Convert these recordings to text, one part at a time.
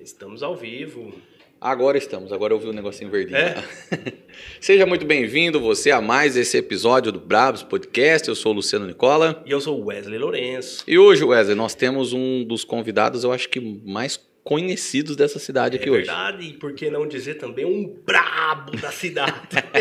Estamos ao vivo. Agora estamos, agora eu vi o um negocinho verdinho. É? Seja muito bem-vindo você a mais esse episódio do Brabos Podcast. Eu sou o Luciano Nicola. E eu sou o Wesley Lourenço. E hoje, Wesley, nós temos um dos convidados, eu acho que mais conhecidos dessa cidade aqui é hoje. verdade, e por que não dizer também um brabo da cidade?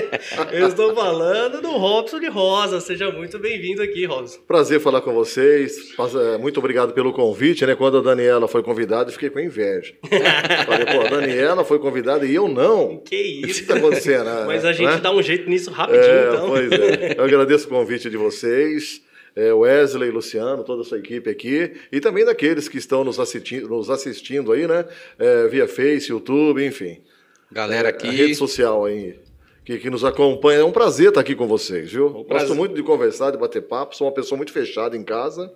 eu estou falando do Robson de Rosa. Seja muito bem-vindo aqui, Robson. Prazer falar com vocês. Passa- Muito obrigado pelo convite, né? Quando a Daniela foi convidada, eu fiquei com inveja. Falei, pô, a Daniela foi convidada e eu não. Que O que isso? está acontecendo? né? Mas a gente Né? dá um jeito nisso rapidinho, É, então. pois é. Eu agradeço o convite de vocês, Wesley, Luciano, toda a sua equipe aqui, e também daqueles que estão nos assistindo, nos assistindo aí, né? É, via Face, YouTube, enfim. Galera A aqui. rede social aí. Que, que nos acompanha. É um prazer estar aqui com vocês, viu? prazer. Gosto muito de conversar, de bater papo. Sou uma pessoa muito fechada em casa.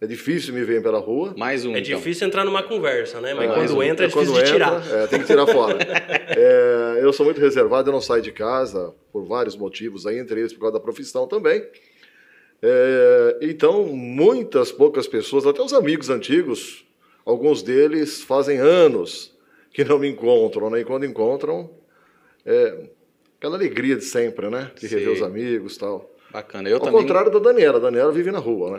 É difícil me ver pela rua. Mais um, É então. difícil entrar numa conversa, né? Mas É, quando mas entra é quando difícil de entra, tirar. é, tem que tirar fora. É, eu sou muito reservado, eu não saio de casa por vários motivos aí, entre eles por causa da profissão também. É, então, muitas poucas pessoas, até os amigos antigos, alguns deles fazem anos que não me encontram, né? E quando encontram, é aquela alegria de sempre, né? De rever os amigos e tal. Bacana. Eu Ao também, contrário da Daniela, a Daniela vive na rua, né?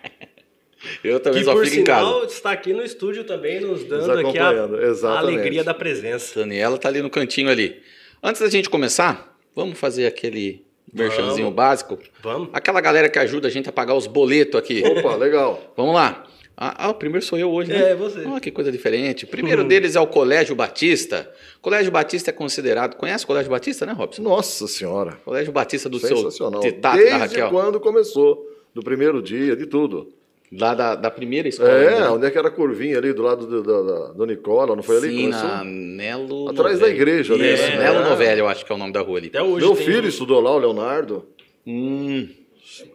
eu também Que só por fico em casa. sinal está aqui no estúdio também, nos Nos dando aqui a, alegria da presença. Daniela tá ali no cantinho ali. Antes da gente começar, vamos fazer aquele merchanzinho Vamos. básico? Vamos? Aquela galera que ajuda a gente a pagar os boletos aqui. Opa, legal. Vamos lá. Ah, ah, o primeiro sou eu hoje, né? É, você. Ah, que coisa diferente. O primeiro deles é o Colégio Batista. Colégio Batista é considerado. Conhece o Colégio Batista, né, Robson? Nossa senhora. Colégio Batista do seu Sensacional. Titato e da Desde Raquel. quando começou, do primeiro dia, de tudo. Lá da, da primeira escola. É, né? onde é que era a curvinha ali do lado do, do, do- do Nicola, não foi ali Sim, na Nelo Atrás da Novelli. igreja ali, Isso, né? Nelo É. Novelli, eu acho que é o nome da rua ali. Até hoje Meu tem- filho estudou lá, o Leonardo. Hum.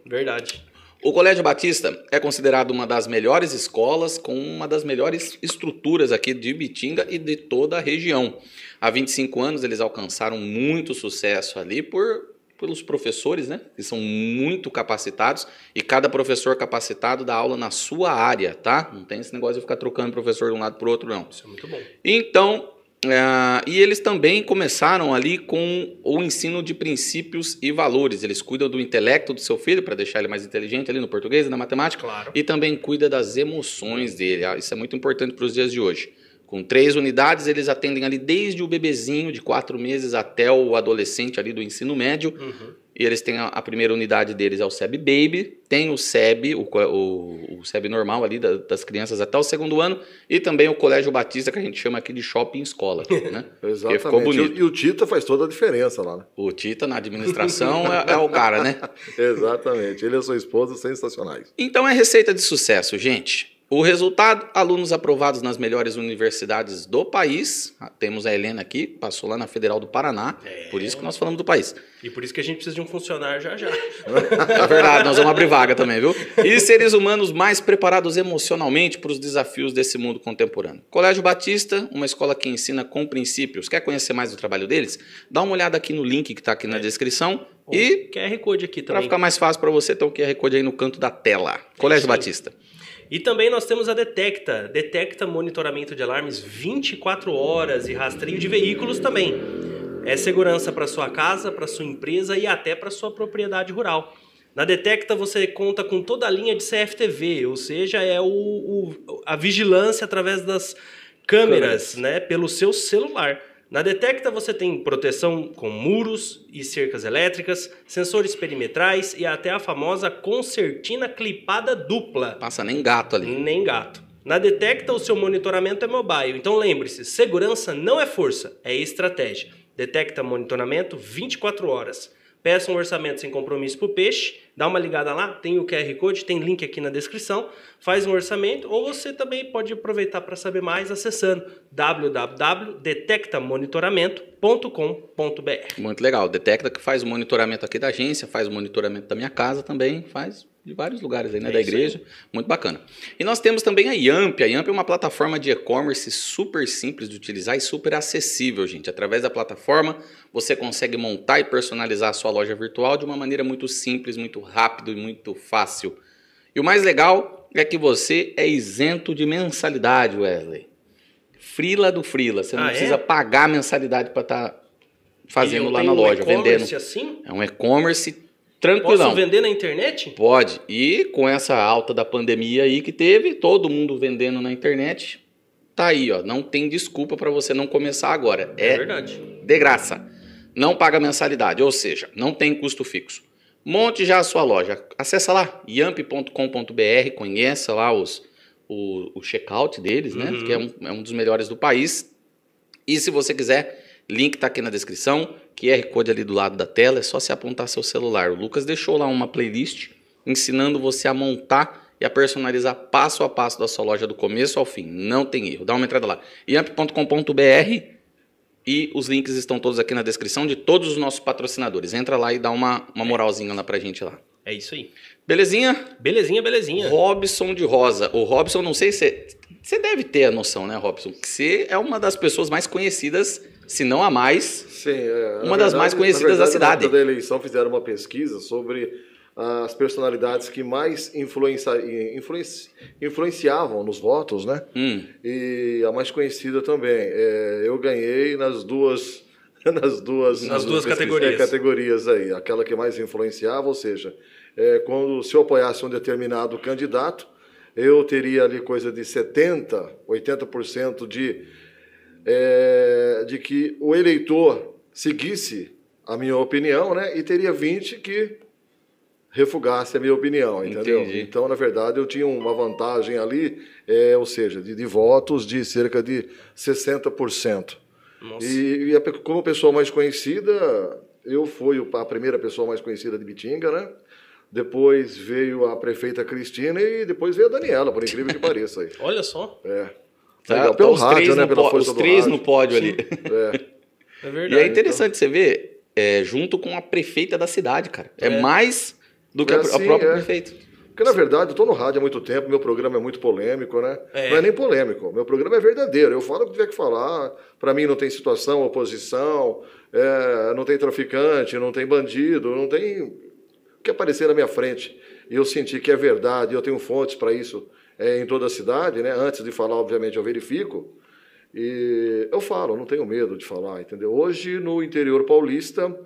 Verdade. O Colégio Batista é considerado uma das melhores escolas, com uma das melhores estruturas aqui de Bitinga e de toda a região. Há 25 anos eles alcançaram muito sucesso ali por pelos professores, né? Que são muito capacitados e cada professor capacitado dá aula na sua área, tá? Não tem esse negócio de ficar trocando professor de um lado para o outro, não. Isso é muito bom. Então, ah, e eles também começaram ali com o ensino de princípios e valores. Eles cuidam do intelecto do seu filho para deixar ele mais inteligente ali no português e na matemática. Claro. E também cuida das emoções dele. Ah, Isso é muito importante para os dias de hoje. Com três unidades, eles atendem ali desde o bebezinho de quatro meses até o adolescente ali do ensino médio. Uhum. E eles têm a, a primeira unidade deles é o SEB Baby, tem o SEB, o, o, o SEB normal ali da- das crianças até o segundo ano, e também o Colégio Batista, que a gente chama aqui de shopping escola, né? Exatamente. ficou E, bonito. o- e o Tita faz toda a diferença lá, né? O Tita na administração é, é o cara, né? Exatamente. Ele e a sua esposa sensacionais. Então é receita de sucesso, gente. O resultado: alunos aprovados nas melhores universidades do país. Ah, Temos a Helena aqui, passou lá na Federal do Paraná, É. por isso que nós falamos do país. E por isso que a gente precisa de um funcionário já já. É verdade, nós vamos abrir vaga também, viu? E seres humanos mais preparados emocionalmente para os desafios desse mundo contemporâneo. Colégio Batista, uma escola que ensina com princípios. Quer conhecer mais do trabalho deles? Dá uma olhada aqui no link que está aqui na descrição. E, O QR Code aqui para também. ficar mais fácil para você, tem o QR Code aí no canto da tela. Colégio. Batista. E também nós temos a Detecta. Detecta monitoramento de alarmes 24 horas e rastreio de veículos também. É segurança para sua casa, para sua empresa e até para sua propriedade rural. Na Detecta você conta com toda a linha de CFTV, ou seja, é o, o- a vigilância através das câmeras, né, pelo seu celular. Na Detecta você tem proteção com muros e cercas elétricas, sensores perimetrais e até a famosa concertina clipada dupla. Passa nem gato ali. Nem gato. Na Detecta, o seu monitoramento é mobile. Então lembre-se, segurança não é força, é estratégia. Detecta monitoramento 24 horas. Peça um orçamento sem compromisso para o peixe, dá uma ligada lá, tem o QR Code, tem link aqui na descrição, faz um orçamento, ou você também pode aproveitar para saber mais acessando www.detectamonitoramento.com.br. Muito legal. Detecta que faz o monitoramento aqui da agência, faz o monitoramento da minha casa também, faz de vários lugares aí, né, É da isso aí. igreja. Muito bacana. E nós temos também a Yamp. A Yamp é uma plataforma de e-commerce super simples de utilizar e super acessível, gente. Através da plataforma, você consegue montar e personalizar a sua loja virtual de uma maneira muito simples, muito rápido e muito fácil. E o mais legal é que você é isento de mensalidade, Wesley. frila do frila. Você não Ah, precisa é? pagar mensalidade para estar fazendo E eu lá na um loja, e-commerce vendendo. assim? É um e-commerce Posso tranquilão. vender na internet? Pode. E com essa alta da pandemia aí que teve, todo mundo vendendo na internet, tá aí, ó. Não tem desculpa para você não começar agora. É, É verdade. de graça. Não paga mensalidade, ou seja, não tem custo fixo. Monte já a sua loja. Acessa lá, yamp.com.br, conheça lá os, o, o checkout deles, né? Uhum. Que é um, é um dos melhores do país. E se você quiser, link tá aqui na descrição, QR Code ali do lado da tela, é só você apontar seu celular. O Lucas deixou lá uma playlist ensinando você a montar e a personalizar passo a passo da sua loja do começo ao fim. Não tem erro. Dá uma entrada lá. yamp.com.br e os links estão todos aqui na descrição de todos os nossos patrocinadores. Entra lá e dá uma, uma moralzinha lá pra gente lá. É isso aí. Belezinha? Belezinha, belezinha. Robson de Rosa. O Robson, não sei se. Você deve ter a noção, né, Robson? Que você é uma das pessoas mais conhecidas, se não a mais. Sim, é, Uma das mais conhecidas na da verdade, cidade. Na da eleição fizeram uma pesquisa sobre as personalidades que mais influencia, influenci, influenciavam nos votos, né? Hum, E a mais conhecida também. É, eu ganhei nas duas nas duas Nas duas categorias. é, categorias aí, aquela que mais influenciava, ou seja, é, quando se eu apoiasse um determinado candidato, eu teria ali coisa de 70, 80% de é, de que o eleitor seguisse a minha opinião, né? E teria 20 que refugasse a minha opinião, entendeu? Entendi. Então, na verdade, eu tinha uma vantagem ali, é, ou seja, de, de votos de cerca de 60%. Nossa. E, e a como pessoa mais conhecida, eu fui a primeira pessoa mais conhecida de Bitinga, né? Depois veio a prefeita Cristina e depois veio a Daniela, por incrível que pareça aí. Olha só. É. tá, Legal, tá pelo os rádio, três, né? no, Pela força os três rádio. no pódio ali. É. É E verdade. é interessante você ver, é, junto com a prefeita da cidade, cara. É, É. mais do que É a, a assim, própria é. prefeita. Porque, na verdade, eu estou no rádio há muito tempo, meu programa é muito polêmico, né? É. Não é nem polêmico, meu programa é verdadeiro. Eu falo o que tiver que falar. Para mim, não tem situação, oposição, é, não tem traficante, não tem bandido, não tem o que aparecer na minha frente. E eu senti que é verdade, eu tenho fontes para isso é, em toda a cidade, né? Antes de falar, obviamente, eu verifico. E eu falo, não tenho medo de falar, entendeu? Hoje, no interior paulista,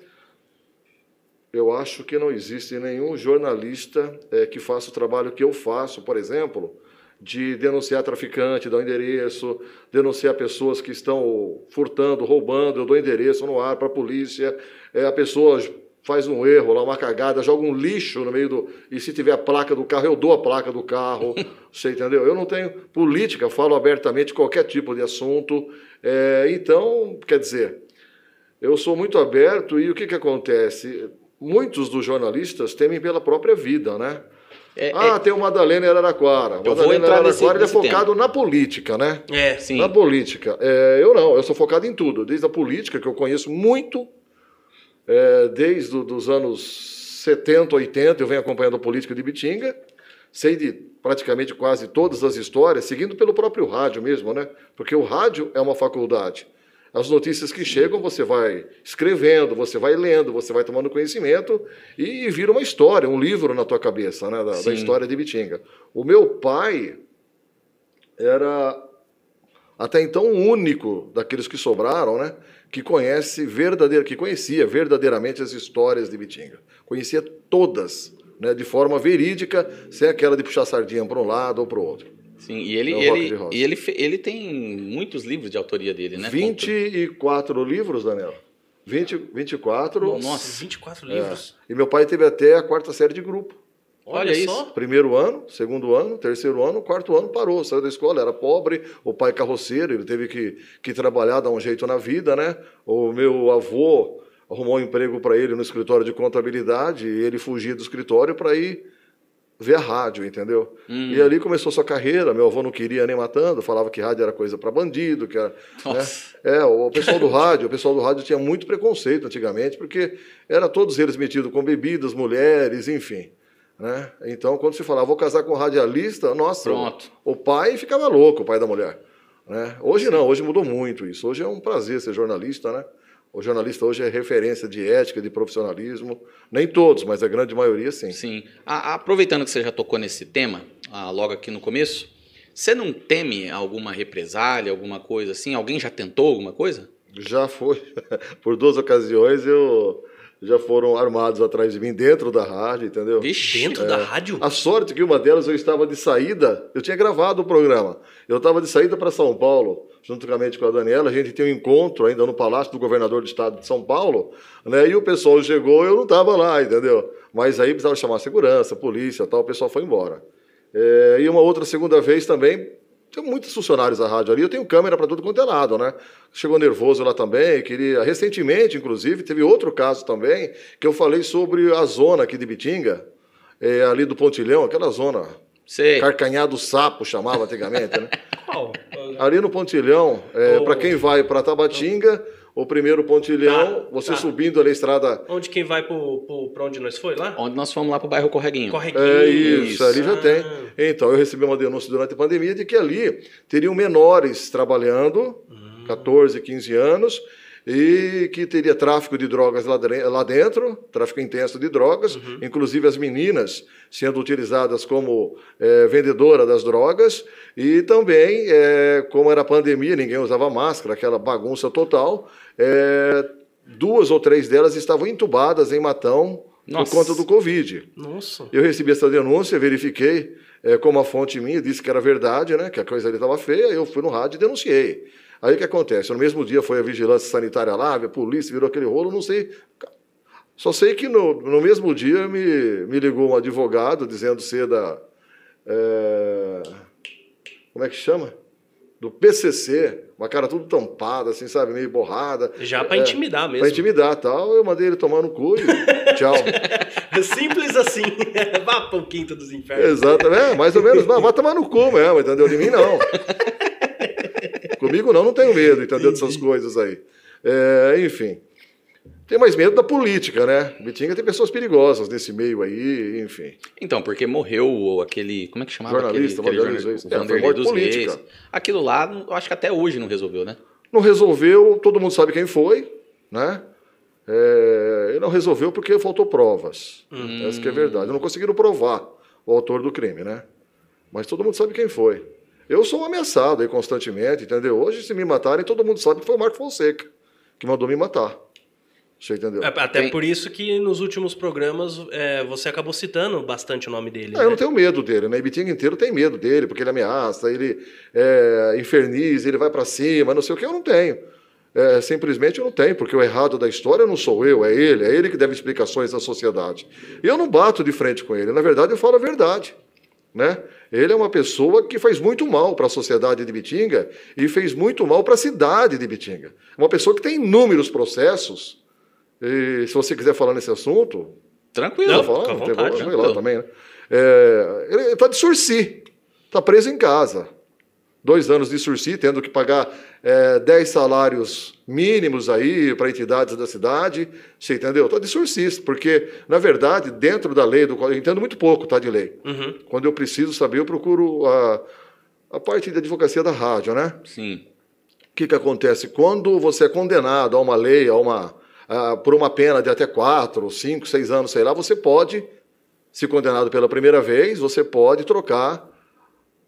eu acho que não existe nenhum jornalista eh, que faça o trabalho que eu faço, por exemplo, de denunciar traficante, dar o endereço, denunciar pessoas que estão furtando, roubando, eu dou endereço no ar para a polícia, eh, a pessoa faz um erro lá, uma cagada, joga um lixo no meio do... E se tiver a placa do carro, eu dou a placa do carro, você entendeu? Eu não tenho política, falo abertamente qualquer tipo de assunto. eh, então, quer dizer, eu sou muito aberto e o que, que acontece? Muitos dos jornalistas temem pela própria vida, né? É, ah, tem o Madalena Araraquara. O Eu Madalena entrar nesse- Araraquara ele é focado na política, né? É. Sim. Na política. É, eu não, eu sou focado em tudo. Desde a política, que eu conheço muito, é, desde o- dos anos 70, 80, eu venho acompanhando a política de Bitinga. Sei de praticamente quase todas as histórias, seguindo pelo próprio rádio mesmo, né? Porque o rádio é uma faculdade. As notícias que chegam, você vai escrevendo, você vai lendo, você vai tomando conhecimento e vira uma história, um livro na tua cabeça, né? Da, da história de Bitinga. O meu pai era até então o único daqueles que sobraram, né, que conhece verdadeira, que conhecia verdadeiramente as histórias de Bitinga. Conhecia todas, né, de forma verídica, sem aquela de puxar sardinha para um lado ou para o outro. Sim, e ele, É ele, e ele, ele tem muitos livros de autoria dele, né? 24 livros, Daniel. 20, 24. Nossa. 24 É. livros. E meu pai teve até a quarta série de grupo. Olha, Olha só. Primeiro ano, segundo ano, terceiro ano, quarto ano parou, saiu da escola, era pobre, o pai carroceiro, ele teve que, que trabalhar, dar um jeito na vida, né? O meu avô arrumou um emprego para ele no escritório de contabilidade e ele fugia do escritório para ir ver a rádio, entendeu? Hum. E ali começou sua carreira, meu avô não queria nem matando, falava que rádio era coisa para bandido, que era, né? É, o pessoal do rádio, o pessoal do rádio tinha muito preconceito antigamente, porque era todos eles metidos com bebidas, mulheres, enfim. Né? Então, quando se falava, vou casar com um radialista, nossa. O, o pai ficava louco, o pai da mulher. Né? Hoje não, hoje mudou muito isso. Hoje é um prazer ser jornalista, né? O jornalista hoje é referência de ética, de profissionalismo. Nem todos, mas a grande maioria sim. Sim. A- aproveitando que você já tocou nesse tema, ah, logo aqui no começo, Você não teme alguma represália, alguma coisa assim? Alguém já tentou alguma coisa? Já foi. Por duas ocasiões eu já foram armados atrás de mim dentro da rádio, entendeu? Vixe. Dentro da rádio? A sorte que uma delas eu estava de saída, eu tinha gravado o programa. Eu estava de saída para São Paulo, juntamente com a Daniela, a gente tem um encontro ainda no Palácio do Governador do Estado de São Paulo, né? E o pessoal chegou, eu não estava lá, entendeu? Mas aí precisava chamar segurança, polícia, tal, o pessoal foi embora. É, e uma outra segunda vez também, tem muitos funcionários da rádio ali, eu tenho câmera para tudo quanto é lado, né? Chegou nervoso lá também, queria. Recentemente, inclusive, teve outro caso também, que eu falei sobre a zona aqui de Bitinga, é, ali do Pontilhão, aquela zona. Sei. Carcanhado Sapo chamava antigamente, né? Qual? Ali no Pontilhão, é, Oh. para quem vai para Tabatinga, o primeiro Pontilhão, Tá, você tá. subindo ali a estrada. Onde quem vai pra onde nós foi lá? Onde nós fomos lá pro bairro Correguinho. Correguinho. É isso, Isso. ali já Ah. tem. Então, eu recebi uma denúncia durante a pandemia de que ali teriam menores trabalhando, 14, 15 anos, e que teria tráfico de drogas lá, dentro, tráfico intenso de drogas, inclusive as meninas sendo utilizadas como eh, vendedora das drogas, e também, eh, como era pandemia, ninguém usava máscara, aquela bagunça total, eh, duas ou três delas estavam entubadas em Matão Nossa. por conta do Covid. Nossa. Eu recebi essa denúncia, verifiquei é, como a fonte minha disse que era verdade, né? Que a coisa ali estava feia, eu fui no rádio e denunciei. Aí o que acontece? No mesmo dia foi a vigilância sanitária lá, a polícia virou aquele rolo, não sei. Só sei que no, no mesmo dia me, me ligou um advogado dizendo ser da. é, como é que chama? Do PCC, uma cara tudo tampada, assim, sabe, meio borrada. Já pra É, intimidar mesmo. Pra intimidar tal. Eu mandei ele tomar no cu e tchau. Simples assim. Vá pro quinto dos infernos. Exatamente, é, mais ou menos. Vai, vai tomar no cu mesmo, entendeu? De mim não. Comigo não, não tenho medo, entendeu? Dessas coisas aí. É, enfim. Tem mais medo da política, né? Bitinga tem pessoas perigosas nesse meio aí, enfim. Então, porque morreu aquele. Como é que chamava? Jornalista, aquele, aquele Vanderlei jornal- É, dos política. Reis. Aquilo lá, eu acho que até hoje não resolveu, né? Não resolveu, todo mundo sabe quem foi, né? É, e não resolveu porque faltou provas. Essa que é verdade. Não conseguiram provar o autor do crime, né? Mas todo mundo sabe quem foi. Eu sou ameaçado aí constantemente, entendeu? Hoje, se me matarem, todo mundo sabe que foi o Marco Fonseca que mandou me matar. Você entendeu? É, Até Tem- por isso que nos últimos programas é, você acabou citando bastante o nome dele. Ah, eu não né? tenho medo dele, né? Ibitinga inteiro tem medo dele, porque ele ameaça, ele é, inferniza, ele vai pra cima, não sei o que, eu não tenho. É, simplesmente eu não tenho, porque o errado da história não sou eu, é ele, é ele que deve explicações à sociedade. E eu não bato de frente com ele, na verdade eu falo a verdade. Né? Ele é uma pessoa que faz muito mal para a sociedade de Bitinga e fez muito mal para a cidade de Bitinga. Uma pessoa que tem inúmeros processos. E se você quiser falar nesse assunto, Tranquilo. Não, à não tem vontade, problema, tranquilo. lá também, né? É, ele está de sursi, está preso em casa. Dois anos de sursi, tendo que pagar é, 10 salários mínimos aí para entidades da cidade. Você entendeu? Está de sursi, porque, na verdade, dentro da lei, do, eu entendo muito pouco tá, de lei. Uhum. Quando eu preciso saber, eu procuro a, a parte de advocacia da rádio, né? Sim. O que, que acontece? Quando você é condenado a uma lei, a uma, a- por uma pena de até quatro, cinco, seis anos, sei lá, você pode, se condenado pela primeira vez, você pode trocar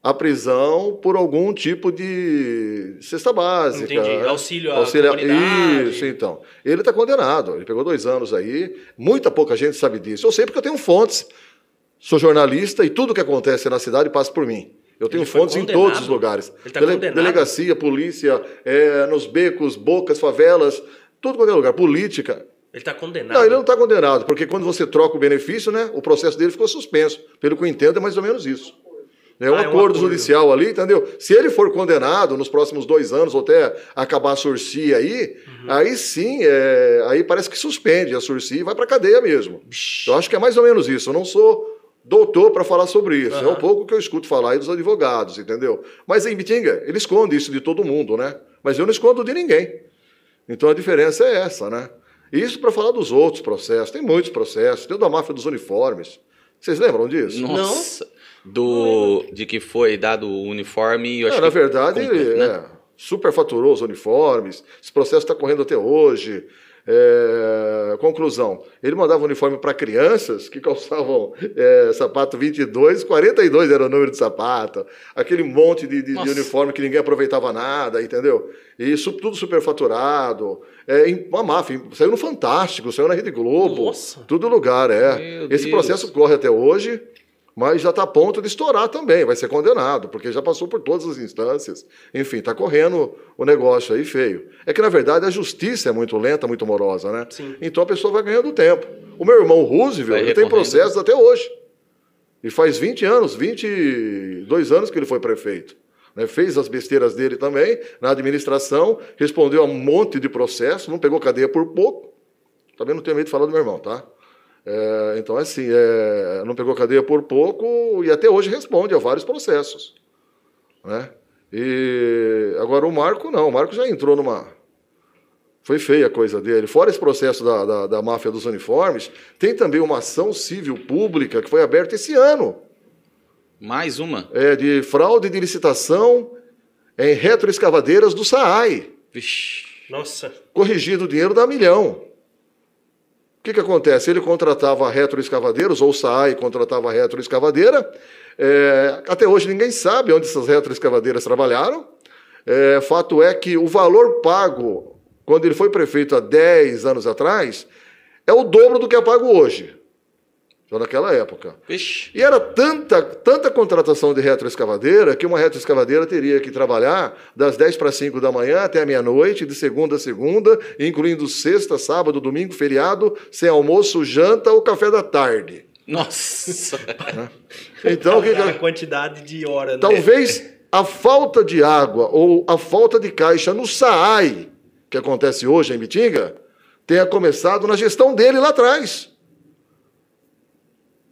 a prisão por algum tipo de cesta básica. Entendi. né? Auxílio à Auxílio- comunidade. Isso, então. Ele está condenado, ele pegou dois anos aí, muita pouca gente sabe disso. Eu sei porque eu tenho fontes, sou jornalista e tudo que acontece na cidade passa por mim. Eu tenho fontes em todos os lugares. Ele tá Dele- condenado? Delegacia, polícia, é, nos becos, bocas, favelas, tudo quanto é lugar. Política. Ele tá condenado. Não, ele não está condenado, porque quando você troca o benefício, né, o processo dele ficou suspenso. Pelo que eu entendo, é mais ou menos isso. É um, Ah, é um acordo, judicial ali, entendeu? Se ele for condenado nos próximos dois anos, ou até acabar a sursi aí, Uhum. aí sim, é, aí parece que suspende a sursi e vai para cadeia mesmo. Bicho. Eu acho que é mais ou menos isso. Eu não sou doutor para falar sobre isso. É Aham. um pouco que eu escuto falar aí dos advogados, entendeu? Mas em Bitinga, ele esconde isso de todo mundo, né? Mas eu não escondo de ninguém. Então a diferença é essa, né? Isso para falar dos outros processos. Tem muitos processos. Tem o da máfia dos uniformes. Vocês lembram disso? Nossa. Do, de que foi dado o uniforme e É, na verdade, completo, ele né? é, superfaturou os uniformes. Esse processo está correndo até hoje. É, conclusão, ele mandava uniforme para crianças que calçavam é, sapato 22, 42 era o número de sapato, aquele monte de, de, de uniforme que ninguém aproveitava nada, entendeu? E isso tudo superfaturado. É, uma máfia, saiu no Fantástico, saiu na Rede Globo, Nossa. tudo lugar, é. Meu Esse Deus. processo corre até hoje, mas já está a ponto de estourar também, vai ser condenado, porque já passou por todas as instâncias. Enfim, está correndo o negócio aí feio. É que, na verdade, a justiça é muito lenta, muito morosa, né? Sim. Então a pessoa vai ganhando tempo. O meu irmão Roosevelt, ele tem processos até hoje. E faz 20 anos, 22 anos que ele foi prefeito. né? Fez as besteiras dele também na administração, respondeu a um monte de processo, não pegou cadeia por pouco. Também não tenho medo de falar do meu irmão, tá? É, então, assim, é, não pegou cadeia por pouco e até hoje responde a vários processos. Né? E agora o Marco não, o Marco já entrou numa. Foi feia a coisa dele. Fora esse processo da, da, da máfia dos uniformes, tem também uma ação civil pública que foi aberta esse ano Mais uma. é, de fraude de licitação em retroescavadeiras do SAAI. Vixe. Nossa. corrigido o dinheiro dá milhão. O que, que acontece? Ele contratava retroescavadeiros, ou o SAAI contratava retroescavadeira. É, até hoje ninguém sabe onde essas retroescavadeiras trabalharam. É, fato é que o valor pago quando ele foi prefeito há 10 anos atrás é o dobro do que é pago hoje, já naquela época. Vixe. E era tanta, tanta contratação de retroescavadeira que uma retroescavadeira teria que trabalhar das 10 para 5 da manhã até a meia-noite, de segunda a segunda, incluindo sexta, sábado, domingo, feriado, sem almoço, janta ou café da tarde. Nossa. Então, o que que- a quantidade de hora, né? talvez a falta de água ou a falta de caixa no SAAI, que acontece hoje em Bitinga, tenha começado na gestão dele lá atrás.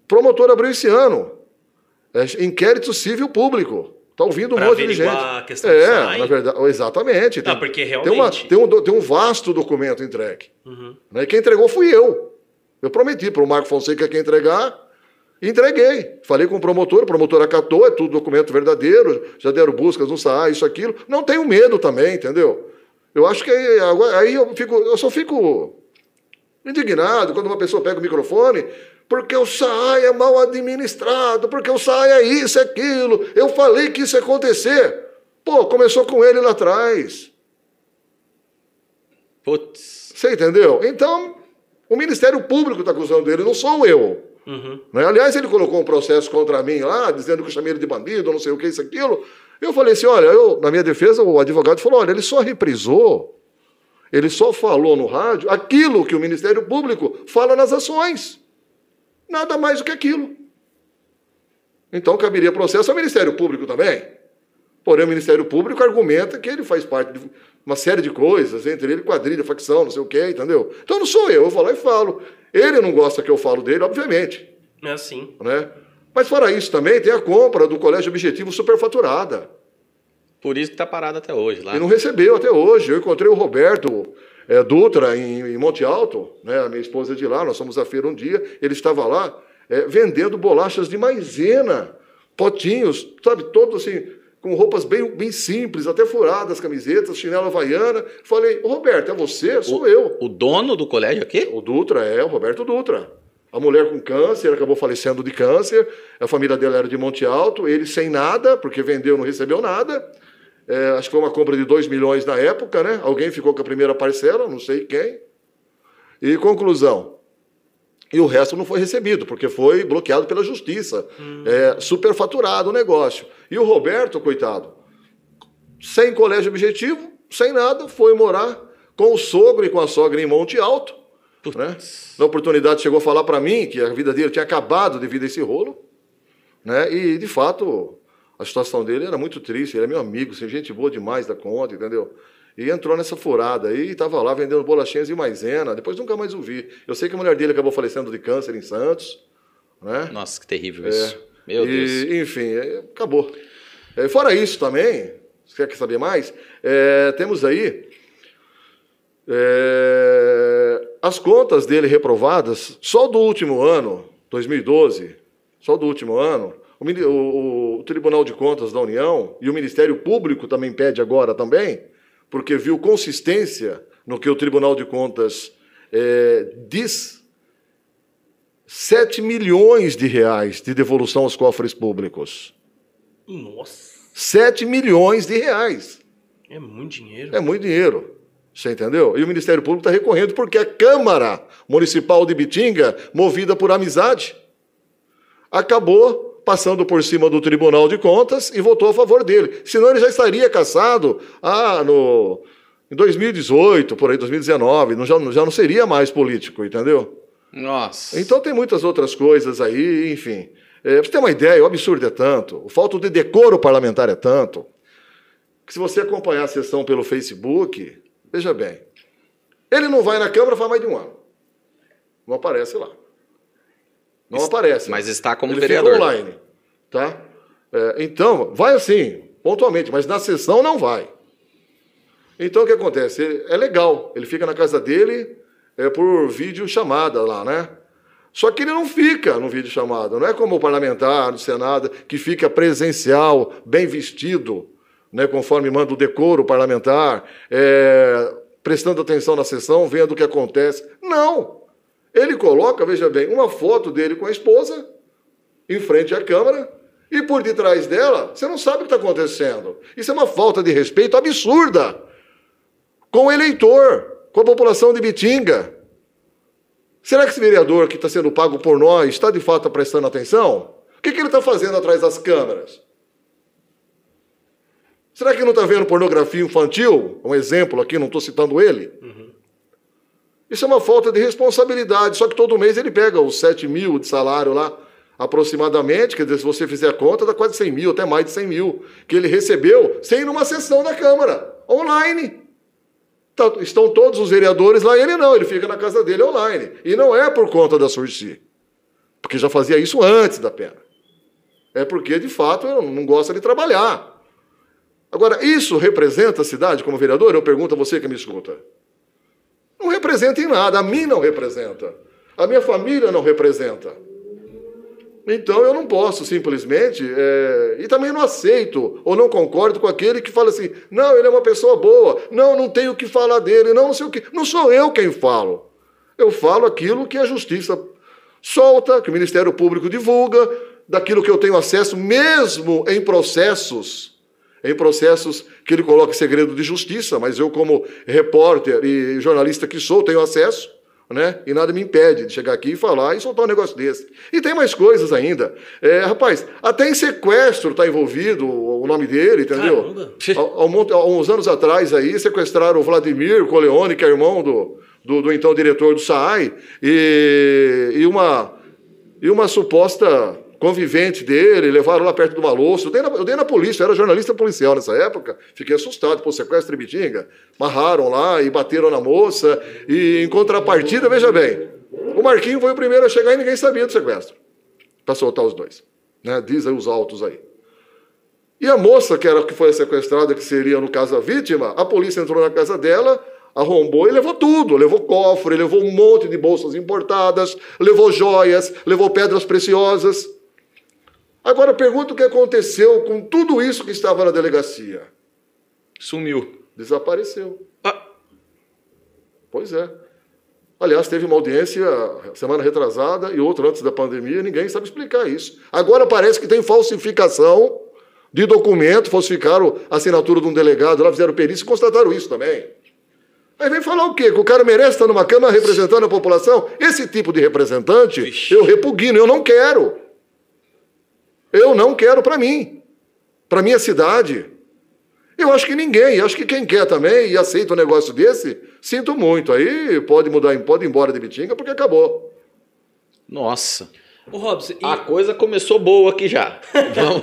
Promotor abriu esse ano. É, inquérito civil público. Está ouvindo um Pra monte de gente. a questão é, na verdade, exatamente. Não, porque Tem, uma, realmente- tem, um, tem um vasto documento entregue. Uhum. Né? E quem entregou fui eu. Eu prometi para o Marco Fonseca que ia entregar, entreguei. Falei com o promotor, o promotor acatou, é tudo documento verdadeiro, já deram buscas no SAA, isso, aquilo. Não tenho medo também, entendeu? Eu acho que aí, aí eu, fico, eu só fico indignado quando uma pessoa pega o microfone, porque o SAI é mal administrado, porque o SAI é isso, é aquilo. Eu falei que isso ia acontecer. Pô, começou com ele lá atrás. Putz. Você entendeu? Então, o Ministério Público está acusando ele, não sou eu. Uhum. Né? Aliás, ele colocou um processo contra mim lá, dizendo que eu chamei ele de bandido, não sei o que, isso, aquilo. Eu falei assim: olha, eu, na minha defesa, o advogado falou: olha, ele só reprisou, ele só falou no rádio aquilo que o Ministério Público fala nas ações. Nada mais do que aquilo. Então caberia processo ao Ministério Público também. Porém, o Ministério Público argumenta que ele faz parte de uma série de coisas, entre ele quadrilha, facção, não sei o quê, entendeu? Então não sou eu, eu vou lá e falo. Ele não gosta que eu falo dele, obviamente. É assim. Né? Mas fora isso também tem a compra do Colégio Objetivo superfaturada. Por isso que tá parado até hoje lá. E não recebeu até hoje. Eu encontrei o Roberto é, Dutra em, em Monte Alto, né? a minha esposa é de lá, nós fomos à feira um dia, ele estava lá é, vendendo bolachas de maisena, potinhos, sabe, todos assim, com roupas bem, bem simples, até furadas, camisetas, chinela havaiana. Falei, "Ô, Roberto, é você? Sou eu. O dono do colégio aqui? O Dutra é o Roberto Dutra. A mulher com câncer, acabou falecendo de câncer. A família dela era de Monte Alto. Ele sem nada, porque vendeu, não recebeu nada. É, acho que foi uma compra de 2 milhões na época, né? Alguém ficou com a primeira parcela, não sei quem. E conclusão. E o resto não foi recebido, porque foi bloqueado pela justiça. É, superfaturado o negócio. E o Roberto, coitado, sem colégio objetivo, sem nada, foi morar com o sogro e com a sogra em Monte Alto. Né? Na oportunidade chegou a falar para mim que a vida dele tinha acabado devido a esse rolo. Né? E, de fato, a situação dele era muito triste. Ele é meu amigo, assim, gente boa demais da conta, entendeu? E entrou nessa furada aí e estava lá vendendo bolachinhas e maisena. Depois nunca mais o vi. Eu sei que a mulher dele acabou falecendo de câncer em Santos. Né? Nossa, que terrível isso. Meu e, Deus. Enfim, é, acabou. É, fora isso também, você quer saber mais? É, temos aí é, as contas dele reprovadas só do último ano, 2012, só do último ano. O, o- o Tribunal de Contas da União e o Ministério Público também pede agora também, porque viu consistência no que o Tribunal de Contas é, diz 7 milhões de reais de devolução aos cofres públicos. Nossa, 7 milhões de reais. é muito dinheiro. É muito dinheiro. Você entendeu? E o Ministério Público está recorrendo porque a Câmara Municipal de Bitinga, movida por amizade, acabou passando por cima do Tribunal de Contas e votou a favor dele. Senão ele já estaria caçado ah, no, em 2018, por aí, 2019. Não, já, já não seria mais político, entendeu? Nossa. Então tem muitas outras coisas aí, enfim. É, pra você ter uma ideia, o absurdo é tanto, o falta de decoro parlamentar é tanto, que se você acompanhar a sessão pelo Facebook, veja bem, ele não vai na Câmara faz mais de um ano. Não aparece lá. Não Est- aparece. Mas está como ele vereador. Fica online, tá? É, então, vai assim, pontualmente, mas na sessão não vai. Então o que acontece? Ele- É legal, ele fica na casa dele é, por vídeo chamada lá, né? Só que ele não fica no vídeo chamada, não é como o parlamentar do Senado que fica presencial, bem vestido, né, conforme manda o decoro parlamentar, é, prestando atenção na sessão, vendo o que acontece. Não! Ele coloca, veja bem, uma foto dele com a esposa em frente à Câmara e por detrás dela, você não sabe o que está acontecendo. Isso é uma falta de respeito absurda com o eleitor, com a população de Bitinga. Será que esse vereador que está sendo pago por nós está de fato prestando atenção? O que, que ele está fazendo atrás das câmeras? Será que não está vendo pornografia infantil? Um exemplo aqui, não estou citando ele. Isso é uma falta de responsabilidade. Só que todo mês ele pega os 7 mil de salário lá, aproximadamente, quer dizer, se você fizer a conta, dá quase 100 mil, até mais de 100 mil, que ele recebeu sem ir numa sessão da Câmara, online. Tá- estão todos os vereadores lá, ele não, ele fica na casa dele online. E não é por conta da Sursi, porque já fazia isso antes da pena. É porque, de fato, não gosta de trabalhar. Agora, isso representa a cidade como vereador? Eu pergunto a você que me escuta. Não representa em nada, a mim não representa. A minha família não representa. Então eu não posso simplesmente, é, e também não aceito ou não concordo com aquele que fala assim: não, ele é uma pessoa boa, não, não tenho o que falar dele, não, não sei o que. Não sou eu quem falo. Eu falo aquilo que a justiça solta, que o Ministério Público divulga, daquilo que eu tenho acesso, mesmo em processos, em processos que ele coloca em segredo de justiça, mas eu, como repórter e jornalista que sou, tenho acesso né? E nada me impede de chegar aqui e falar e soltar um negócio desse. E tem mais coisas ainda. É, rapaz, até em sequestro está envolvido o nome dele, entendeu? Há, há uns anos atrás aí, sequestraram o Vladimir Coleone, que é irmão do, do, do então diretor do SAAI, e, e uma, e uma suposta convivente dele, levaram lá perto do Malosso. Eu dei, na, eu dei na polícia, eu era jornalista policial nessa época, fiquei assustado, pô, sequestro em Bitinga. Marraram lá e bateram na moça, e em contrapartida, veja bem, o Marquinho foi o primeiro a chegar e ninguém sabia do sequestro, para soltar os dois. Né? Diz aí os autos aí. E a moça, que era que foi sequestrada, que seria, no caso, a vítima, a polícia entrou na casa dela, arrombou e levou tudo. Levou cofre, levou um monte de bolsas importadas, levou joias, levou pedras preciosas. Agora pergunta o que aconteceu com tudo isso que estava na delegacia. Sumiu. Desapareceu. Ah, Pois é. Aliás, teve uma audiência semana retrasada e outra antes da pandemia, e ninguém sabe explicar isso. Agora parece que tem falsificação de documento, falsificaram a assinatura de um delegado, lá fizeram perícia e constataram isso também. Aí vem falar o quê? Que o cara merece estar numa Câmara representando a população? Esse tipo de representante Vixe. eu repugno, eu não quero. Eu não quero para mim, para minha cidade. Eu acho que ninguém, acho que quem quer também e aceita um negócio desse, sinto muito. Aí pode mudar, pode ir embora de Bitinga porque acabou. nossa. Ô, Robson, e- A coisa começou boa aqui já. Vamos.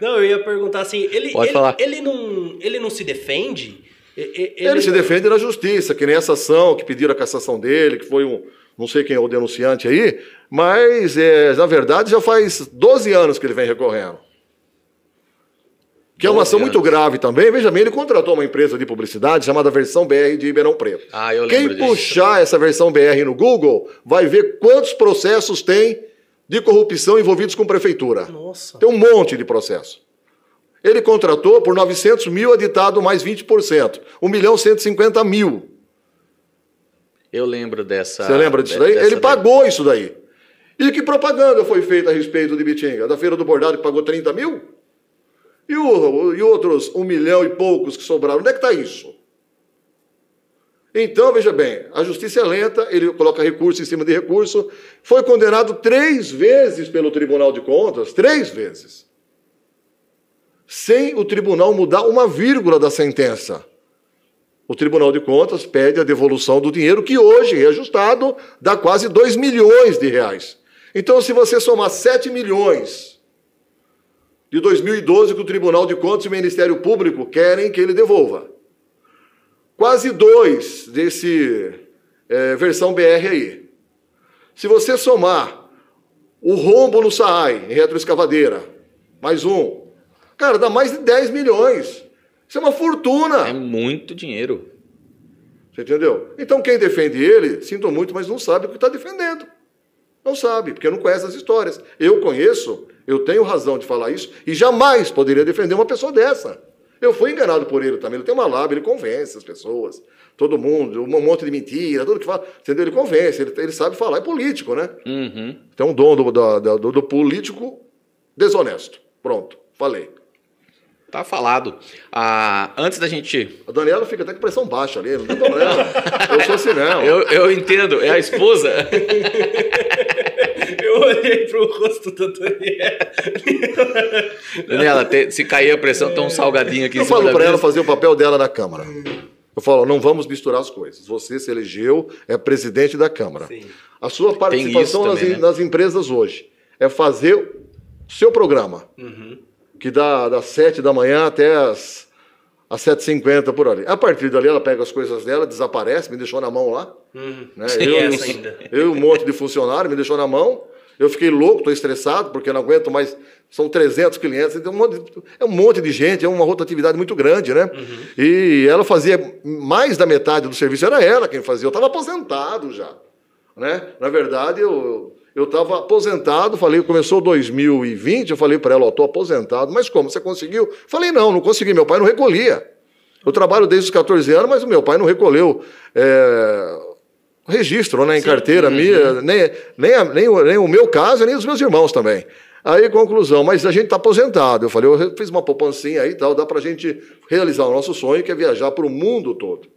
não, eu ia perguntar assim, ele, Pode ele, falar. ele não, ele não se defende? E- e- Ele, se defende na justiça, que nem essa ação que pediram a cassação dele, que foi um, não sei quem é o denunciante aí, mas é, na verdade já faz 12 anos que ele vem recorrendo. Que é uma 12 ação muito anos. grave também. Veja bem, ele contratou uma empresa de publicidade chamada Versão BR de Ribeirão Preto. Ah, eu Quem disso. puxar essa versão BR no Google vai ver quantos processos tem de corrupção envolvidos com prefeitura. Nossa. Tem um monte de processo. Ele contratou por 900 mil, editado mais 20%. 1 milhão 150 mil. Eu lembro dessa. Você lembra disso daí? Ele pagou isso daí. E que propaganda foi feita a respeito de Bitinga? Da Feira do Bordado que pagou 30 mil? E, o, e outros um milhão e poucos que sobraram? Onde é que está isso? Então, veja bem, a justiça é lenta, ele coloca recurso em cima de recurso, foi condenado três vezes pelo Tribunal de Contas, três vezes, sem o tribunal mudar uma vírgula da sentença. O Tribunal de Contas pede a devolução do dinheiro, que hoje, reajustado, dá quase 2 milhões de reais. Então, se você somar 7 milhões de 2012 que o Tribunal de Contas e o Ministério Público querem que ele devolva, quase dois desse é, versão BR aí. Se você somar o rombo no SAAI, em retroescavadeira, mais um, cara, dá mais de 10 milhões. Isso é uma fortuna. É muito dinheiro. Você entendeu? Então quem defende ele, sinto muito, mas não sabe o que está defendendo. Não sabe, porque não conhece as histórias. Eu conheço, eu tenho razão de falar isso, e jamais poderia defender uma pessoa dessa. Eu fui enganado por ele também. Ele tem uma lábia, ele convence as pessoas, todo mundo, um monte de mentira, tudo que fala. Entendeu? Ele convence, ele, ele sabe falar, é político, né? Uhum. Tem um dom do, do, do, do político desonesto. Pronto, falei. Tá falado. Ah, antes da gente. A Daniela fica até com pressão baixa ali, não tem problema. eu sou assim, não. Eu, eu entendo, é a esposa. eu olhei pro rosto da Daniela. Daniela, te, se cair a pressão, tem um salgadinho aqui Eu em cima falo da para ela fazer o papel dela na Câmara. Eu falo, não vamos misturar as coisas. Você se elegeu, é presidente da Câmara. Sim. A sua participação também, nas, né? nas empresas hoje é fazer o seu programa, Uhum. Que dá das 7 da manhã até as, as 7h50 por ali. A partir dali, ela pega as coisas dela, desaparece, me deixou na mão lá. Uhum. Né? Eu, essa ainda. eu e um monte de funcionário me deixou na mão. Eu fiquei louco, estou estressado, porque não aguento mais. São 300 clientes, então é um monte de gente, é uma rotatividade muito grande, né? E ela fazia mais da metade do serviço, era ela quem fazia. Eu estava aposentado já. Né? Na verdade, eu eu estava aposentado, falei, começou 2020, eu falei para ela, ó, estou aposentado, mas como, você conseguiu? Falei, não, não consegui, meu pai não recolhia. Eu trabalho desde os 14 anos, mas o meu pai não recolheu é, registro né, em carteira minha, nem, nem, a- nem, o- nem o meu caso, nem os meus irmãos também. Aí, conclusão, mas a gente está aposentado. Eu falei, eu fiz uma poupancinha aí e tal, dá para a gente realizar o nosso sonho, que é viajar para o mundo todo.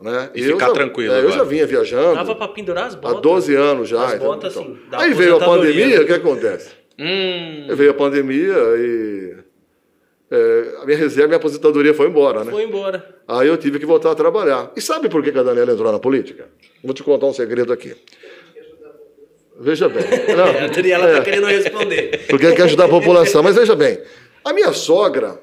Né? E eu ficar já- tranquilo é, eu já vinha viajando. Dava pra pendurar as Há botas. 12 anos já. As então, botas, então. assim, Aí veio a pandemia, o que acontece? Hum, Veio a pandemia e é, a minha reserva, minha aposentadoria foi embora, né? Foi embora. Aí eu tive que voltar a trabalhar. E sabe por que a Daniela entrou na política? Vou te contar um segredo aqui. Veja bem. Não, É, a Daniela é, tá querendo responder. porque quer ajudar a população. Mas veja bem, a minha sogra,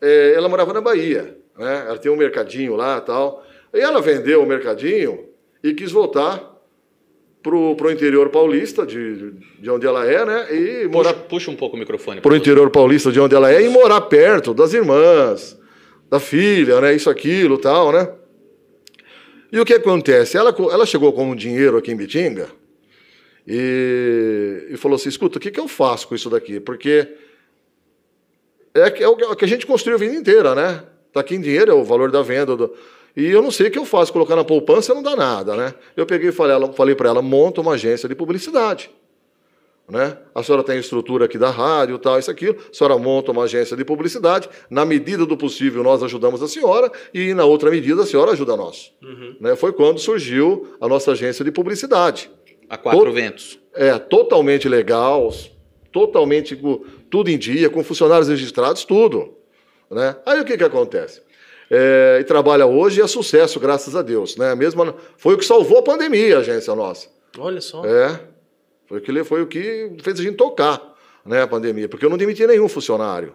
é, ela morava na Bahia, né? Ela tinha um mercadinho lá e tal. E ela vendeu o mercadinho e quis voltar pro, pro interior paulista, de, de onde ela é, né? E morar puxa, puxa um pouco o microfone. pro interior paulista, de onde ela é, e morar perto das irmãs, da filha, né? Isso, aquilo, tal, né? E o que acontece? Ela, ela chegou com um dinheiro aqui em Bitinga e, e falou assim: escuta, o que, que eu faço com isso daqui? Porque é, que- é o que- é o que a gente construiu a vida inteira, né? Tá aqui em dinheiro, é o valor da venda. do- E eu não sei o que eu faço, colocar na poupança não dá nada, né? Eu peguei e falei, falei para ela: monta uma agência de publicidade. Né? A senhora tem estrutura aqui da rádio, tal, isso, aquilo. A senhora monta uma agência de publicidade. Na medida do possível, nós ajudamos a senhora e, na outra medida, a senhora ajuda nós. Né? Foi quando surgiu a nossa agência de publicidade. A quatro Todo- ventos. É, totalmente legal, totalmente tudo em dia, com funcionários registrados, tudo. Né? Aí o que, que acontece? É, e trabalha hoje e é sucesso, graças a Deus. Né? Mesmo, foi o que salvou a pandemia, a agência nossa. Olha só. É. Foi o que, foi o que fez a gente tocar né, a pandemia, porque eu não demiti nenhum funcionário.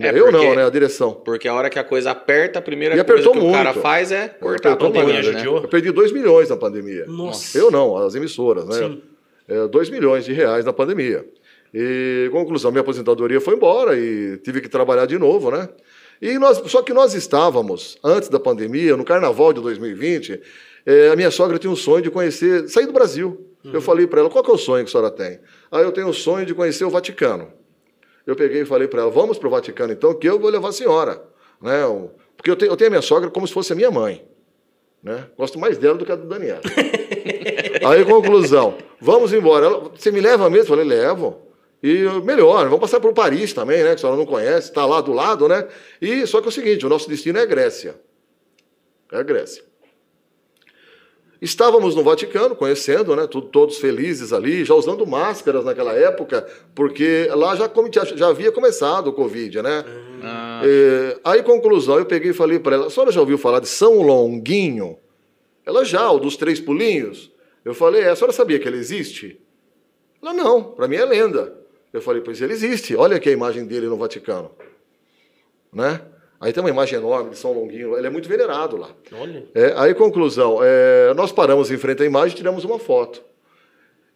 É, eu porque- não, né? A direção. Porque a hora que a coisa aperta, a primeira E coisa que o cara muito. faz é cortar a pandemia, muito. né? Judiou. Eu perdi 2 milhões na pandemia. Nossa. Eu não, as emissoras, né? Sim. 2 milhões de reais na pandemia. E, conclusão, minha aposentadoria foi embora e tive que trabalhar de novo, né? E nós, só que nós estávamos, antes da pandemia, no carnaval de 2020, eh, a minha sogra tinha um sonho de conhecer, sair do Brasil. Eu falei para ela, qual que é o sonho que a senhora tem? Aí eu tenho o sonho de conhecer o Vaticano. Eu peguei e falei para ela, vamos para o Vaticano então, que eu vou levar a senhora. Né? Porque eu tenho, eu tenho a minha sogra como se fosse a minha mãe. Né? Gosto mais dela do que a do Daniel. Aí, conclusão. Vamos embora. Ela, você me leva mesmo? Eu falei, levo. E melhor, vamos passar por Paris também, né? Que a senhora não conhece, está lá do lado, né? E só que é o seguinte, o nosso destino é a Grécia. É a Grécia. Estávamos no Vaticano, conhecendo, né? Todos felizes ali, já usando máscaras naquela época, porque lá já, já havia começado o Covid, né? Ah. E, aí, conclusão, eu peguei e falei para ela: a senhora já ouviu falar de São Longuinho? Ela já, o dos três pulinhos. Eu falei: é, a senhora sabia que ele existe? Ela: não, para mim é lenda. Eu falei: pois ele existe, olha aqui a imagem dele no Vaticano. Né? Aí tem uma imagem enorme de São Longuinho, ele é muito venerado lá. Olha. É, aí, conclusão, é, nós paramos em frente à imagem e tiramos uma foto.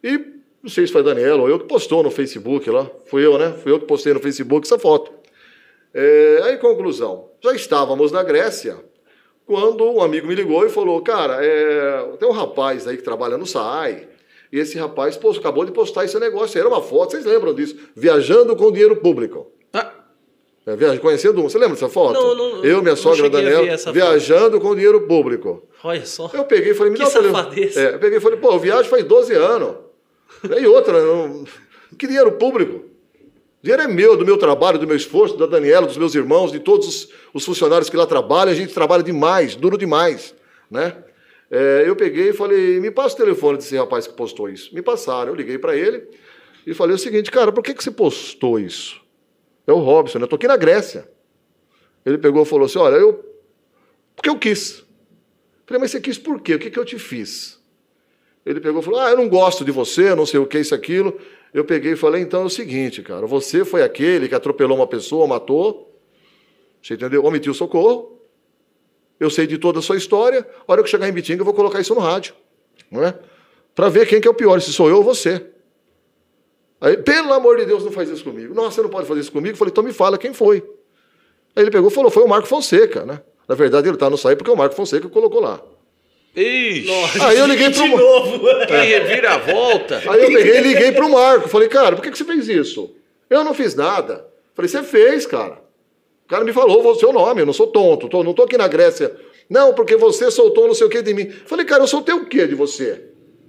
E não sei se foi Daniela ou eu que postou no Facebook lá. Fui eu, né? Fui eu que postei no Facebook essa foto. É, aí, conclusão, já estávamos na Grécia quando um amigo me ligou e falou: Cara, é, tem um rapaz aí que trabalha no SAI. E esse rapaz pô, acabou de postar esse negócio. Era uma foto, vocês lembram disso? Viajando com dinheiro público. Ah. É, viagem, conhecendo um. Você lembra dessa foto? Não, não, Eu, minha sogra Daniel, viajando foto. com dinheiro público. Olha só. Eu peguei e falei, me que dá safadeza. É, eu peguei e falei, pô, eu viajo faz 12 anos. E outra, não... que dinheiro público? O dinheiro é meu, do meu trabalho, do meu esforço, da Daniela, dos meus irmãos, de todos os, os funcionários que lá trabalham. A gente trabalha demais, duro demais, né? É, eu peguei e falei, me passa o telefone desse rapaz que postou isso. Me passaram, eu liguei para ele e falei o seguinte, cara, por que, que você postou isso? É o Robson, né? eu estou aqui na Grécia. Ele pegou e falou assim: Olha, eu. Porque eu quis. Falei, mas você quis por quê? O que, que eu te fiz? Ele pegou e falou: Ah, eu não gosto de você, não sei o que, isso, aquilo. Eu peguei e falei: Então é o seguinte, cara, você foi aquele que atropelou uma pessoa, matou, você entendeu? Omitiu socorro. Eu sei de toda a sua história. A hora que eu chegar em Bitinga, eu vou colocar isso no rádio. Não é? Para ver quem que é o pior, se sou eu ou você. Aí, pelo amor de Deus, não faz isso comigo. Nossa, você não pode fazer isso comigo. Eu falei, então me fala quem foi. Aí ele pegou e falou, foi o Marco Fonseca, né? Na verdade, ele está no sair porque o Marco Fonseca colocou lá. Ixi, Nossa, aí eu liguei pro de novo. Quem revira a volta. Aí eu peguei e liguei pro Marco. Falei, cara, por que, que você fez isso? Eu não fiz nada. Falei, você fez, cara. Cara me falou o seu nome, eu não sou tonto, tô, não tô aqui na Grécia. Não, porque você soltou não sei o que de mim. Falei, cara, eu soltei o que de você?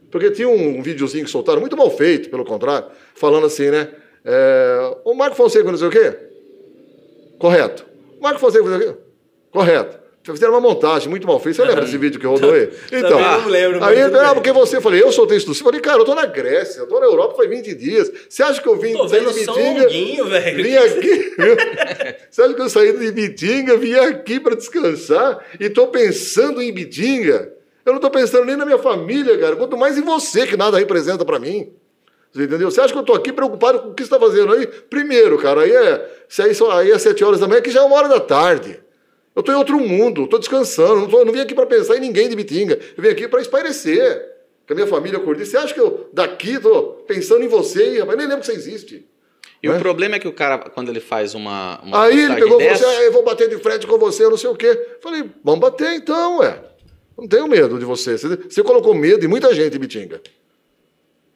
Porque tinha um videozinho que soltaram, muito mal feito, pelo contrário, falando assim, né? É, o Marco Fonseca não sei o quê? Correto. O Marco Fonseca não sei o quê? Correto. Fizeram uma montagem muito mal feita. Você lembra desse vídeo que rodou aí? Então, não lembro. Aí, ah, porque você, eu falei, eu soltei isso. Eu falei, cara, eu tô na Grécia, eu tô na Europa faz 20 dias. Você acha que eu vim tô vendo de Bitinga? velho. Vim aqui? Você acha que eu saí de Bitinga, vim aqui para descansar e tô pensando em Bitinga? Eu não estou pensando nem na minha família, cara. Quanto mais em você, que nada representa para mim. Você entendeu? Você acha que eu estou aqui preocupado com o que você está fazendo aí? Primeiro, cara, aí é, se aí, aí é sete horas da manhã, que já é uma hora da tarde. Eu estou em outro mundo, estou descansando, não, tô, não vim aqui para pensar em ninguém de Bitinga. Eu vim aqui para espairecer. Com a minha família curtir. Você acha que eu daqui estou pensando em você, rapaz? Nem lembro que você existe. E né? o problema é que o cara, quando ele faz uma. uma aí ele pegou dessa... você, ah, eu vou bater de frente com você, eu não sei o quê. Falei, vamos bater então, ué. Não tenho medo de você. Você colocou medo em muita gente, Bitinga.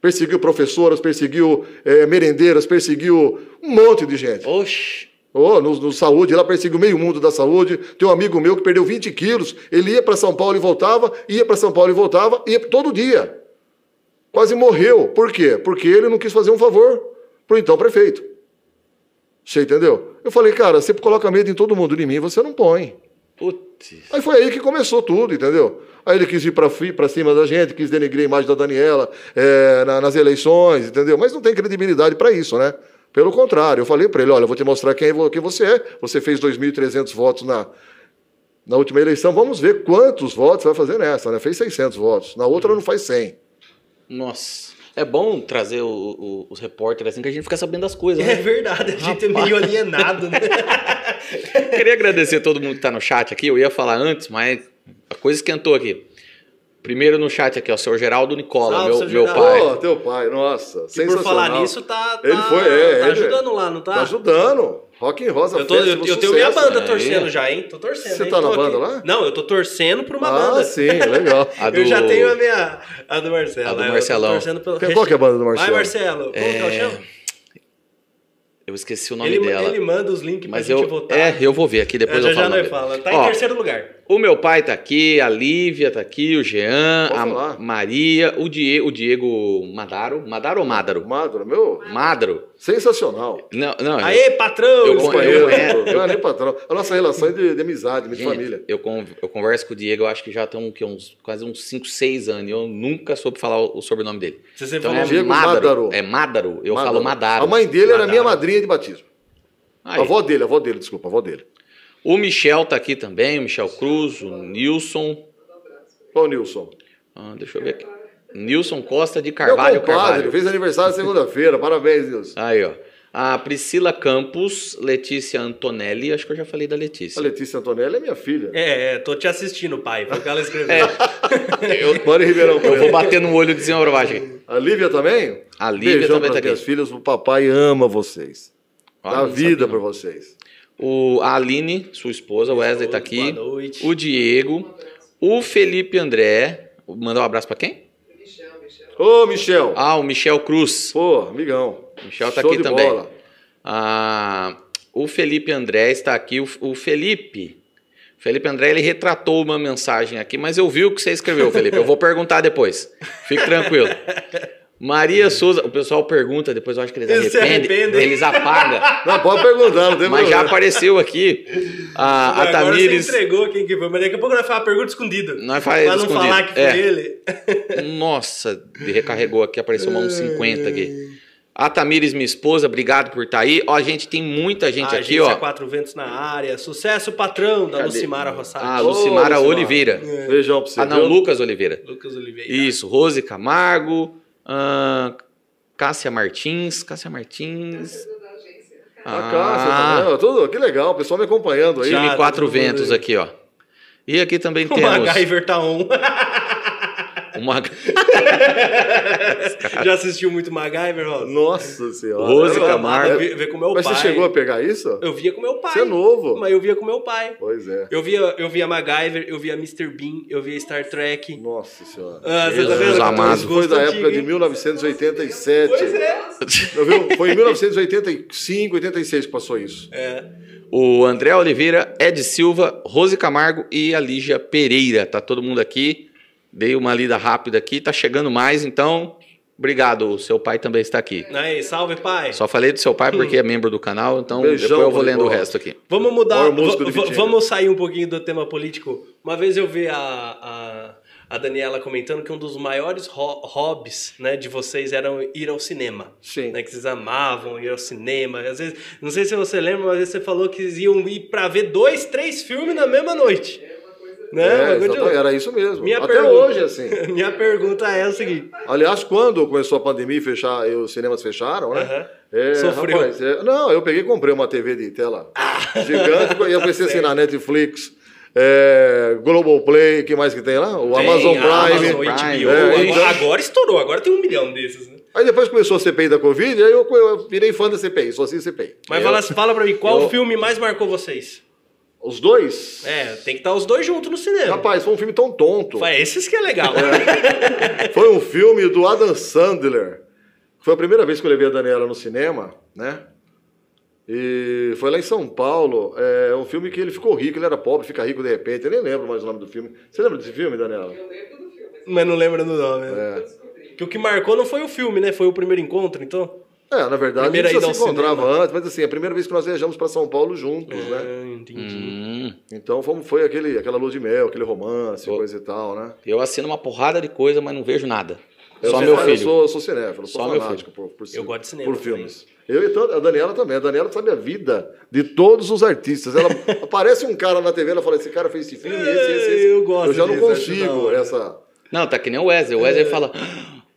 Perseguiu professoras, perseguiu é, merendeiras, perseguiu um monte de gente. Oxi. Oh, no, no, saúde, lá perseguiu meio mundo da saúde. Tem um amigo meu que perdeu 20 quilos. Ele ia para São Paulo e voltava, ia para São Paulo e voltava, ia todo dia. Quase morreu. Por quê? Porque ele não quis fazer um favor pro então prefeito. Você entendeu? Eu falei, cara, você coloca medo em todo mundo, em mim você não põe. Putz. Aí foi aí que começou tudo, entendeu? Aí ele quis ir para cima da gente, quis denegrir a imagem da Daniela é, na, nas eleições, entendeu? Mas não tem credibilidade para isso, né? Pelo contrário, eu falei para ele: olha, eu vou te mostrar quem, quem você é. Você fez 2.300 votos na, na última eleição, vamos ver quantos votos vai fazer nessa, né? Fez 600 votos, na outra não faz 100. Nossa. É bom trazer o, o, os repórteres assim que a gente fica sabendo das coisas. Né? É verdade, a gente é meio alienado, né? Queria agradecer a todo mundo que está no chat aqui. Eu ia falar antes, mas a coisa esquentou aqui. Primeiro no chat aqui, ó, o seu Geraldo Nicola, Salve, meu, meu pai. Oh, teu pai, nossa. E por falar nisso, tá, tá, ele foi, é, tá ajudando lá, não tá? Tá ajudando. Rock and Rosa eu, tô, eu, eu tenho minha banda torcendo já, hein? Tô torcendo. Você hein? tá tô na banda lá? Não, eu tô torcendo pra uma ah, banda. Ah, sim, legal. do... Eu já tenho a minha. A do Marcelo. A do Marcelão. Pelo... Qual que é a banda do Marcelo? Vai, Marcelo. Como é... que é o chama? Eu esqueci o nome Ele, dela. ele manda os links pra Mas gente eu, votar. é, eu vou ver aqui, depois É, eu já falo. já o nós fala. Tá em Ó, terceiro lugar. O meu pai tá aqui, a Lívia tá aqui, o Jean, a falar. Maria, o Diego, o Diego Madaro. Madaro ou Madaro? Madro, meu, Madro. Sensacional. Não, não. Aê, patrão! Eu conheço. Companheiro, conheço. não é nem patrão. A nossa relação é de, de amizade, de Gente, família. Eu, eu converso com o Diego, eu acho que já estão que, uns, quase uns 5, 6 anos. e Eu nunca soube falar o, o sobrenome dele. Você sempre Então falou é Diego Madaro. Madaro. É Madaro. Eu Madaro. falo Madaro. A mãe dele era Madaro. minha madrinha de batismo. Aí. A avó dele, a avó dele, desculpa, a avó dele. O Michel tá aqui também, o Michel Cruz, o Nilson. Qual o Nilson? Ah, deixa eu ver aqui. Nilson Costa de Meu Carvalho compadre, Carvalho. fez aniversário segunda-feira. Parabéns, Nilson. Aí, ó. A Priscila Campos, Letícia Antonelli, acho que eu já falei da Letícia. A Letícia Antonelli é minha filha. É, é, tô te assistindo, pai. Foi o que ela escreveu. É. Mora em Ribeirão Eu vou bater no olho de desenvolvagem. A Lívia também? A Lívia Beijão também tá minhas aqui. filhas. O papai ama vocês. Ó, Dá vida não. vocês. O, a Aline, sua esposa, o Wesley tá aqui. Boa noite. O Diego. O Felipe André. Mandar um abraço pra quem? Ô, Michel. Ah, o Michel Cruz. Pô, amigão. Michel tá Show aqui de também. bola. Ah, o Felipe André está aqui. O, o Felipe. Felipe André, ele retratou uma mensagem aqui, mas eu vi o que você escreveu, Felipe. Eu vou perguntar depois. Fique tranquilo. Maria Souza, o pessoal pergunta, depois eu acho que eles Eles arrependem, arrependem. eles apagam. Não, pode perguntar, não tem Mas já problema. apareceu aqui a, a Agora Tamires. você entregou quem que foi, mas daqui a pouco nós uma pergunta escondida. Nós faz pra não escondido. falar que foi É. ele. Nossa, recarregou aqui, apareceu uma uns 50 aqui. A Tamires, minha esposa, obrigado por estar aí. Ó, a gente tem muita gente a aqui, ó. Quatro Ventos na área. Sucesso, patrão, da Cadê? Lucimara Rossati. Ah, Ô, Lucimara Lucimara. Oliveira. Beijão pra você. Ah, não, viu? Lucas Oliveira. Lucas Oliveira. Isso, Rose Camargo, ah, Cássia Martins, Cássia Martins. A casa também, ó, tudo, que legal, o pessoal me acompanhando aí. Time Quatro Ventos aqui, ó. E aqui também O temos MacGyver tá on. Já assistiu muito MacGyver, Rosa? Nossa senhora. Rose É, Camargo. Eu via, via com meu Mas pai. você chegou a pegar isso? Eu via com meu pai. Você é novo. Mas eu via com meu pai. Pois é. Eu via, eu via MacGyver, eu via Mr. Bean, eu via Star Trek. Nossa senhora. Ah, você Jesus tá vendo? amado. Isso foi da época de antigo, hein? 1987. Pois é. Viu? Foi em 1985, 86 que passou isso. É. O André Oliveira, Ed Silva, Rose Camargo e a Lígia Pereira. Tá todo mundo aqui. Dei uma lida rápida aqui, tá chegando mais, então obrigado. O seu pai também está aqui. Aí, salve, pai. Só falei do seu pai porque é membro do canal, então Beijão, depois eu vou lendo o resto aqui. Vamos mudar, vamos sair um pouquinho do tema político. Uma vez eu vi a, a, a Daniela comentando que um dos maiores ho- hobbies né, de vocês eram ir ao cinema. Sim. Né, que vocês amavam ir ao cinema. Às vezes, não sei se você lembra, mas às vezes você falou que iam ir pra ver dois, três filmes na mesma noite. Né? É, era isso mesmo. Minha Até pergunta- hoje, assim. Minha pergunta é a seguinte. Aliás, quando começou a pandemia e fechar, e os cinemas fecharam, né? Aham. É, Sofreu. rapaz, é- não, eu peguei e comprei uma TV de tela gigante e eu pensei assim na Netflix, é, Globoplay, que mais que tem lá? O Tem Amazon Prime. Amazon, HBO. é, agora, então- agora estourou, agora tem um milhão desses. Né? Aí depois começou a CPI da Covid, aí eu, eu virei fã da CPI, só assim CPI. Mas Eu- fala, fala pra mim, qual eu- filme mais marcou vocês? Os dois? É, tem que estar os dois juntos no cinema. Rapaz, foi um filme tão tonto. Foi esses que é legal. Foi um filme do Adam Sandler. Foi a primeira vez que eu levei a Daniela no cinema, né? E foi lá em São Paulo. É um filme que ele ficou rico, ele era pobre, fica rico de repente. Eu nem lembro mais o nome do filme. Você lembra desse filme, Daniela? Mas não lembra do nome. né? É. Que o que marcou não foi o filme, né? Foi o primeiro encontro, então. É, na verdade, Primeira a gente já se encontrava cinema. antes, mas assim, a primeira vez que nós viajamos para São Paulo juntos, né? Ah, entendi. Hum, Então fomos, foi aquele, aquela lua de mel, aquele romance, Pô. coisa e tal, né? eu assino uma porrada de coisa, mas não vejo nada. Eu Só sou- meu Eu filho. sou, eu sou cinéfilo, sou Só meu fanático por, por, Eu gosto de cinema por também. filmes. Eu e a Daniela também. A Daniela sabe a vida de todos os artistas. Ela aparece um cara na TV, ela fala: esse cara fez esse filme, esse, esse, esse. Eu gosto Eu já não consigo essa. Não, tá que nem o Wesley. O Wesley fala.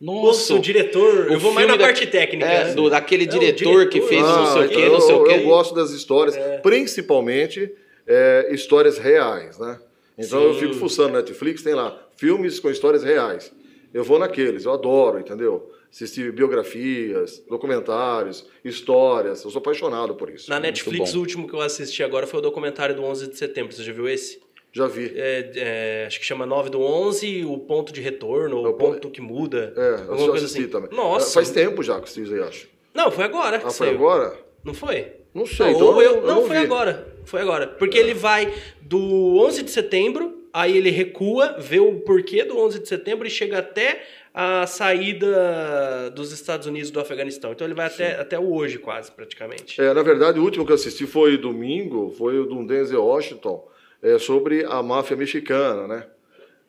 Nossa, Nossa, o diretor. o eu vou mais na filme da- parte técnica. É, né? do, daquele É, o diretor, que diretor. fez não sei o Ah, que, então não sei o eu, que. eu gosto das histórias, principalmente é, histórias reais, né? Então eu Sim. fico fuçando Netflix, tem lá filmes com histórias reais. Eu vou naqueles, eu adoro, entendeu? Assistir biografias, documentários, histórias. Eu sou apaixonado por isso. Na Netflix, o último que eu assisti agora foi o documentário do 11 de setembro. Você já viu esse? Já vi. É, é, acho que chama 9 do 11, o ponto de retorno, É o o ponto- que muda. É, eu alguma coisa assisti assim. também. Nossa. Faz tempo já que assisti, eu acho. Não, foi agora. Ah, foi saiu. agora? Não foi? Não sei, Não, então ou eu, eu não, não foi vi. agora. Foi agora. Porque ele vai do 11 de setembro, aí ele recua, vê o porquê do 11 de setembro e chega até a saída dos Estados Unidos do Afeganistão. Então ele vai até, até hoje, quase, praticamente. É, na verdade, o último que eu assisti foi domingo, foi o do Denzel Washington, é, sobre a máfia mexicana, né?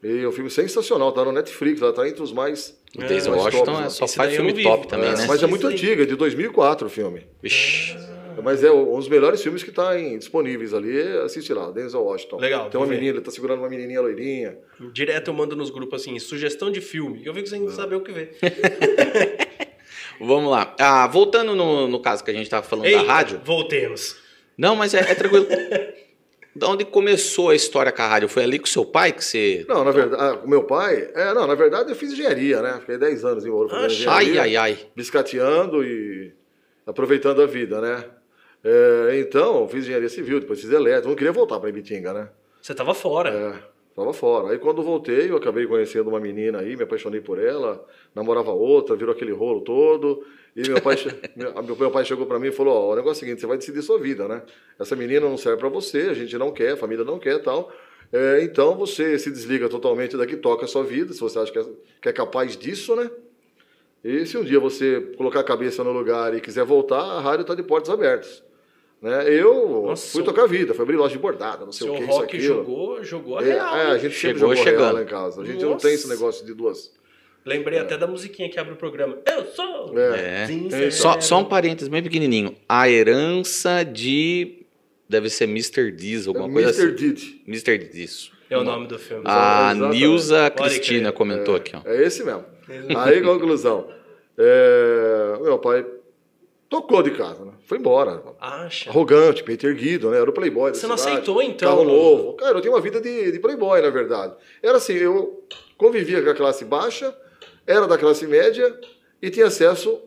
E é um filme sensacional, tá no Netflix, ela tá entre os mais... O Denzel mais Washington tops, é né? só faz filme vi. top também, É, né? Mas é muito antigo, é de 2004 o filme. Vixe. Mas é um dos melhores filmes que está disponíveis ali. Assiste lá, Denzel Washington. Legal, Tem uma menina, ele tá segurando uma menininha loirinha. Direto eu mando nos grupos assim, sugestão de filme. Eu fico sem saber o que ver. Vamos lá. Ah, voltando no, no caso que a gente tava falando Eita, da rádio. voltemos. Não, mas é, é tranquilo. da onde começou a história com a rádio? Foi ali com seu pai que você. Não, na verdade, ah, o meu pai, é, não, na verdade eu fiz engenharia, né? Fiquei 10 anos em ouro Ah, Ai, ai, ai. biscateando e aproveitando a vida, né? É, então, fiz engenharia civil, depois fiz elétrico. Não queria voltar para Ibitinga, né? Você tava fora. É, tava fora. Aí quando voltei, eu acabei conhecendo uma menina aí, me apaixonei por ela, namorava outra, virou aquele rolo todo. E meu pai, meu, meu pai chegou para mim e falou: Ó, o negócio é o seguinte, você vai decidir sua vida, né? Essa menina não serve para você, a gente não quer, a família não quer tal. É, então você se desliga totalmente daqui, toca a sua vida, se você acha que é, que é capaz disso, né? E se um dia você colocar a cabeça no lugar e quiser voltar, a rádio está de portas abertas. Né? Eu Nossa, fui tocar a vida, fui abrir loja de bordada, não sei o que, isso, rock aquilo. jogou, jogou a É, real. é, a gente sempre Chegou jogou real chegando. lá em casa. A gente não tem esse Nossa. negócio de duas. Lembrei até da musiquinha que abre o programa. Eu sou É. É. sincero. Só, só um parênteses bem pequenininho. A herança de. Deve ser Mr. Diesel, alguma coisa Mr. assim. Did. Mr. Disso. É o nome do filme. A Exatamente. Nilza Cristina comentou aqui, ó. É esse mesmo. Aí, conclusão. É, meu pai tocou de casa, né? Foi embora. Acha. Arrogante, peito erguido, né? Era o playboy da Você não cidade. aceitou, então? Carro novo. Cara, eu tinha uma vida de, de playboy, na verdade. Era assim, eu convivia com a classe baixa, era da classe média e tinha acesso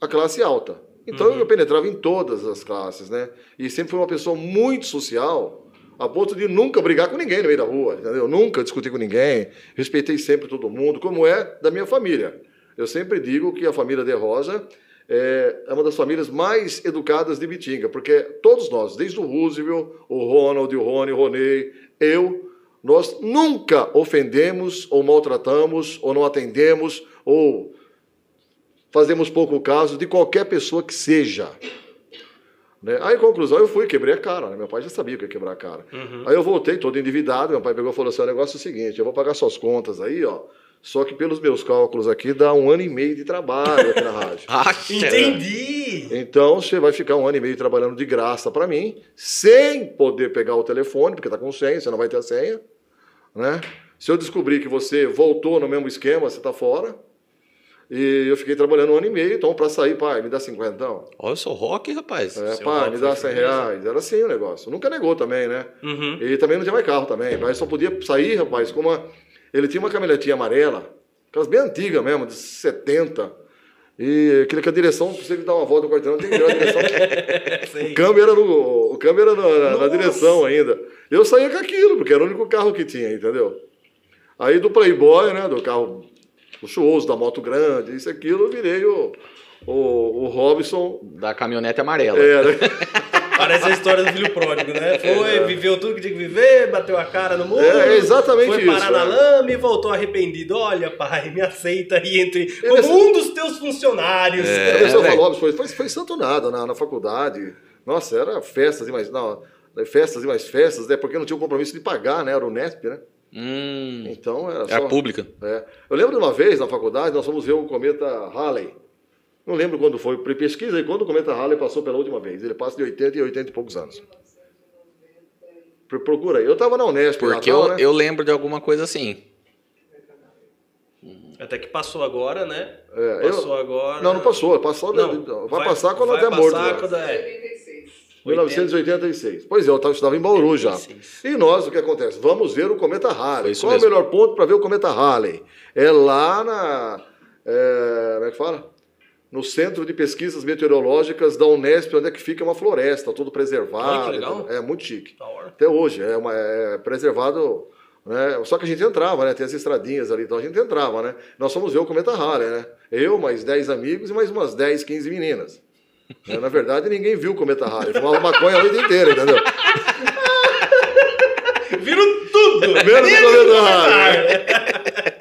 à classe alta. Então Uhum. eu penetrava em todas as classes, né? E sempre fui uma pessoa muito social, a ponto de nunca brigar com ninguém no meio da rua, entendeu? Nunca discuti com ninguém, respeitei sempre todo mundo, como é da minha família. Eu sempre digo que a família De Rosa é, é uma das famílias mais educadas de Bitinga, porque todos nós, desde o Roosevelt, o Ronald, o Rony, o Roney, eu, nós nunca ofendemos ou maltratamos ou não atendemos ou fazemos pouco caso de qualquer pessoa que seja. Né? Aí, em conclusão, eu fui, quebrei a cara. Né? Meu pai já sabia que ia quebrar a cara. Aí eu voltei todo endividado. Meu pai pegou e falou assim: o negócio é o seguinte, eu vou pagar suas contas aí, ó. Só que pelos meus cálculos aqui, dá um ano e meio de trabalho aqui na rádio. Acha. Entendi! Então você vai ficar um ano e meio trabalhando de graça para mim, sem poder pegar o telefone, porque tá com senha, você não vai ter a senha, né? Se eu descobrir que você voltou no mesmo esquema, você tá fora. E eu fiquei trabalhando um ano e meio, então para sair, pai, me dá 50 então. Olha, eu sou rock, rapaz. É, Seu pai, me dá 100 firmeza. reais. Era assim o negócio. Nunca negou também, né? Uhum. E também não tinha mais carro também. Mas só podia sair, rapaz, com uma. Ele tinha uma caminhonetinha amarela, aquelas bem antigas mesmo, de 70. E aquele que a direção, pra você dar uma volta no quarteirão, tem que virar a direção. O câmbio era, no, o câmbio era na, na- direção ainda. Eu saía com aquilo, porque era o único carro que tinha, entendeu? Aí do Playboy, né, do carro luxuoso, da moto grande, isso e aquilo, eu virei o, o, o Robson. Da caminhonete amarela. Era, Parece a história do filho pródigo, né? Foi, viveu tudo que tinha que viver, bateu a cara no muro. É, exatamente Foi isso, parar na é. lama e voltou arrependido. Olha, pai, me aceita aí entre como Ele- um dos teus funcionários. a pessoa falou, foi, foi, foi santo nada na, na faculdade. Nossa, era festas e mais. Não, festas e mais festas, né? Porque não tinha o compromisso de pagar, né? Era o Nesp, né? Hum. Então era Era só. pública. É. Eu lembro de uma vez na faculdade, nós fomos ver o cometa Halley. Não lembro quando foi. Pesquisa aí quando o cometa Halley passou pela última vez. Ele passa de 80 e 80 e poucos anos. Pro- Procura aí. Eu estava na Unesp, Porque Natal, eu, né? eu lembro de alguma coisa assim. Até que passou agora, né? É, passou eu- agora. Não, não passou. passou Não, vai, passar quando vai até morto. passar né? quando é. 86. 1986. Pois é, eu tava- estudava em Bauru já. 86. E nós, o que acontece? Vamos ver o cometa Halley. Qual é o mesmo. melhor ponto para ver o cometa Halley? É lá na. é, como é que fala? No Centro de Pesquisas Meteorológicas da Unesp, onde é que fica uma floresta, tudo preservado. Legal. É muito chique. Até hoje, é, uma, é preservado. Né? Só que a gente entrava, né? Tem as estradinhas ali, então a gente entrava, né? Nós fomos ver o cometa Halley, né? Eu, mais 10 amigos e mais umas 10, 15 meninas. Né? Na verdade, ninguém viu o cometa Halley. Fumava maconha a noite inteira, entendeu? Viram tudo! Menos o cometa Halley.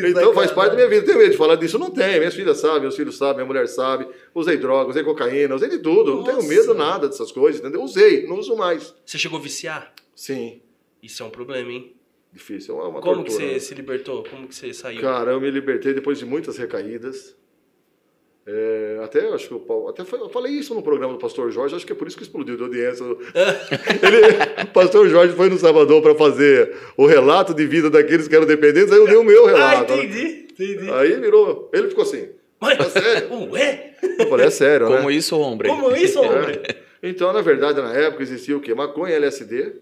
Que Então faz sacanagem. parte da minha vida. Tenho medo de falar disso? Não tem. Minhas filhas sabem, meus filhos sabem, minha mulher sabe. Usei droga, usei cocaína, usei de tudo. Não tenho Nossa. medo nada dessas coisas, entendeu? Usei, não uso mais. Você chegou a viciar? Sim, Isso é um problema, hein? difícil. É uma Como que tortura. você se libertou? Como que você saiu? Cara, eu me libertei depois de muitas recaídas. É, até acho que Paulo, até foi- eu falei isso no programa do Pastor Jorge, acho que é por isso que explodiu de audiência. Ele- o Pastor Jorge foi no Salvador para fazer o relato de vida daqueles que eram dependentes, aí eu dei o meu ah, relato. né? entendi, entendi. Aí virou, ele ficou assim. Mas, é sério? Ué? Eu falei, é sério, Como né? isso, homem? Como isso, homem? É. Então, na verdade, na época existia o quê? Maconha LSD,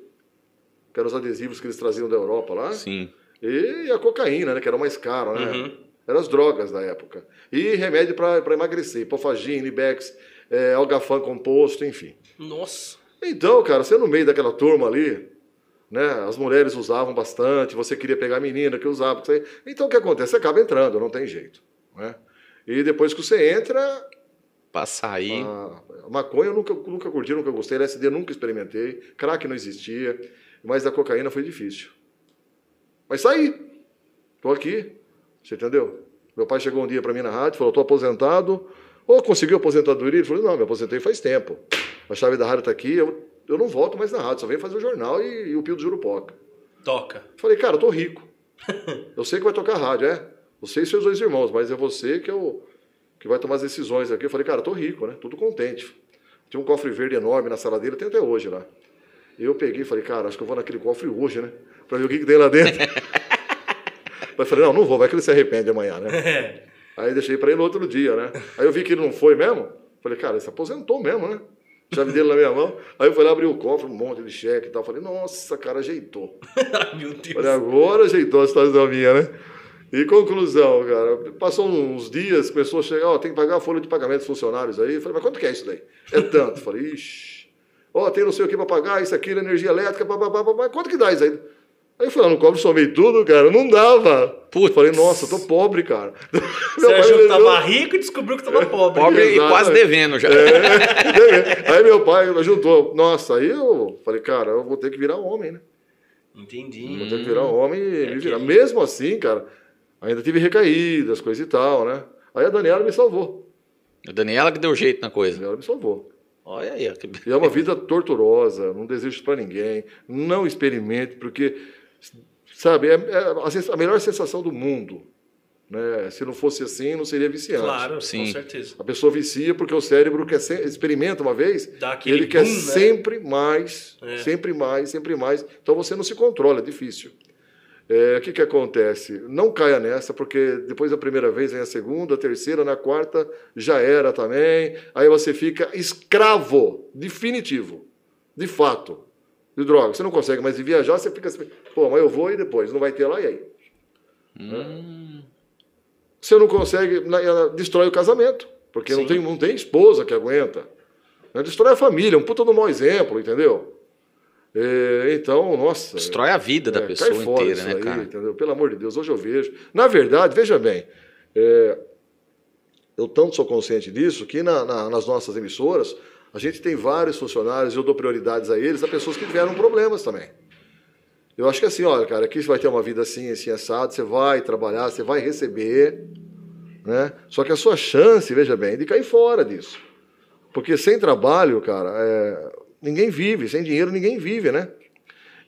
que eram os adesivos que eles traziam da Europa lá, Sim. e a cocaína, né, que era o mais caro, né? Uhum. Eram as drogas da época. E remédio para emagrecer, Pofagine, Ibex, é, Algafan composto, enfim. Nossa. Então, cara, você no meio daquela turma ali, né? As mulheres usavam bastante, você queria pegar a menina que usava. Você... Então o que acontece? Você acaba entrando, não tem jeito. Né? E depois que você entra, Pra sair. a maconha eu nunca, nunca curti, nunca gostei, LSD eu nunca experimentei, crack não existia, mas a cocaína foi difícil. Mas saí. Tô aqui. Você entendeu? Meu pai chegou um dia para mim na rádio, falou: tô aposentado. Ou conseguiu aposentadoria? Ele falou: não, me aposentei faz tempo. A chave da rádio tá aqui, eu, eu não volto mais na rádio, só venho fazer o jornal e, e o Pio do Jurupoca. Toca. Falei, cara, eu tô rico. Eu sei que vai tocar rádio, é? Você e seus dois irmãos, mas é você que, eu, que vai tomar as decisões aqui. Eu falei, cara, eu tô rico, né? Tudo contente. Tinha um cofre verde enorme na sala dele, tem até hoje lá. E eu peguei e falei, cara, acho que eu vou naquele cofre hoje, né? Pra ver o que, que tem lá dentro. Mas falei, não, não vou, vai que ele se arrepende amanhã, né? É. Aí deixei pra ele no outro dia, né? Aí eu vi que ele não foi mesmo. Falei, cara, ele se aposentou mesmo, né? Chave dele na minha mão. Aí eu fui lá abrir o cofre, um monte de cheque e tal. Falei, nossa, cara, ajeitou. Ai, meu Deus. Falei, agora ajeitou a situação minha, né? E conclusão, cara, passou uns dias, começou a chegar, ó, tem que pagar a folha de pagamento dos funcionários aí. Falei, mas quanto que é isso daí? É tanto. Falei, ixi, ó, tem não sei o que pra pagar, isso aqui, energia elétrica, babá, babá, quanto que dá isso aí? Aí eu fui lá no cofre, somei tudo, cara, não dava. Putz. Falei, nossa, eu tô pobre, cara. Você Meu pai achou que tava rico e descobriu que tava pobre. Pobre e quase devendo já. É, aí meu pai ajudou. Nossa, aí eu falei, cara, eu vou ter que virar homem, né? Entendi. Vou ter que virar homem e É me virar. que- Mesmo assim, cara, ainda tive recaídas, coisa e tal, né? Aí a Daniela me salvou. A Daniela que deu jeito na A coisa. Daniela me salvou. Olha aí. ó, que- E é uma vida torturosa, não desejo isso pra ninguém. Não experimente, porque, sabe, é, é a, a melhor sensação do mundo. Né? Se não fosse assim, não seria viciante. Claro, Sim. com certeza. A pessoa vicia porque o cérebro quer se- experimenta uma vez, ele quer boom, né? sempre mais, É. sempre mais, sempre mais. Então você não se controla, é difícil. É, O que, que acontece? Não caia nessa, porque depois da primeira vez vem a segunda, a terceira, na quarta já era também. Aí você fica escravo, definitivo, de fato, de droga. Você não consegue mais viajar, você fica assim, pô, mas eu vou e depois, não vai ter lá e aí? Hum, Você não consegue, ela destrói o casamento, porque não tem, não tem esposa que aguenta. Né? Destrói a família, um puta do mau exemplo, entendeu? É, então, nossa. destrói a vida da é, pessoa cai fora inteira, né, aí, cara? Entendeu? Pelo amor de Deus, hoje eu vejo. Na verdade, veja bem, é, eu tanto sou consciente disso que na- na- nas nossas emissoras a gente tem vários funcionários, eu dou prioridades a eles, a pessoas que tiveram problemas também. Eu acho que assim, olha, cara, aqui você vai ter uma vida assim, assim, assado, você vai trabalhar, você vai receber, né? Só que a sua chance, veja bem, é de cair fora disso. Porque sem trabalho, cara, é, ninguém vive, sem dinheiro ninguém vive, né?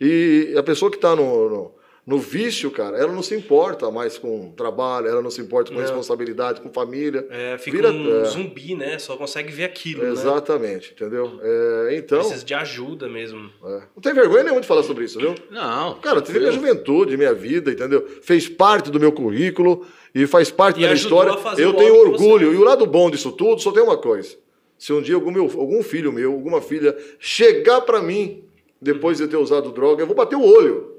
E a pessoa que está no, no, no vício, cara, ela não se importa mais com trabalho, ela não se importa com Não. responsabilidade, com família. É, fica Vira- um é. zumbi, né? Só consegue ver aquilo, né? Exatamente, entendeu? É, então, Precisa de ajuda mesmo. é, não tem vergonha nenhuma de falar sobre isso, viu? Não. Cara, teve minha juventude, minha vida, entendeu? Fez parte do meu currículo e faz parte E da minha história. a fazer Eu tenho você orgulho. é. E o lado bom disso tudo só tem uma coisa. Se um dia algum, meu, algum filho meu, alguma filha, chegar pra mim, depois de eu ter usado droga, eu vou bater o olho.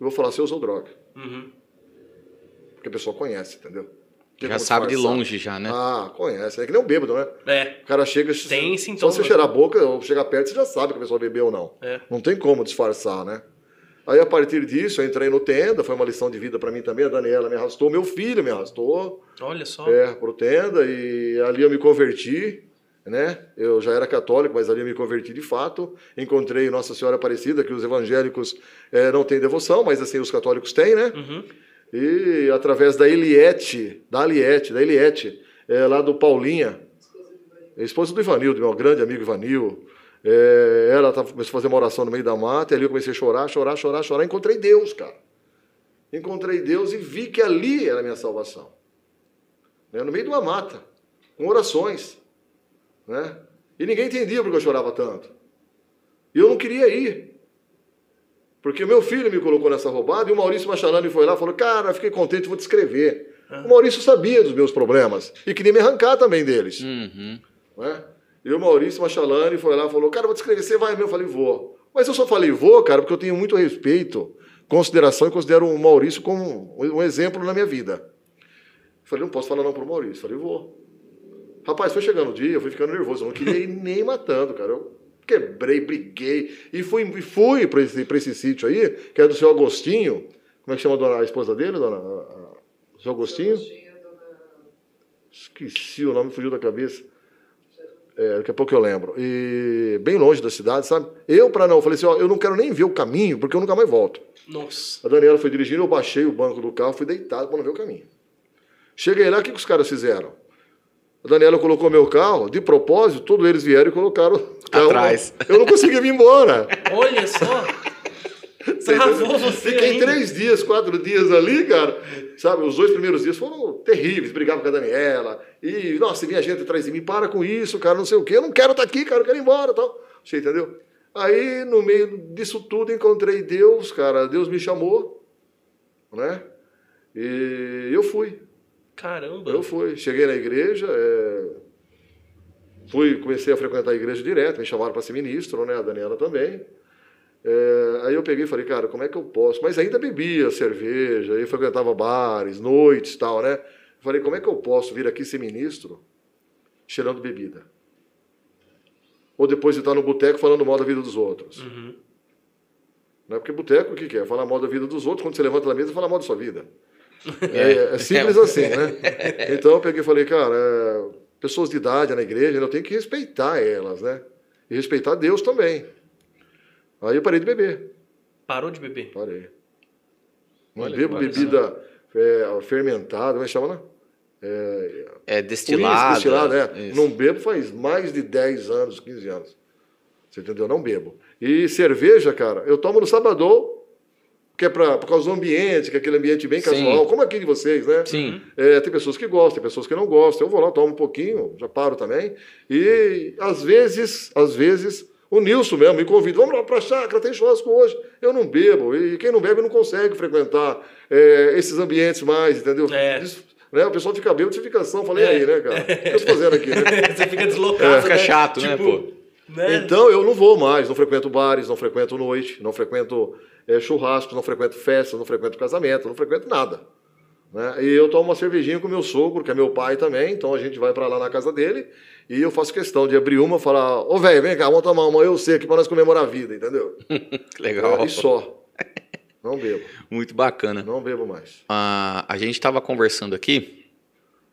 Eu vou falar, você usou droga. Uhum. Porque a pessoa conhece, entendeu? Tem Já sabe de longe já, né? Ah, conhece. É que nem um bêbado, né? É. O cara chega. Tem Só sintomas, você cheirar a boca ou chegar perto, você já sabe que a pessoa bebeu ou não. É. Não tem como disfarçar, né? Aí, a partir disso, eu entrei no Tenda, foi uma lição de vida para mim também. A Daniela me arrastou, meu filho me arrastou Olha só. é, pro Tenda, e ali eu me converti. Né? Eu já era católico, mas ali eu me converti de fato. Encontrei Nossa Senhora Aparecida, que os evangélicos é, não têm devoção, mas assim os católicos têm, né? Uhum. E através da Eliette, da Aliette, da Eliette, é, lá do Paulinha, esposa do Ivanildo, meu grande amigo Ivanil. É, ela tava, começou a fazer uma oração no meio da mata, e ali eu comecei a chorar, chorar, chorar, chorar. Encontrei Deus, cara. Encontrei Deus e vi que ali era a minha salvação. Né? No meio de uma mata, com orações. Né? E ninguém entendia porque eu chorava tanto. E eu não queria ir. Porque meu filho me colocou nessa roubada e o Maurício Machalani foi lá e falou: Cara, fiquei contente, vou te escrever. O Maurício sabia dos meus problemas e queria me arrancar também deles. Uhum. Né? E o Maurício Machalani foi lá e falou: Cara, vou te escrever, você vai mesmo? Eu falei: Vou. Mas eu só falei: Vou, cara, porque eu tenho muito respeito, consideração e considero o Maurício como um exemplo na minha vida. Eu falei: Não posso falar não pro Maurício. Eu falei: Vou. Rapaz, foi chegando o dia, eu fui ficando nervoso. Eu não queria ir nem matando, cara. Eu quebrei, briguei. E fui, fui para esse, pra esse sítio aí, que é do seu Agostinho. Como é que chama a, dona, a esposa dele, dona? A, a, o seu Agostinho? Esqueci o nome, fugiu da cabeça. É, daqui a pouco eu lembro. E bem longe da cidade, sabe? Eu, para não, eu falei assim: ó, eu não quero nem ver o caminho, porque eu nunca mais volto. Nossa. A Daniela foi dirigindo, eu baixei o banco do carro, fui deitado para não ver o caminho. Cheguei lá, o que, que os caras fizeram? A Daniela colocou meu carro, de propósito, todos eles vieram e colocaram o carro. Atrás. Eu não consegui vir embora. Olha só. Travou você Fiquei ainda. três dias, quatro dias ali, cara. Sabe, os dois primeiros dias foram terríveis. Brigava com a Daniela. E, nossa, vinha gente atrás de mim. Para com isso, cara, não sei o quê. Eu não quero estar aqui, cara, eu quero ir embora tal. Você entendeu? Aí, no meio disso tudo, encontrei Deus, cara. Deus me chamou, né? E eu fui. Caramba. Eu fui. Cheguei na igreja, é, fui, comecei a frequentar a igreja direto. Me chamaram para ser ministro, né? A Daniela também. É, aí eu peguei e falei, cara, como é que eu posso? Mas ainda bebia cerveja, aí frequentava bares, noites e tal, né? Falei, como é que eu posso vir aqui ser ministro cheirando bebida? Ou depois de estar no boteco falando mal da vida dos outros? Uhum. Não é porque boteco o que, que é? Falar mal da vida dos outros, quando você levanta da mesa, fala mal da sua vida. É, é simples assim, né? Então eu peguei e falei, cara, é, pessoas de idade na igreja, eu tenho que respeitar elas, né? E respeitar Deus também. Aí eu parei de beber. Parou de beber. Parei. Não Olha, bebo bebida é, fermentada, como é que chama, né? É, É uísque destilado. destilado, é. Isso. Não bebo faz mais de 10 anos, 15 anos. Você entendeu? Não bebo. E cerveja, cara, eu tomo no sabadão, que é pra, por causa do ambiente, que é aquele ambiente bem Sim. casual, como aqui de vocês, né? Sim. É, tem pessoas que gostam, tem pessoas que não gostam. Eu vou lá, tomo um pouquinho, já paro também. E às vezes, às vezes, o Nilson mesmo me convida, vamos lá para a chácara, tem churrasco hoje. Eu não bebo. E quem não bebe não consegue frequentar é, esses ambientes mais, entendeu? É. Isso, né? O pessoal fica bêbado, você fica ação. Falei É. aí, né, cara? O que eu estou fazendo aqui, né? Você fica deslocado. Fica né? chato, né, Tipo, pô? Né? Então eu não vou mais, não frequento bares, não frequento noite, não frequento é, churrasco, não frequento festa, não frequento casamento, não frequento nada. Né? E eu tomo uma cervejinha com meu sogro, que é meu pai também, então a gente vai para lá na casa dele e eu faço questão de abrir uma e falar: Ô velho, vem cá, vamos tomar uma, eu sei, aqui para nós comemorar a vida, entendeu? Que legal. É, e só. Não bebo, Muito bacana. não bebo mais. Ah, a gente estava conversando aqui.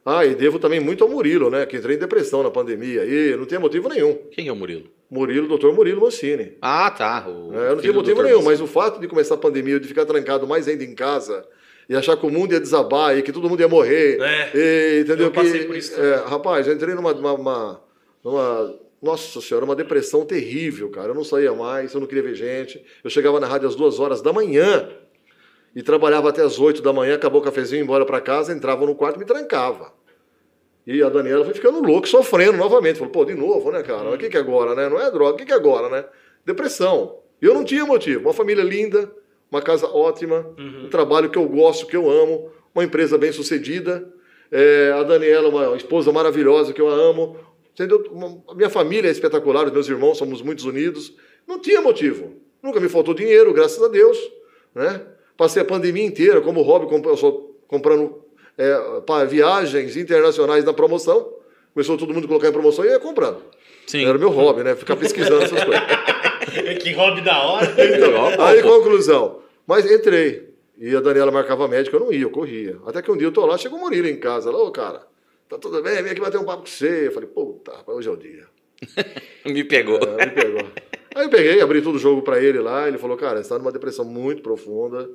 Ah, e devo também muito ao Murilo, né? Que entrei em depressão na pandemia e não tem motivo nenhum. Quem é o Murilo? Murilo, doutor Murilo Mancini. Ah, tá. O É, eu não tinha motivo nenhum, Wilson. mas o fato de começar a pandemia, de ficar trancado mais ainda em casa e achar que o mundo ia desabar e que todo mundo ia morrer. É, e, entendeu? eu passei que, por isso é, rapaz, eu entrei numa, numa, numa- numa- Nossa senhora, uma depressão terrível, cara. Eu não saía mais, eu não queria ver gente. Eu chegava na rádio às duas horas da manhã e trabalhava até às oito da manhã, acabou o cafezinho, embora para casa, entrava no quarto e me trancava. E a Daniela foi ficando louca, sofrendo novamente. Falou, pô, de novo, né, cara? O que que é agora, né? Não é droga, o que que é agora, né? Depressão. E eu não tinha motivo. Uma família linda, uma casa ótima, um trabalho que eu gosto, que eu amo, uma empresa bem sucedida. É, a Daniela, uma esposa maravilhosa que eu amo. Entendeu? Uma- a minha família é espetacular, os meus irmãos somos muito unidos. Não tinha motivo. Nunca me faltou dinheiro, graças a Deus. Né? Passei a pandemia inteira como hobby, comp- eu sou comprando é, para viagens internacionais na promoção. Começou todo mundo a colocar em promoção e eu ia comprando. Sim. Era meu hobby, né? Ficar pesquisando essas coisas. que hobby da hora. Então, aí, conclusão. Mas entrei. E a Daniela marcava médica, eu não ia, eu corria. Até que um dia eu tô lá, chegou o Murilo em casa. Lá, ô, cara, tá tudo bem? Vem aqui bater um papo com você. Eu falei, puta, rapaz, hoje é o dia. Me pegou. É, me pegou. Aí eu peguei, abri todo o jogo pra ele lá. Ele falou, cara, você tá numa depressão muito profunda.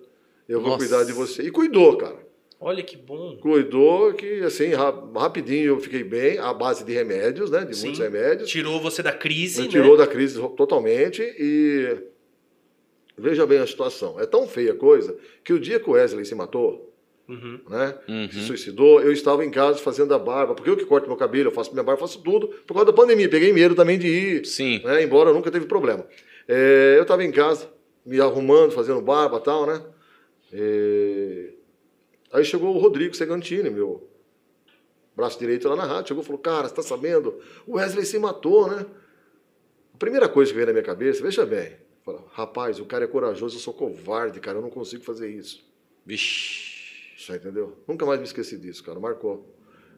Eu vou Nossa. cuidar de você. E cuidou, cara. Olha que bom. Cuidou que, assim, ra- rapidinho eu fiquei bem, à base de remédios, né? De Sim. muitos remédios. Tirou você da crise, Me né? tirou da crise totalmente e veja bem a situação. É tão feia a coisa que o dia que o Wesley se matou, Uhum. né? Uhum. Se suicidou, eu estava em casa fazendo a barba, porque eu que corto meu cabelo, eu faço minha barba, faço tudo, por causa da pandemia. Peguei medo também de ir, Sim. né? Embora nunca teve problema. É, eu estava em casa, me arrumando, fazendo barba e tal, né? É, Aí chegou o Rodrigo Segantini, meu braço direito lá na rádio, chegou e falou, cara, você tá sabendo? O Wesley se matou, né? A primeira coisa que veio na minha cabeça, veja bem, fala, rapaz, o cara é corajoso, eu sou covarde, cara, eu não consigo fazer isso. Vixe. Você entendeu? Nunca mais me esqueci disso, cara, marcou.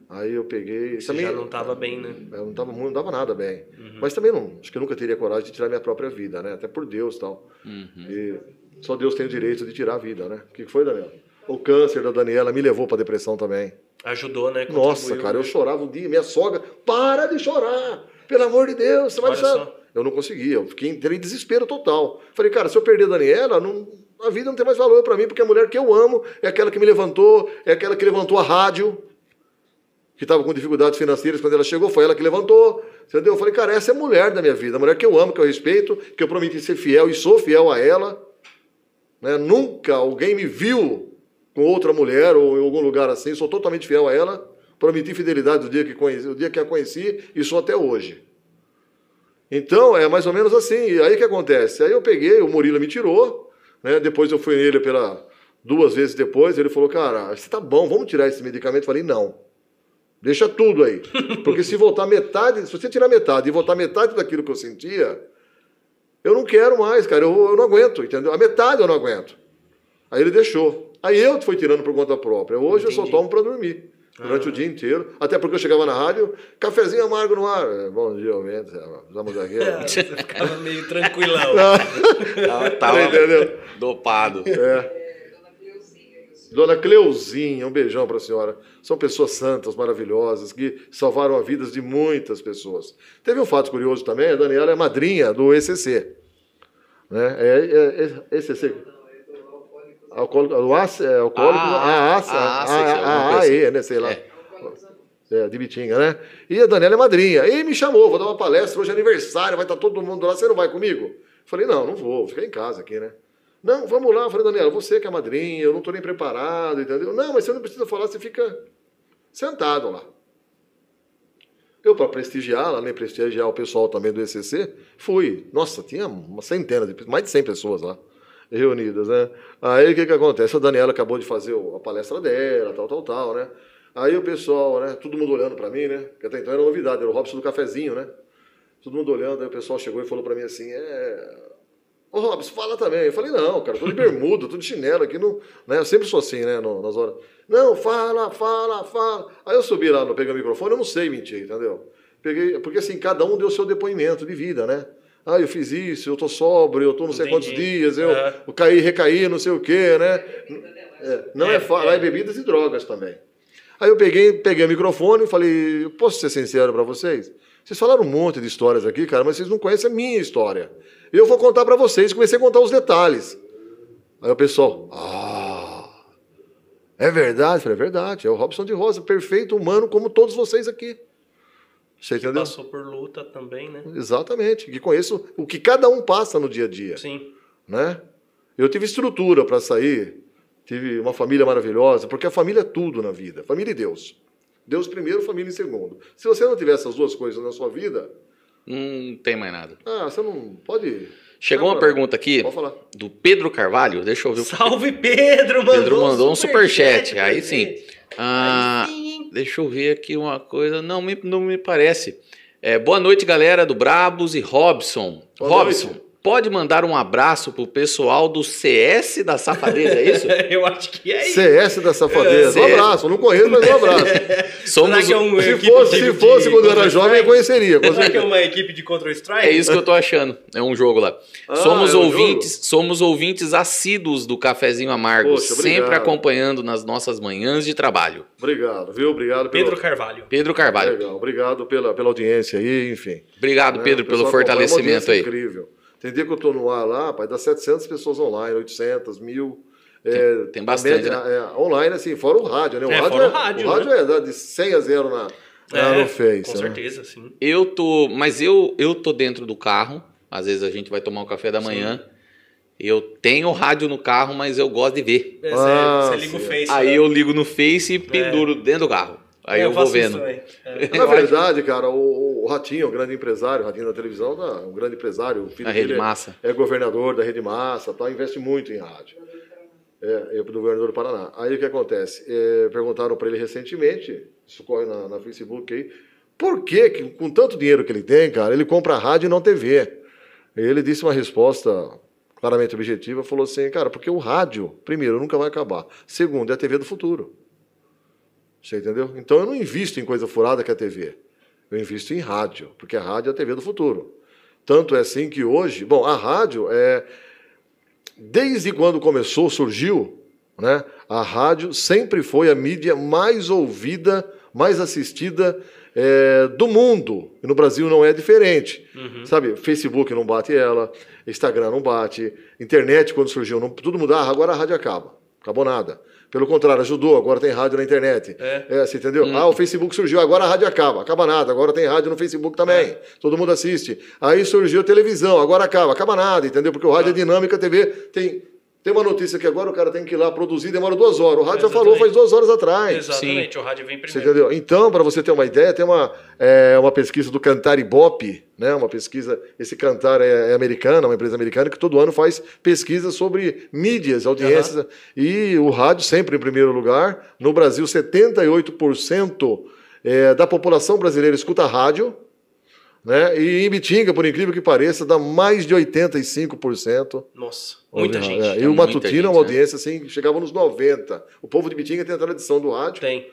Aí eu peguei... Você já não tava bem, né? Eu não tava, não tava nada bem. Uhum. Mas também não, acho que eu nunca teria coragem de tirar minha própria vida, né? Até por Deus e tal. Uhum. E só Deus tem o direito de tirar a vida, né? O que foi, Daniel? O câncer da Daniela me levou pra depressão também. Ajudou, né? Nossa, Contribuiu, cara, eu né? chorava um dia, minha sogra, para de chorar, pelo amor de Deus, você vai Olha deixar. só. Eu não conseguia, eu fiquei entrei em desespero total. Falei, cara, se eu perder a Daniela, não- a vida não tem mais valor pra mim, porque a mulher que eu amo é aquela que me levantou, é aquela que levantou a rádio, que estava com dificuldades financeiras quando ela chegou, foi ela que levantou. Entendeu? Eu falei, cara, essa é a mulher da minha vida, a mulher que eu amo, que eu respeito, que eu prometi ser fiel e sou fiel a ela. Né? Nunca alguém me viu com outra mulher ou em algum lugar assim, sou totalmente fiel a ela. Prometi fidelidade do dia que, conheci, o dia que a conheci e sou até hoje. Então, é mais ou menos assim. E aí o que acontece? Aí eu peguei, o Murilo me tirou, né? depois eu fui nele pela duas vezes depois, ele falou, cara, você tá bom, vamos tirar esse medicamento. Eu falei, não. Deixa tudo aí. Porque se voltar metade, se você tirar metade e voltar metade daquilo que eu sentia, eu não quero mais, cara. Eu, eu não aguento, entendeu? A metade eu não aguento. Aí ele deixou. Aí eu fui tirando por conta própria. Hoje eu só Entendi. tomo para dormir. Durante o dia inteiro. Até porque eu chegava na rádio, cafezinho amargo no ar. É, Bom dia, Almeida. Vamos aqui. É, você ficava meio tranquilão. Tava, tava Entendeu? dopado. É. Dona Cleuzinha, um beijão para a senhora. São pessoas santas, maravilhosas, que salvaram a vida de muitas pessoas. Teve um fato curioso também, a Daniela é madrinha do ECC. Né? É, é, é ECC. Alcoólico, o AC, é, alcoólico, Ah, a a ACE, a alguma coisa AE, né, sei lá. É. É, de Bitinga, né? E a Daniela é madrinha. E me chamou, vou dar uma palestra, hoje é aniversário, vai estar todo mundo lá, você não vai comigo? Falei, não, não vou, vou ficar em casa aqui, né? Não, vamos lá. Eu falei, Daniela, você que é madrinha, eu não estou nem preparado, entendeu? Não, mas você não precisa falar, você fica sentado lá. Eu, para prestigiá-la, nem prestigiar o pessoal também do ECC, fui. Nossa, tinha uma centena, de, mais de 100 pessoas lá reunidas, né? Aí o que que acontece? A Daniela acabou de fazer a palestra dela, tal, tal, tal, né? Aí o pessoal, né? Todo mundo olhando para mim, né? Porque até então era novidade, era o Robson do cafezinho, né? Todo mundo olhando, aí o pessoal chegou e falou para mim assim, é... Ô Robson, fala também. Eu falei, não, cara, tô de bermuda, tô de chinelo aqui, no, né? Eu sempre sou assim, né, nas horas. Não, fala, fala, fala. Aí eu subi lá, peguei o microfone, eu não sei mentir, entendeu? Peguei, porque assim, cada um deu seu depoimento de vida, né? Ah, eu fiz isso, eu tô sóbrio, eu tô não sei Entendi. quantos dias, eu, É. eu caí, recaí, não sei o quê, né? É, não é, É, é. é bebidas e drogas também. Aí eu peguei, peguei o microfone e falei, "Eu posso ser sincero para vocês? Vocês falaram um monte de histórias aqui, cara, mas vocês não conhecem a minha história. Eu vou contar para vocês, comecei a contar os detalhes. Aí o pessoal, ah, é verdade? Eu falei, é verdade, é o Robson de Rosa, perfeito, humano, como todos vocês aqui. Você entendeu? Passou por luta também, né? Exatamente, que conheço o que cada um passa no dia a dia Sim. né? Eu tive estrutura para sair, tive uma família maravilhosa, porque a família é tudo na vida, família e Deus. Deus primeiro, família em segundo. Se você não tiver essas duas coisas na sua vida, Não tem mais nada. ah, você não pode. Chegou uma pergunta aqui do Pedro Carvalho. Deixa eu ver Salve, Pedro! Mandou Pedro mandou um superchat. pra Aí sim. Ah, Aí? Deixa eu ver aqui uma coisa. Não me, não me parece. É, boa noite, galera do Brabos e Robson. Boa Robson, noite. Pode mandar um abraço pro pessoal do CS da Safadeza, é isso? Eu acho que é isso. CS da Safadeza. Um CS. abraço, não conheço, mas um abraço. Somos, é um Se fosse, de- se de fosse quando eu era jovem, eu conheceria. Será que é uma equipe de Counter-Strike? É isso que eu tô achando. É um jogo lá. Ah, somos é um ouvintes, somos ouvintes assíduos do Cafezinho Amargo, Poxa, sempre acompanhando nas nossas manhãs de trabalho. Obrigado, viu? Obrigado pelo... Pedro Carvalho. Pedro Carvalho. Legal, obrigado pela, pela audiência aí, enfim. Obrigado, né? Pedro, pelo pessoal fortalecimento é aí. incrível. Tem dia que eu tô no ar lá, pai, dá 700 pessoas online, 800, mil. é, tem a bastante, média, é, online, assim, fora o rádio, né? O É, rádio fora é, o rádio, o rádio né? é de 100 a 0 na, na- É, no Face. Com né? certeza, sim. Eu tô, mas eu eu tô dentro do carro. Às vezes a gente vai tomar um café da manhã. Eu tenho rádio no carro, mas eu gosto de ver. É, Ah, você, você liga o sim. Face. Aí né? eu ligo no Face e penduro dentro do carro. Aí É, eu, vou faço isso vendo. É. Na verdade, cara, o, o Ratinho, o grande empresário, o Ratinho da televisão, tá, um grande empresário. O filho A Rede dele é- Massa. É, governador da Rede Massa, tá, investe muito em rádio. É, é do governador do Paraná. Aí o que acontece? É, perguntaram para ele recentemente, isso corre na, na Facebook aí, por que, que, com tanto dinheiro que ele tem, cara, ele compra rádio e não TV? Ele disse uma resposta claramente objetiva, falou assim, cara, porque o rádio, primeiro, nunca vai acabar. Segundo, é a TV do futuro. Você entendeu? Então eu não invisto em coisa furada que é a TV. Eu invisto em rádio, porque a rádio é a TV do futuro. Tanto é assim que hoje, bom, a rádio é desde quando começou, surgiu, né? A rádio sempre foi a mídia mais ouvida, mais assistida é, do mundo. E no Brasil não é diferente. Sabe, Facebook não bate ela, Instagram não bate, internet quando surgiu, não, tudo mudar, agora a rádio acaba. Acabou nada. Pelo contrário, ajudou, agora tem rádio na internet. É. você entendeu? Ah, o Facebook surgiu, agora a rádio acaba. Acaba nada, agora tem rádio no Facebook também. Todo mundo assiste. Aí surgiu a televisão, agora acaba. Acaba nada, entendeu? Porque o rádio é dinâmica, a TV tem. Tem uma notícia que agora o cara tem que ir lá produzir, demora duas horas. O rádio já falou faz duas horas atrás. Exatamente, o rádio vem Você primeiro. entendeu? Então, para você ter uma ideia, tem uma, é, uma pesquisa do Cantar Ibope, né? Uma pesquisa, esse Cantar é, é americana, uma empresa americana que todo ano faz pesquisa sobre mídias, audiências, e o rádio sempre em primeiro lugar. No Brasil, 78% é, da população brasileira escuta rádio, né? E em Bitinga, por incrível que pareça, dá mais de 85%. Nossa, muita gente. É, e É o Matutino gente, é uma né? audiência assim, que chegava nos 90. O povo de Bitinga tem a tradição do rádio. Tem.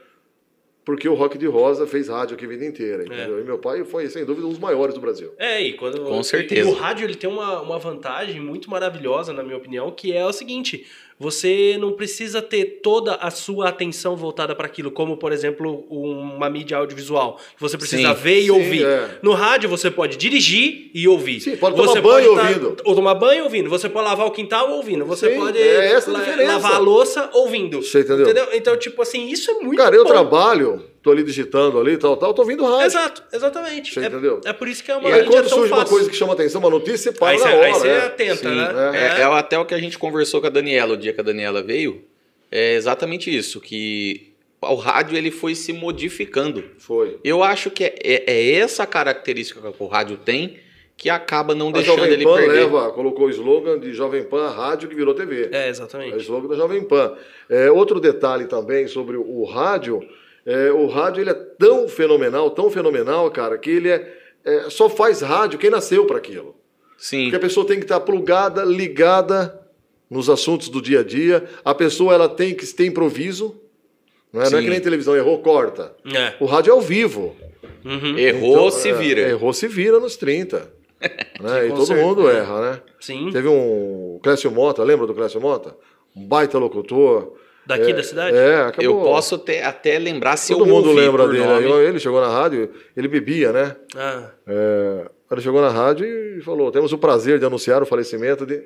Porque o Rock de Rosa fez rádio aqui a vida inteira, É. entendeu? E meu pai foi, sem dúvida, um dos maiores do Brasil. É, e quando. Com certeza. E o rádio ele tem uma, uma vantagem muito maravilhosa, na minha opinião, que é o seguinte: você não precisa ter toda a sua atenção voltada para aquilo, como, por exemplo, uma mídia audiovisual. que Você precisa Sim. ver e Sim, ouvir. é. No rádio você pode dirigir e ouvir. Sim, pode você tomar banho tá- ouvindo. Ou tomar banho ouvindo. Você pode lavar o quintal ouvindo. Você Sim, pode é essa a la- diferença. lavar a louça ouvindo. Você entendeu? Então, tipo assim, isso é muito Cara, eu bom. trabalho, tô ali digitando ali, tal, tal, tô ouvindo rádio. Exato, exatamente. Você é, entendeu? é por isso que é uma E aí quando tão surge uma fácil. coisa que chama atenção, uma notícia, você para Aí na você, hora. aí você né? atenta, Sim, né? É, é até o que a gente conversou com a Daniela, o dia que a Daniela veio. É exatamente isso, que o rádio ele foi se modificando. Foi. Eu acho que é, é- é essa característica que o rádio tem que acaba não A deixando Jovem ele Pan perder. leva, colocou o slogan de Jovem Pan, rádio que virou TV. É, É o exatamente. slogan da Jovem Pan. É, outro detalhe também sobre o rádio, é, o rádio ele é tão fenomenal, tão fenomenal, cara, que ele é, é, só faz rádio quem nasceu para aquilo. Sim, Porque a pessoa tem que estar plugada, ligada nos assuntos do dia a dia. A pessoa ela tem que ter improviso. Não é, não é que nem televisão, errou, corta. É. O rádio é ao vivo. Uhum. errou, Então, se é, vira. errou, se vira nos 30. né? E todo certeza. mundo erra, né? Sim. Teve um Clécio Mota, lembra do Clécio Mota? Um baita locutor. Daqui É, da cidade? É, acabou. Eu posso ter- até lembrar se Todo eu mundo ouvi lembra por dele. nome. Aí Ele chegou na rádio, ele bebia, né? Ah, É, ele chegou na rádio e falou: temos o prazer de anunciar o falecimento de.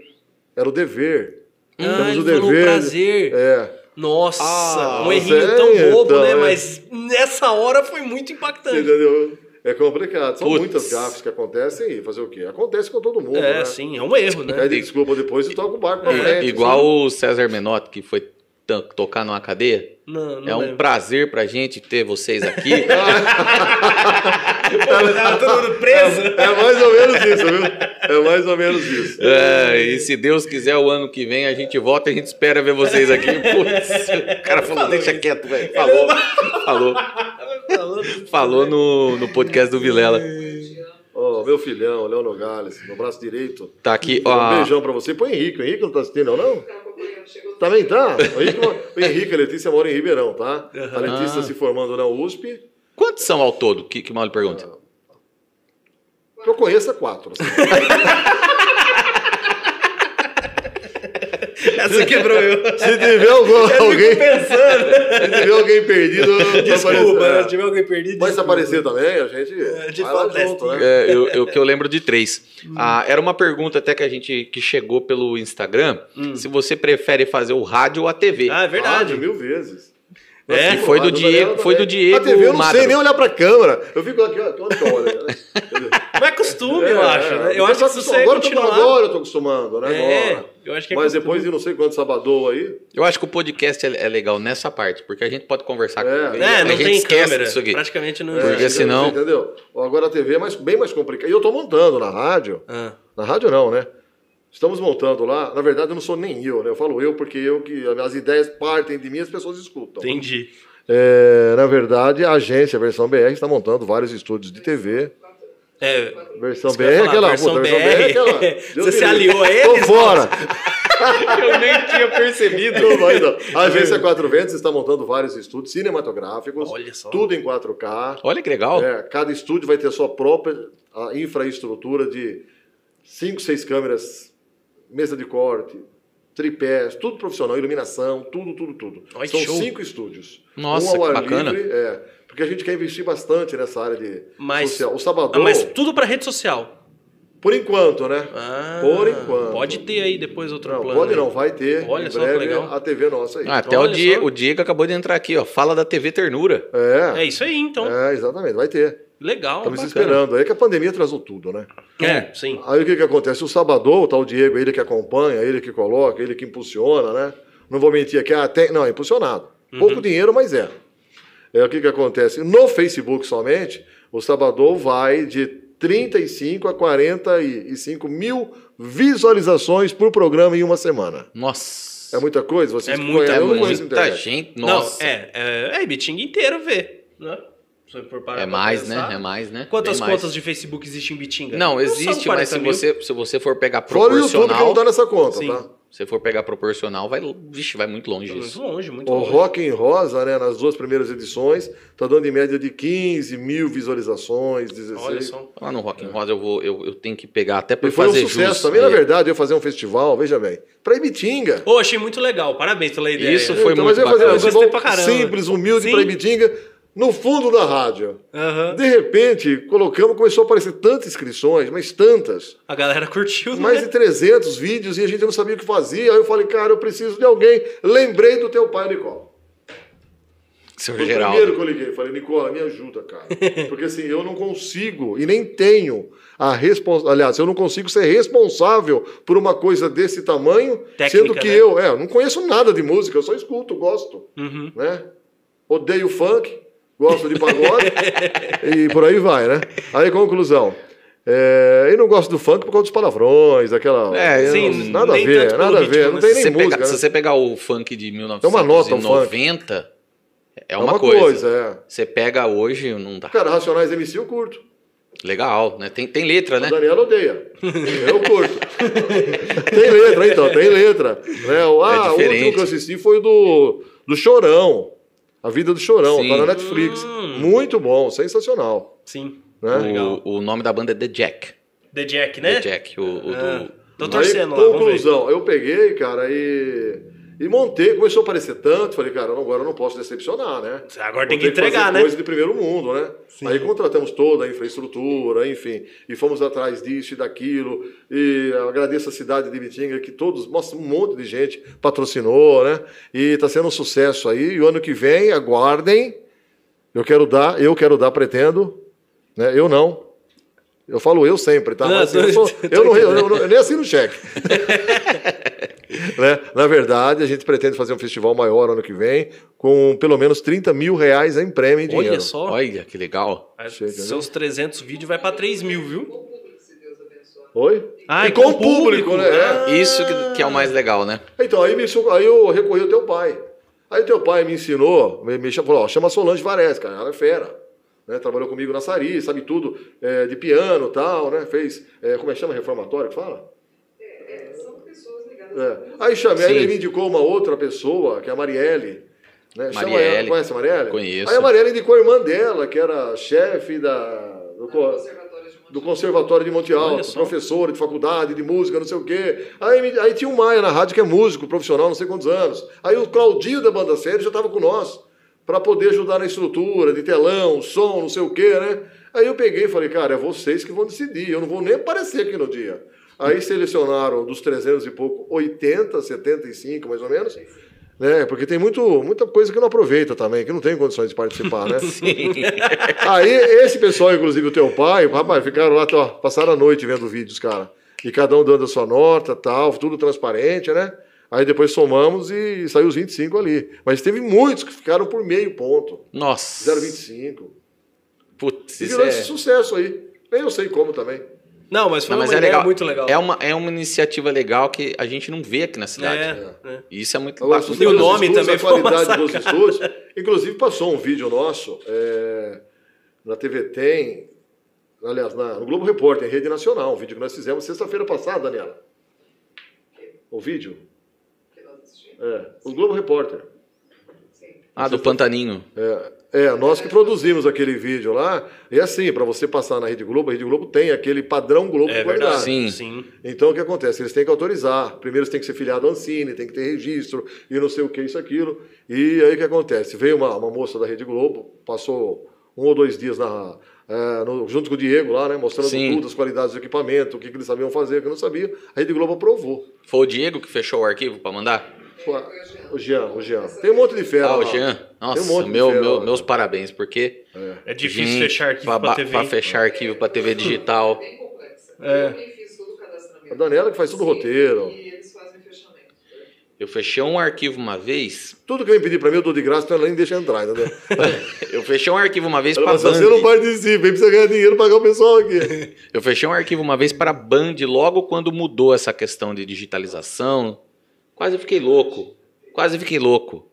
Era o dever. Ah, temos ele o falou dever. prazer. É. Nossa, Ah, um errinho é, tão bobo, então, né? é. Mas nessa hora foi muito Você impactante. entendeu? É complicado. São Putz. muitas gafes que acontecem e fazer o quê? Acontece com todo mundo. É, né? sim, é um erro, né? Pede desculpa depois e toca o barco pra É, frente. Igual o César Menotti, que foi tocar numa cadeia. Não, não é um lembro. prazer pra gente ter vocês aqui. Pô, tava todo mundo preso. É mais ou menos isso, viu? É mais ou menos isso. É, e se Deus quiser, o ano que vem a gente volta e a gente espera ver vocês aqui. Putz, o cara falou, deixa quieto, velho. Falou, falou, Falou. falou no, no podcast do Vilela. Meu filhão, Léo Nogales, no braço direito. Tá aqui, Um ó. beijão pra você. Põe Henrique. O Henrique não tá assistindo, não? Também tá? O Henrique, o Henrique a Letícia moram em Ribeirão, tá? A Letícia Ah. se formando na USP. Quantos são ao todo? Que, que mal lhe pergunta? Que eu conheço é quatro. assim. Essa quebrou eu. Se tiver algum- Eu alguém, pensando. se tiver alguém perdido, Desculpa, se tiver alguém perdido. Mas se aparecer também, a gente de vai lá fato, junto, né? É, eu, eu- que eu lembro de três. Ah, era uma pergunta até que a gente que chegou pelo Instagram. Se você prefere fazer o rádio ou a TV. Ah, é verdade. Rádio, mil vezes. É, Nós foi do Diego- foi do. Diego A TV eu não Madro. sei nem olhar pra câmera. Eu fico aqui, ó, onde que eu olho? né? É costume, eu É, acho. né? Eu acho que se eu tô- você agora, eu tô- agora eu tô acostumando, né? É, Agora. eu acho que é Mas costume. depois de não sei quanto sabadou aí. Eu acho que o podcast é, é legal nessa parte, porque a gente pode conversar com É. alguém. É, a não gente tem câmera. disso aqui. Praticamente não É, Porque existe. senão- Entendeu? Agora a TV é mais, bem mais complicada. E eu tô montando na rádio. Ah, Na rádio não, né? Estamos montando lá. Na verdade, eu não sou nem eu, né? Eu falo eu porque eu que as ideias partem de mim e as pessoas escutam. entendi. É, na verdade, a agência, a versão BR, está montando vários estúdios de TV. É, Versão BR é aquela. versão puta, BR, versão BR é aquela. Deus Você se aliou a Tô eles, fora! Eu nem tinha percebido. Não. A agência Quatro Ventos está montando vários estúdios cinematográficos. Olha só. Tudo em 4K. Olha que legal. É, cada estúdio vai ter a sua própria infraestrutura de 5, 6 câmeras, mesa de corte, tripés, tudo profissional, iluminação, tudo, tudo, tudo. Ai, São show. cinco estúdios. Nossa, um ao que ar bacana. livre, é, porque a gente quer investir bastante nessa área de Mas- social. O Ah, Sabadão, mas tudo pra rede social. por enquanto, né? Ah, Por enquanto. Pode ter aí depois outro Não, plano. pode aí. não, vai ter Olha em só que legal. a TV nossa aí. Ah, até o Diego, só. o Diego acabou de entrar aqui, ó. Fala da TV Ternura. É, É isso aí, então. é, exatamente, vai ter. Legal. Estamos bacana. esperando. Aí que a pandemia atrasou tudo, né? É, sim. Aí o que, que acontece? O Sabadão, o Diego, ele que acompanha, ele que coloca, ele que impulsiona, né? Não vou mentir aqui, até, não, é impulsionado. Pouco dinheiro, mas é. é. O que, que acontece? No Facebook somente, o Sabadão vai de 35 a 45 mil visualizações por programa em uma semana. Nossa. É muita coisa? Vocês É muita, conhecem, É não muita gente. Não, Nossa. é, é, é Ibitinga inteiro vê, né? Se eu for parar É mais, pensar. né? É mais, né? Quantas Bem mais. contas de Facebook existem em Bitinga? Não, existe, mas 40 se mil. você, se você for pegar Fora o YouTube que não proporcional, tá nessa conta, Sim. tá? se for pegar proporcional, vai, vixe, vai muito longe Muito isso. longe, muito O longe. Rock em Rosa, né, nas duas primeiras edições, tá dando em média de 15 mil visualizações, 16. Olha só. Lá no Rock in Rosa eu, vou, eu, eu tenho que pegar até para E foi um fazer sucesso também, a na verdade, eu ia fazer um festival, veja bem, pra Ibitinga. Pô, achei muito legal. Parabéns pela ideia. Isso foi então, muito mas eu ia fazer bacana. um Eu gostei pra caramba. simples, humilde Sim. pra Ibitinga, no fundo da rádio. Aham. De repente, colocamos, começou a aparecer tantas inscrições, mas tantas. A galera curtiu, Mais né? de 300 vídeos e a gente não sabia o que fazia. Aí eu falei, cara, eu preciso de alguém. Lembrei do teu pai, Nicola. Seu Foi o Geraldo. primeiro que eu liguei. Falei, Nicola, me ajuda, cara. Porque assim, eu não consigo e nem tenho a responsabilidade. Aliás, eu não consigo ser responsável por uma coisa desse tamanho, Técnica, sendo que né? eu, é, eu não conheço nada de música, eu só escuto, gosto. Uhum. Né? Odeio funk, gosto de pagode e por aí vai, né? Aí, conclusão. É, eu não gosto do funk por causa dos palavrões, aquela. É, Sim, não- nada a ver, nada a ver. né? Não tem nem música. pegar, se né? você pegar o funk de uma nota, um 1990, é É uma, coisa. é. Você pega hoje, não dá. Cara, Racionais MC eu curto. Legal, né? Tem, tem letra, A né? Daniela odeia. Eu curto. tem letra, então, tem letra. Né? O, ah, o diferente. último que eu assisti foi o do, do Chorão. A Vida do Chorão, Sim. tá na Netflix. Hum. Muito bom, sensacional. Sim. Né? O, o nome da banda é The Jack. The Jack, né? The Jack, o, o Ah, do... tô Aí, torcendo lá, vamos ver. conclusão, eu peguei, cara, e, e montei, começou a aparecer tanto, falei, cara, agora eu não posso decepcionar, né? Agora tem que entregar, fazer né? coisa de primeiro mundo, né? Aí contratamos toda a infraestrutura, enfim, e fomos atrás disso e daquilo. E eu agradeço a cidade de Bitinga, que todos, nossa, um monte de gente patrocinou, né? E está sendo um sucesso aí. E o ano que vem, aguardem. Eu quero dar, eu quero dar, pretendo. Né? Eu não. Eu falo eu sempre, tá? Não, Mas, tô- eu, tô eu não, eu, não- eu nem assino cheque. né? Na verdade, a gente pretende fazer um festival maior ano que vem, com pelo menos 30 mil reais em prêmio em dinheiro. Olha só. Olha, que legal. Chega, Seus 300 vídeos vai pra 3 mil, viu? Oi? Ah, e com o público, né? Ah. Isso que, que é o mais legal, né? Então, aí, me, aí eu recorri ao teu pai. Aí teu pai me ensinou, me, me chamou, falou, ó, chama Solange Varese, cara, ela é fera. né? Trabalhou comigo na Sari, sabe tudo é, de piano e tal, né? Fez, é, como é que chama? Reformatório que fala? É, são pessoas ligadas É. Aí chamei, Sim. ele me indicou uma outra pessoa, que é a Marielle. Né? Chama Marielle. ela, conhece a Marielle? Conheço. Aí a Marielle indicou a irmã dela, que era chefe da, do, co- Conservatório de Monte do Conservatório de Monte Alto, professora de faculdade, de música, não sei o quê. Aí, aí tinha o Maia na rádio, que é músico, profissional, não sei quantos anos. Aí o Claudinho da Banda Série já estava com nós, para poder ajudar na estrutura, de telão, som, não sei o quê, né? Aí eu peguei e falei, cara, é vocês que vão decidir, eu não vou nem aparecer aqui no dia. Aí selecionaram dos 300 e pouco, 80, 75 mais ou menos. Né? Porque tem muito, muita coisa que não aproveita também, que não tem condições de participar, né? Aí, esse pessoal, inclusive o teu pai, rapaz, ficaram lá, ó, passaram a noite vendo vídeos, cara. E cada um dando a sua nota, tal, tudo transparente, né? Aí depois somamos e saiu os 25 ali. Mas teve muitos que ficaram por meio ponto. Nossa. Fizeram 25. Putz, E isso virou é... esse sucesso aí. Nem eu sei como também. Não, mas foi Não, mas uma é legal. muito legal. É uma, é uma iniciativa legal que a gente não vê aqui na cidade. É, é. E Isso é muito você E o nome estúdios, também a foi uma qualidade dos estúdios. Inclusive, passou um vídeo nosso é, na TV Tem, aliás, na- no Globo Repórter, em rede nacional, um vídeo que nós fizemos sexta-feira passada, Daniela. O vídeo? É, o Globo Repórter. Ah, do Pantaninho. É, é, nós que produzimos aquele vídeo lá. E assim, para você passar na Rede Globo, a Rede Globo tem aquele padrão Globo É de qualidade. verdade. Sim. Sim. Então o que acontece? Eles têm que autorizar. Primeiro você tem que ser filiado à Ancine, tem que ter registro e não sei o que, isso, aquilo. E aí o que acontece? Veio uma, uma moça da Rede Globo, passou um ou dois dias na, é, no- junto com o Diego lá, né? Mostrando Sim. tudo, as qualidades do equipamento, o que, que eles sabiam fazer, o que não sabiam. A Rede Globo aprovou. Foi o Diego que fechou o arquivo pra mandar? O Jean, o Jean. Tem um monte de fera Ah, o. Jean. Tem Nossa, um monte de meu, fera meu- meus parabéns, porque. É difícil gente, fechar arquivo ba- TV. pra fechar arquivo pra TV digital. É bem complexa. É. Eu quem fiz todo o cadastramento. A Daniela que faz todo o roteiro. E eles fazem fechamento. Eu fechei um arquivo uma vez. Tudo que vem pedir pra mim eu dou de graça, então ela nem deixa entrar, entendeu? Eu fechei um arquivo uma vez fala assim, você não Band. participa, aí precisa ganhar dinheiro pra pagar o pessoal aqui. Eu fechei um arquivo uma vez para Band logo quando mudou essa questão de digitalização. Quase fiquei louco. Quase fiquei louco.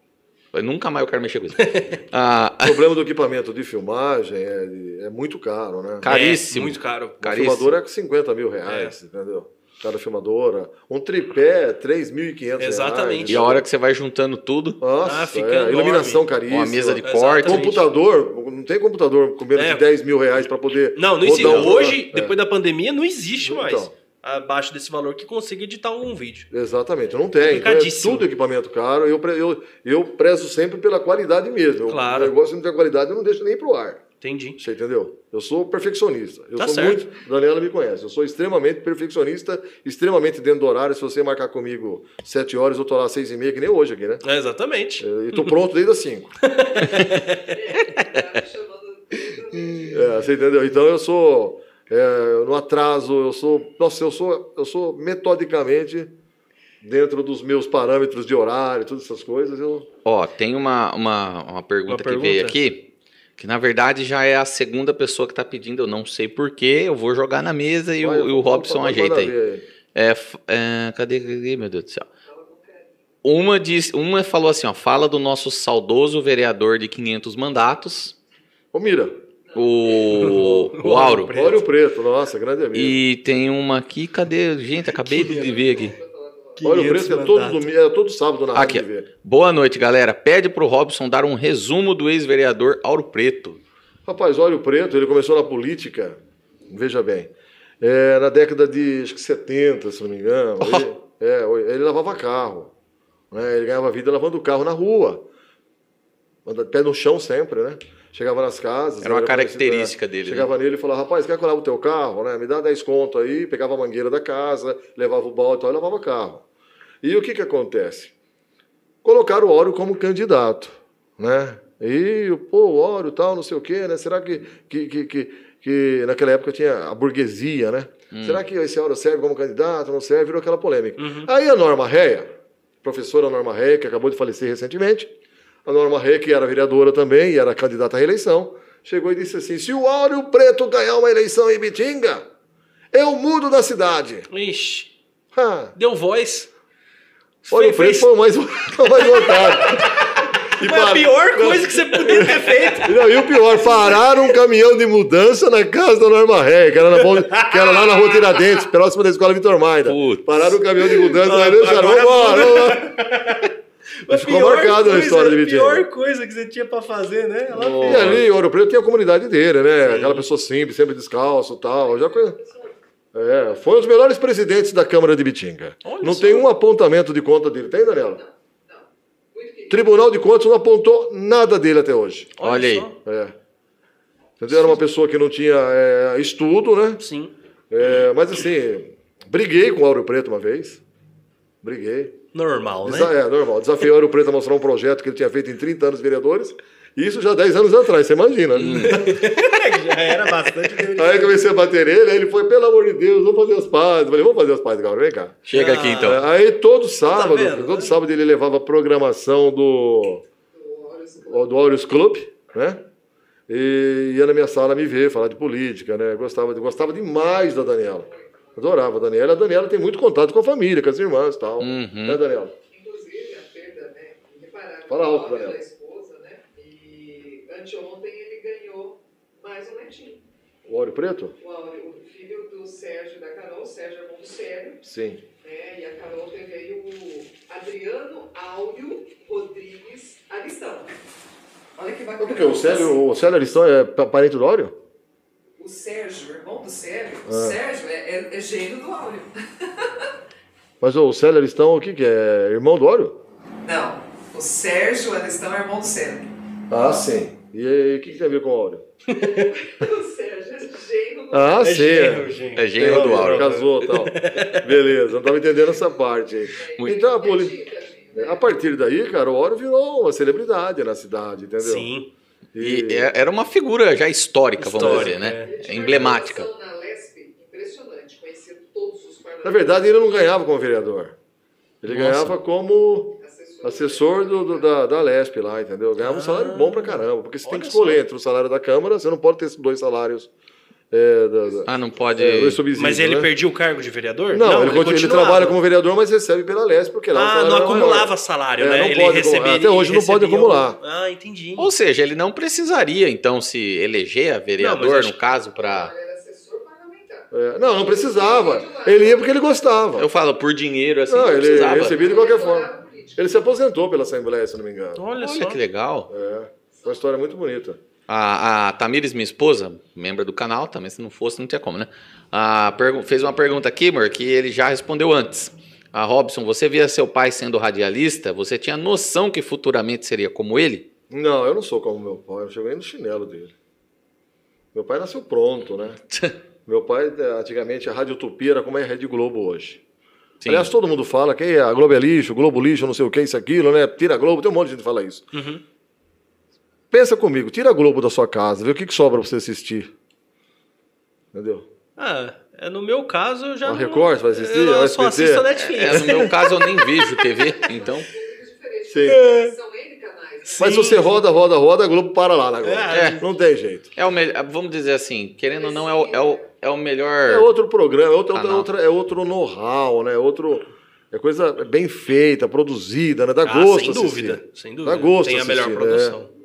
Falei, nunca mais eu quero mexer com isso. Ah, O problema do equipamento de filmagem é, é muito caro, né? caríssimo. É, muito caro. Uma caríssimo. filmadora é com 50 mil reais, entendeu? Cada filmadora. Um tripé, 3.500 reais. Exatamente. E a hora que você vai juntando tudo, Nossa, Ah, fica é, iluminação caríssima. a mesa de corte. Computador, não tem computador com menos É. de 10 mil reais para poder. Não, não existe. rodar um Hoje. É. depois da pandemia, não existe mais. Então. Abaixo desse valor que consiga editar um vídeo. Exatamente, não tem. Então é tudo equipamento caro. Eu, eu, eu prezo sempre pela qualidade mesmo. Claro. O negócio não tem qualidade, eu não deixo nem pro ar. Entendi. Você entendeu? Eu sou perfeccionista. Eu Tá sou certo. muito. Daniela me conhece. Eu sou extremamente perfeccionista, extremamente dentro do horário. Se você marcar comigo sete horas, eu tô lá às seis e meia, que nem hoje aqui, né? É, exatamente. E tô pronto desde as cinco. É, você entendeu? Então eu sou. É, no atraso, eu sou. Nossa, eu sou, eu sou metodicamente dentro dos meus parâmetros de horário, todas essas coisas. Eu, Ó, tem uma, uma, uma pergunta Uma que pergunta? veio aqui, que na verdade já é a segunda pessoa que tá pedindo, eu não sei porquê, eu vou jogar na mesa e, Vai, o, e o Robson ajeita aí. ver É, é, cadê, cadê, meu Deus do céu? Uma, diz, uma falou assim, ó, fala do nosso saudoso vereador de 500 mandatos, Ô, Mira, o, o Auro. Preto. Olha o Preto, nossa, grande amigo. E tem uma aqui, cadê? Gente, acabei de ver aqui. Olha o 500 Preto, que é todo, domingo, é todo sábado na Aqui, TV. boa noite, galera. Pede pro Robson dar um resumo do ex-vereador Auro Preto. Rapaz, olha o Preto, ele começou na política, veja bem, é, na década de acho que 70, se não me engano. Ele, é, ele lavava carro. né? Ele ganhava vida lavando o carro na rua. Pé no chão sempre, né? Chegava nas casas. Era uma característica dele, né? Chegava nele e falava, rapaz, quer lave o teu carro? Né? Me dá 10 conto aí, pegava a mangueira da casa, levava o balde e tal, e lavava o carro. E o que que acontece? Colocaram o Ório como candidato, né? E, pô, o Ório tal, não sei o quê, né? Será que, que, que, que, que naquela época tinha a burguesia, né? Será que esse Ório serve como candidato, não serve? Virou aquela polêmica. Aí a Norma Réia, professora Norma Réia, que acabou de falecer recentemente, a Norma Réia, que era vereadora também e era candidata à reeleição, chegou e disse assim, se o Ório Preto ganhar uma eleição em Bitinga, eu mudo da cidade. Ixi, Ha. deu voz. Olha, o Fe- Preto fez- foi o mais, mais votado. E Foi a pior coisa que você podia ter feito. Não, e o pior, pararam um caminhão de mudança na casa da Norma Ré, que que era lá na Rua Tiradentes, próxima da escola Vitor Maida. Putz. Pararam o caminhão de mudança, aí eles disseram, Agora A ficou marcado na coisa- história de A Vitinho. pior coisa que você tinha pra fazer, né? Ela E ali, Ouro Preto tinha a comunidade dele, né? Aquela pessoa simples, sempre descalço e tal. Já conhe- É, foi um dos melhores presidentes da Câmara de Bitinga. Olha não só. tem um apontamento de conta dele. Tem, Daniela? Muito querido. Tribunal de Contas não apontou nada dele até hoje. Olha aí. É. Entendeu? Era uma pessoa que não tinha é, estudo, né? Sim. É, mas assim, briguei com o Preto uma vez. Briguei. Normal, né? É, normal. Desafiei o Áureo Preto a mostrar um projeto que ele tinha feito em 30 anos vereadores. Isso já 10 anos atrás, você imagina. né? Já era bastante Aí eu comecei a bater nele, aí ele foi, pelo amor de Deus, vamos fazer as pazes. Eu falei, vamos fazer as pazes, Gabriel, vem cá. Chega Ah. aqui então. É, Aí todo sábado, Tá todo sábado ele levava a programação do, do Aureus Club, né? E ia na minha sala me ver, falar de política, né? Gostava, gostava demais da Daniela. Adorava a Daniela. A Daniela tem muito contato com a família, com as irmãs e tal. Uhum. Né, Daniela? Inclusive, a perda, né? Irreparável. Fala alto, óbvio, Daniel. da esposa, né? E anteontem ele ganhou mais um netinho. O Áureo Preto? O, Áureo, o filho do Sérgio e da Carol, o Sérgio é irmão do Sérgio, Sim. né? E a Carol teve aí o Adriano Áureo Rodrigues Aristão. Olha que bacana. Porque o Célio, o Célio Aristão é pa- parente do Áureo? O Sérgio, irmão do Sérgio, Ah. o Sérgio é, é, é gênio do Áureo. Mas o Célio Aristão, o que que é? Irmão do Áureo? Não, o Sérgio Aristão é irmão do Sérgio. Ah, sim. E o que, que tem a ver com o Áureo? O Sérgio é gênio do Ah, É sim. gênio, gente. É gênio do Áureo. Casou e tal. Beleza, não estava entendendo essa parte aí. Muito- Então, a, poli- a partir daí, cara, o Áureo virou uma celebridade na cidade, entendeu? Sim. E é- era uma figura já histórica, vamos Histórica, dizer, né? Tinha uma Emblemática. Na Lesp, impressionante, conhecia todos os Na parlamentares. verdade, ele não ganhava como vereador. Ele Nossa. ganhava como Assessor. do, do- da, da Lesp lá, entendeu? Ganhava um salário bom pra caramba, porque você tem que escolher só. entre o salário da Câmara, você não pode ter dois salários é, da, da- Ah, não pode. é, Mas ele né? perdia o cargo de vereador? Não, ele, continua- ele continuava. trabalha como vereador, mas recebe pela Lesp, porque lá Ah, não acumulava maior. salário, É, né? não ele pode recebia, acumular. Até hoje não pode acumular. um- Ah, entendi. Ou seja, ele não precisaria, então, se eleger a vereador, Não, acho- no caso, para. Ele era assessor parlamentar. É, não, não precisava. Ele ia porque ele gostava. Eu falo, por dinheiro, assim, Não, não, ele precisava. recebia de qualquer forma. Ele se aposentou pela Assembleia, se não me engano. Olha, Olha só. que legal. É, uma história muito bonita. A, a Tamires, minha esposa, membro do canal, também se não fosse, não tinha como, né? A fez uma pergunta aqui, amor, que ele já respondeu antes. A Robson, você via seu pai sendo radialista? Você tinha noção que futuramente seria como ele? Não, eu não sou como meu pai, eu chego nem no chinelo dele. Meu pai nasceu pronto, né? meu pai, antigamente, a Rádio Utopia era como é a Rede Globo hoje. Sim. Aliás, todo mundo fala que a Globo é lixo, Globo lixo, não sei o que, isso, aquilo, né? Tira a Globo, tem um monte de gente que fala isso. Uhum. Pensa comigo, tira a Globo da sua casa, vê o que, que sobra pra você assistir. Entendeu? Ah, é, no meu caso, eu já A não... Record, vai assistir? Eu, A eu só assisto a Netflix. É, no meu caso, eu nem vejo TV, então. Sim. São N canais. Mas se Sim. você roda, roda, roda, a Globo para lá na Globo. É. Não tem jeito. É o me... Vamos dizer assim, querendo ou não, é o, é o, é o melhor. É outro programa, é outro, é Canal. outro, é outro know-how, né? É Outro, é coisa bem feita, produzida, né? Dá Ah, gosto sem assistir. dúvida, sem dúvida. Dá gosto Tem a melhor assistir, produção.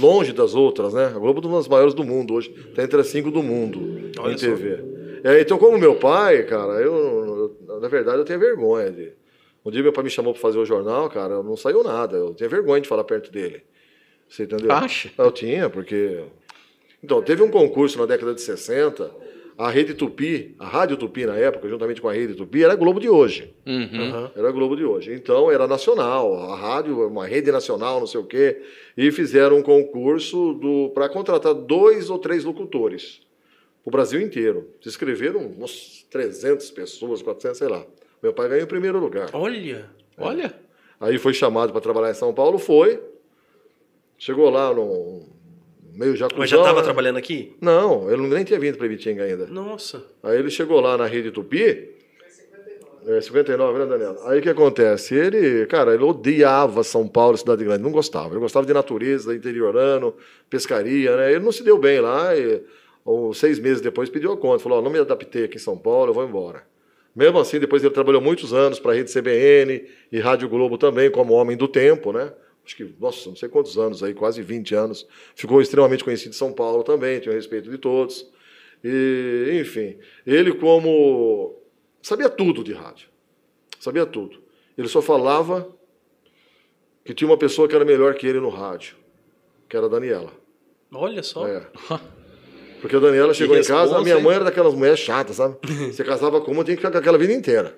Longe das outras, né? A Globo é uma das maiores do mundo hoje. Está entre as cinco do mundo Olha em. TV. É, então, como meu pai, cara, eu, na verdade, eu tenho vergonha de. Um dia meu pai me chamou para fazer o jornal, cara, não saiu nada. Eu tinha vergonha de falar perto dele. Você entendeu? Acha? Eu tinha, porque. Então, teve um concurso na década de 60. A Rede Tupi, a Rádio Tupi na época, juntamente com a Rede Tupi, era a Globo de hoje. Uhum. Aham. Era a Globo de hoje. Então era nacional, a rádio, uma rede nacional, não sei o quê. E fizeram um concurso para contratar dois ou três locutores. O Brasil inteiro. Se inscreveram uns 300 pessoas, 400, sei lá. Meu pai ganhou em primeiro lugar. Olha. Olha. Aí foi chamado para trabalhar em São Paulo, foi. Chegou lá no meio Jacuzão. Mas já estava né? trabalhando aqui? Não, ele nem tinha vindo para Ibitinga ainda. Nossa. Aí ele chegou lá na Rede Tupi. É, 59, né, Daniela? Aí o que acontece? Ele, cara, ele odiava São Paulo, cidade grande, não gostava. Ele gostava de natureza, interiorano, pescaria, né? Ele não se deu bem lá e ou, seis meses depois pediu a conta. Falou, ó, não me adaptei aqui em São Paulo, eu vou embora. Mesmo assim, depois ele trabalhou muitos anos para a Rede CBN e Rádio Globo também, como homem do tempo, né? Acho que, nossa, não sei quantos anos aí, quase 20 anos. Ficou extremamente conhecido em São Paulo também, tinha o respeito de todos. E, enfim, ele como sabia tudo de rádio. Sabia tudo. Ele só falava que tinha uma pessoa que era melhor que ele no rádio, que era a Daniela. Olha só. É. Porque a Daniela chegou em casa, a minha hein? mãe era daquelas mulheres chatas, sabe? Você casava com uma, tinha que ficar com aquela vida inteira.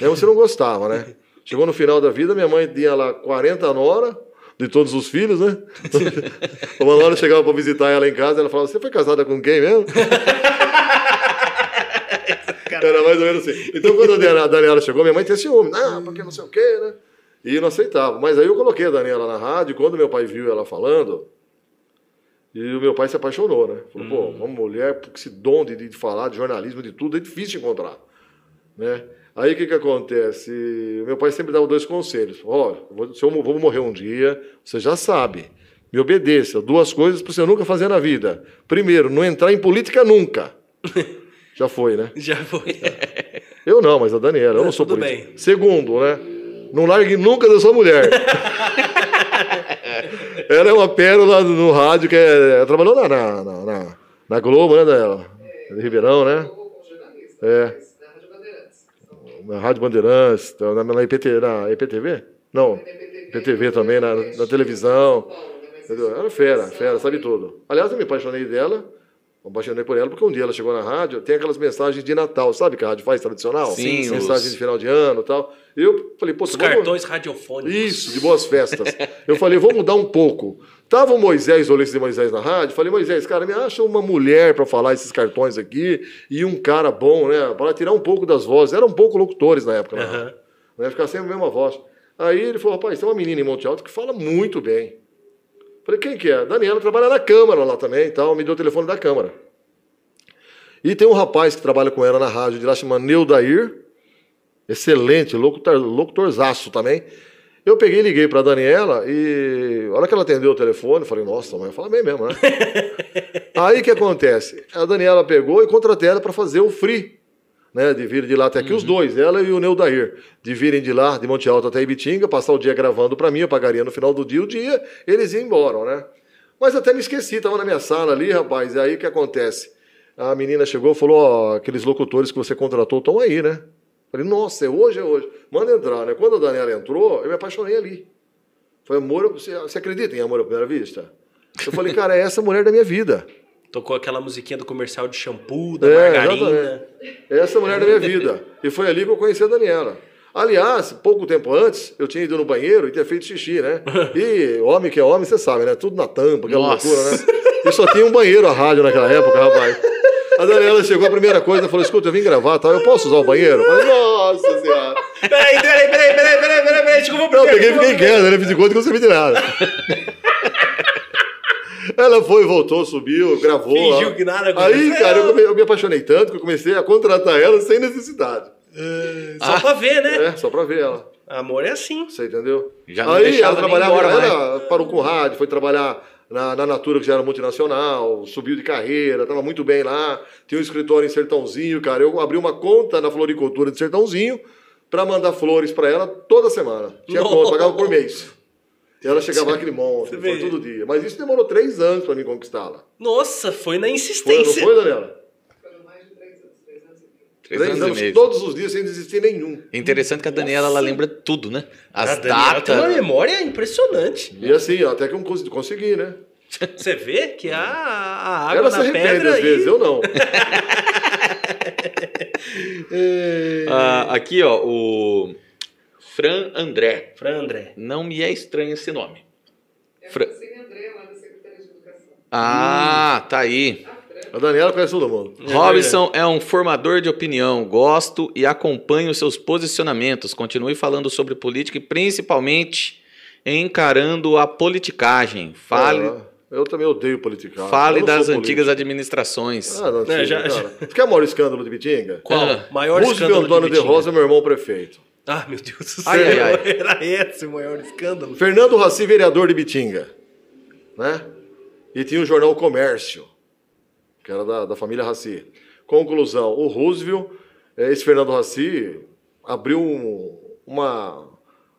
Aí você não gostava, né? Chegou no final da vida, minha mãe tinha lá 40 nora, de todos os filhos, né? Uma hora chegava para visitar ela em casa, ela falava, você foi casada com quem mesmo? Era mais ou menos assim. Então, quando a Daniela- chegou, minha mãe tinha ciúme. Ah, porque não sei o quê, né? E não aceitava. Mas aí eu coloquei a Daniela na rádio, e quando meu pai viu ela falando, e o meu pai se apaixonou, né? Falou, pô, uma mulher com esse dom de, de falar, de jornalismo, de tudo, é difícil de encontrar, né? Aí o que que acontece? Meu pai sempre dava dois conselhos. Ó, vou- se eu vou morrer um dia, você já sabe, me obedeça. Duas coisas para você nunca fazer na vida. Primeiro, não entrar em política nunca. Já foi, né? Já foi. Eu não, mas a Daniela, eu não sou Tudo político. bem. Segundo, né? Não largue nunca da sua mulher. ela é uma pérola no rádio, que é, trabalhou na, na, na, na- Globo, né, Daniela? De Ribeirão, né? É. mas Da Rádio Bandeirantes. Na Rádio Bandeirantes, na, na, IPT, na EPTV? Não, IPTV também, na, na televisão. Entendeu? Ela é fera, fera, sabe tudo. Aliás, eu me apaixonei dela, me apaixonei por ela, porque um dia ela chegou na rádio, tem aquelas mensagens de Natal, sabe que a rádio faz tradicional? Sim, os- de final de ano e tal. Eu falei, pô, Os vamos- cartões radiofônicos. Isso, de boas festas. Eu falei, vou mudar um pouco. Tava o Moisés, o de Moisés na rádio, falei, Moisés, cara, me acha uma mulher para falar esses cartões aqui e um cara bom, né? Para tirar um pouco das vozes. Eram um pouco locutores na época, na Aham. rádio, né? Ficar sempre a mesma voz. Aí ele falou, rapaz, tem uma menina em Monte Alto que fala muito bem. Falei, quem que é? Daniela trabalha na Câmara lá também e tal, me deu o telefone da Câmara. E tem um rapaz que trabalha com ela na rádio de lá, chama Neudair, excelente, locutor, locutorzaço também. Eu peguei e liguei para Daniela e a hora que ela atendeu o telefone, eu falei, nossa, mãe, fala bem mesmo, né? Aí o que acontece? A Daniela pegou e contratei ela para fazer o free, né? De vir de lá até aqui, os dois, ela e o Neudair, de virem de lá, de Monte Alto até Ibitinga, passar o dia gravando para mim, eu pagaria no final do dia o dia, eles iam embora, né? Mas até me esqueci, tava na minha sala ali, rapaz, e aí o que acontece? A menina chegou e falou, ó, aqueles locutores que você contratou estão aí, né? Falei, nossa, é hoje, é hoje. Manda entrar, né? Quando a Daniela entrou, eu me apaixonei ali. Falei, amor, você, você acredita em amor à primeira vista? Eu falei, cara, é essa mulher da minha vida. Tocou aquela musiquinha do comercial de shampoo, da É, margarina. exatamente. É essa mulher da minha vida. E foi ali que eu conheci a Daniela. Aliás, pouco tempo antes, eu tinha ido no banheiro e tinha feito xixi, né? E homem que é homem, você sabe, né? Tudo na tampa, aquela Nossa. loucura, né? E só tinha um banheiro a rádio naquela época, rapaz. A Daniela chegou a primeira coisa, falou: escuta, eu vim gravar, tá? Eu posso usar o banheiro? Eu falei, nossa senhora. Peraí, peraí, peraí, peraí, peraí, peraí, peraí, vou Não, eu peguei e fiquei quieto, né? Fiz de conta que eu não sabia de nada. Ela foi, voltou, subiu, gravou. Fingiu que nada Aí, aconteceu. cara, eu, come- eu me apaixonei tanto que eu comecei a contratar ela sem necessidade. Só pra ver, né? É, só pra ver ela. Amor é assim. Você entendeu? Já não Aí deixava ela trabalhava, embora ela parou com rádio, foi trabalhar na, na Natura, que já era multinacional, subiu de carreira, estava muito bem lá, tinha um escritório em Sertãozinho, cara. Eu abri uma conta na floricultura de Sertãozinho para mandar flores para ela toda semana. Tinha Nossa. conta, pagava por mês. E ela chegava lá aquele Você foi todo dia. Mas isso demorou três anos para mim conquistá-la. Nossa, foi na Foi, não insistência. foi, Daniela? Foram mais de três anos, três anos e meio. Três, Três anos, anos, e meio. todos os dias sem desistir nenhum. É Interessante que a Daniela ela lembra tudo, né? As a Daniela tem uma datas. memória impressionante. E assim, ó, até que eu cons- consegui, né? Você vê que a, a água Ela se na arrepende pedra às aí... vezes, eu não. Ah, aqui, ó, o Fran André. Fran André. Não me é estranho esse nome. É Fra- a Francine André, lá da Secretaria de Educação. Ah, tá aí. A Fran. A Daniela conhece todo mundo. Robson é um formador de opinião. Gosto e acompanho seus posicionamentos. Continue falando sobre política e principalmente encarando a politicagem. Fale, Ah, eu também odeio politicagem. fale das antigas político. administrações. Ah, não, É, já-. Você quer o maior escândalo de Bitinga? Qual? Ah. Maior Roosevelt escândalo Antônio de, Bitinga. Rosa, meu irmão prefeito. Ah, meu Deus do céu. Ai, ai, ai. Era esse o maior escândalo. Fernando Raci, vereador de Bitinga. Né? E tinha o jornal Comércio, que era da, da família Raci. Conclusão, o Roosevelt, eh, esse Fernando Raci, abriu um- uma,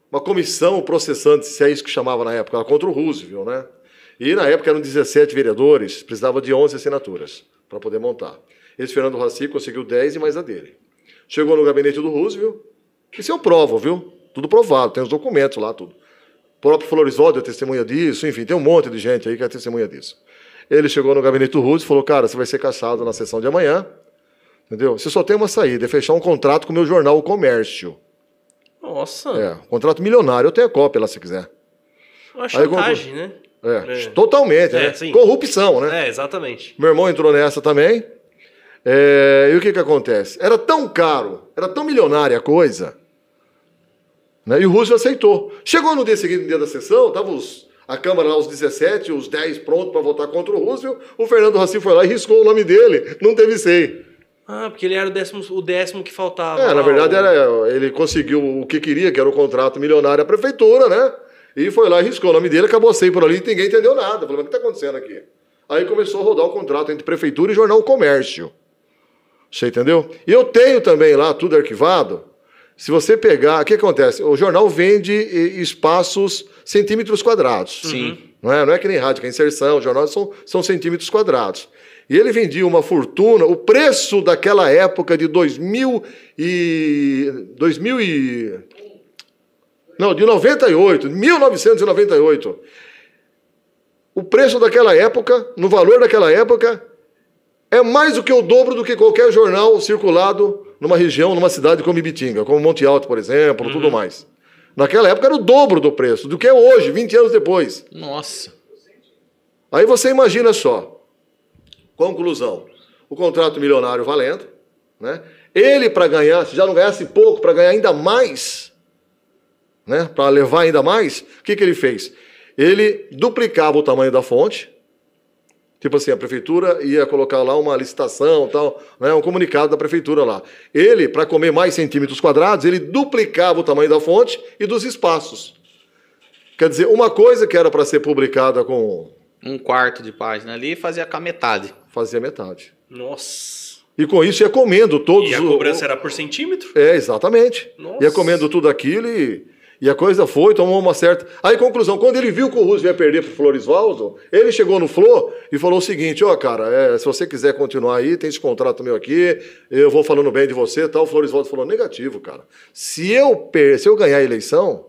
uma comissão processante, se é isso que chamava na época, contra o Roosevelt, né? E na época eram 17 vereadores, precisava de 11 assinaturas para poder montar. Esse Fernando Raci conseguiu 10 e mais a dele. Chegou no gabinete do Roosevelt, isso eu provo, viu? Tudo provado, tem os documentos lá, tudo. O próprio Florisvaldo é testemunha disso, enfim, tem um monte de gente aí que é testemunha disso. Ele chegou no gabinete do Roosevelt e falou: Cara, você vai ser caçado na sessão de amanhã, entendeu? Você só tem uma saída, é fechar um contrato com o meu jornal O Comércio. Nossa, É, um contrato milionário, eu tenho a cópia lá se quiser. uma Aí, chantagem, né? É, É. totalmente, É, né? sim. Corrupção, né? É, exatamente. Meu irmão entrou nessa também. É, e o que que acontece? Era tão caro, era tão milionária a coisa, né? e o Roosevelt aceitou. Chegou no dia seguinte, no dia da sessão, tava os, a Câmara lá, os 17, os 10 prontos para votar contra o Roosevelt, o Fernando Raci foi lá e riscou o nome dele, não teve sei. Ah, porque ele era o décimo, o décimo que faltava. É, na verdade, o- era, ele conseguiu o que queria, que era o contrato milionário à prefeitura, né? E foi lá e riscou o nome dele, acabou sem por ali e ninguém entendeu nada. Falou, mas o que está acontecendo aqui? Aí começou a rodar o contrato entre prefeitura e jornal Comércio. Você entendeu? E eu tenho também lá tudo arquivado. Se você pegar, o que acontece? O jornal vende eh, espaços centímetros quadrados. Sim. Não é, não é que nem rádio, que é inserção, jornal são, são centímetros quadrados. E ele vendia uma fortuna, o preço daquela época de 2000 e 2000 e não, de 98, 1998. O preço daquela época, no valor daquela época, é mais do que o dobro do que qualquer jornal circulado numa região, numa cidade como Ibitinga, como Monte Alto, por exemplo, tudo mais. Naquela época era o dobro do preço do que é hoje, 20 anos depois. Nossa. Aí você imagina só. Conclusão. O contrato milionário valendo, né? Ele para ganhar, se já não ganhasse pouco, para ganhar ainda mais, né? Para levar ainda mais, o que, que ele fez? Ele duplicava o tamanho da fonte. Tipo assim, a prefeitura ia colocar lá uma licitação, tal, né, um comunicado da prefeitura lá. Ele, para comer mais centímetros quadrados, ele duplicava o tamanho da fonte e dos espaços. Quer dizer, uma coisa que era para ser publicada com Um quarto de página ali e fazia com a metade. fazia metade. Nossa. E com isso ia comendo todos E a o- cobrança era por centímetro? É, exatamente. Nossa. Ia comendo tudo aquilo e, e a coisa foi, tomou uma certa. Aí, conclusão, quando ele viu que o Roosevelt ia perder pro Florisvaldo, ele chegou no Flor e falou o seguinte: ó, cara, é, se você quiser continuar aí, tem esse contrato meu aqui, eu vou falando bem de você e tal. O Florisvaldo falou: negativo, cara. Se eu, per... se eu ganhar a eleição,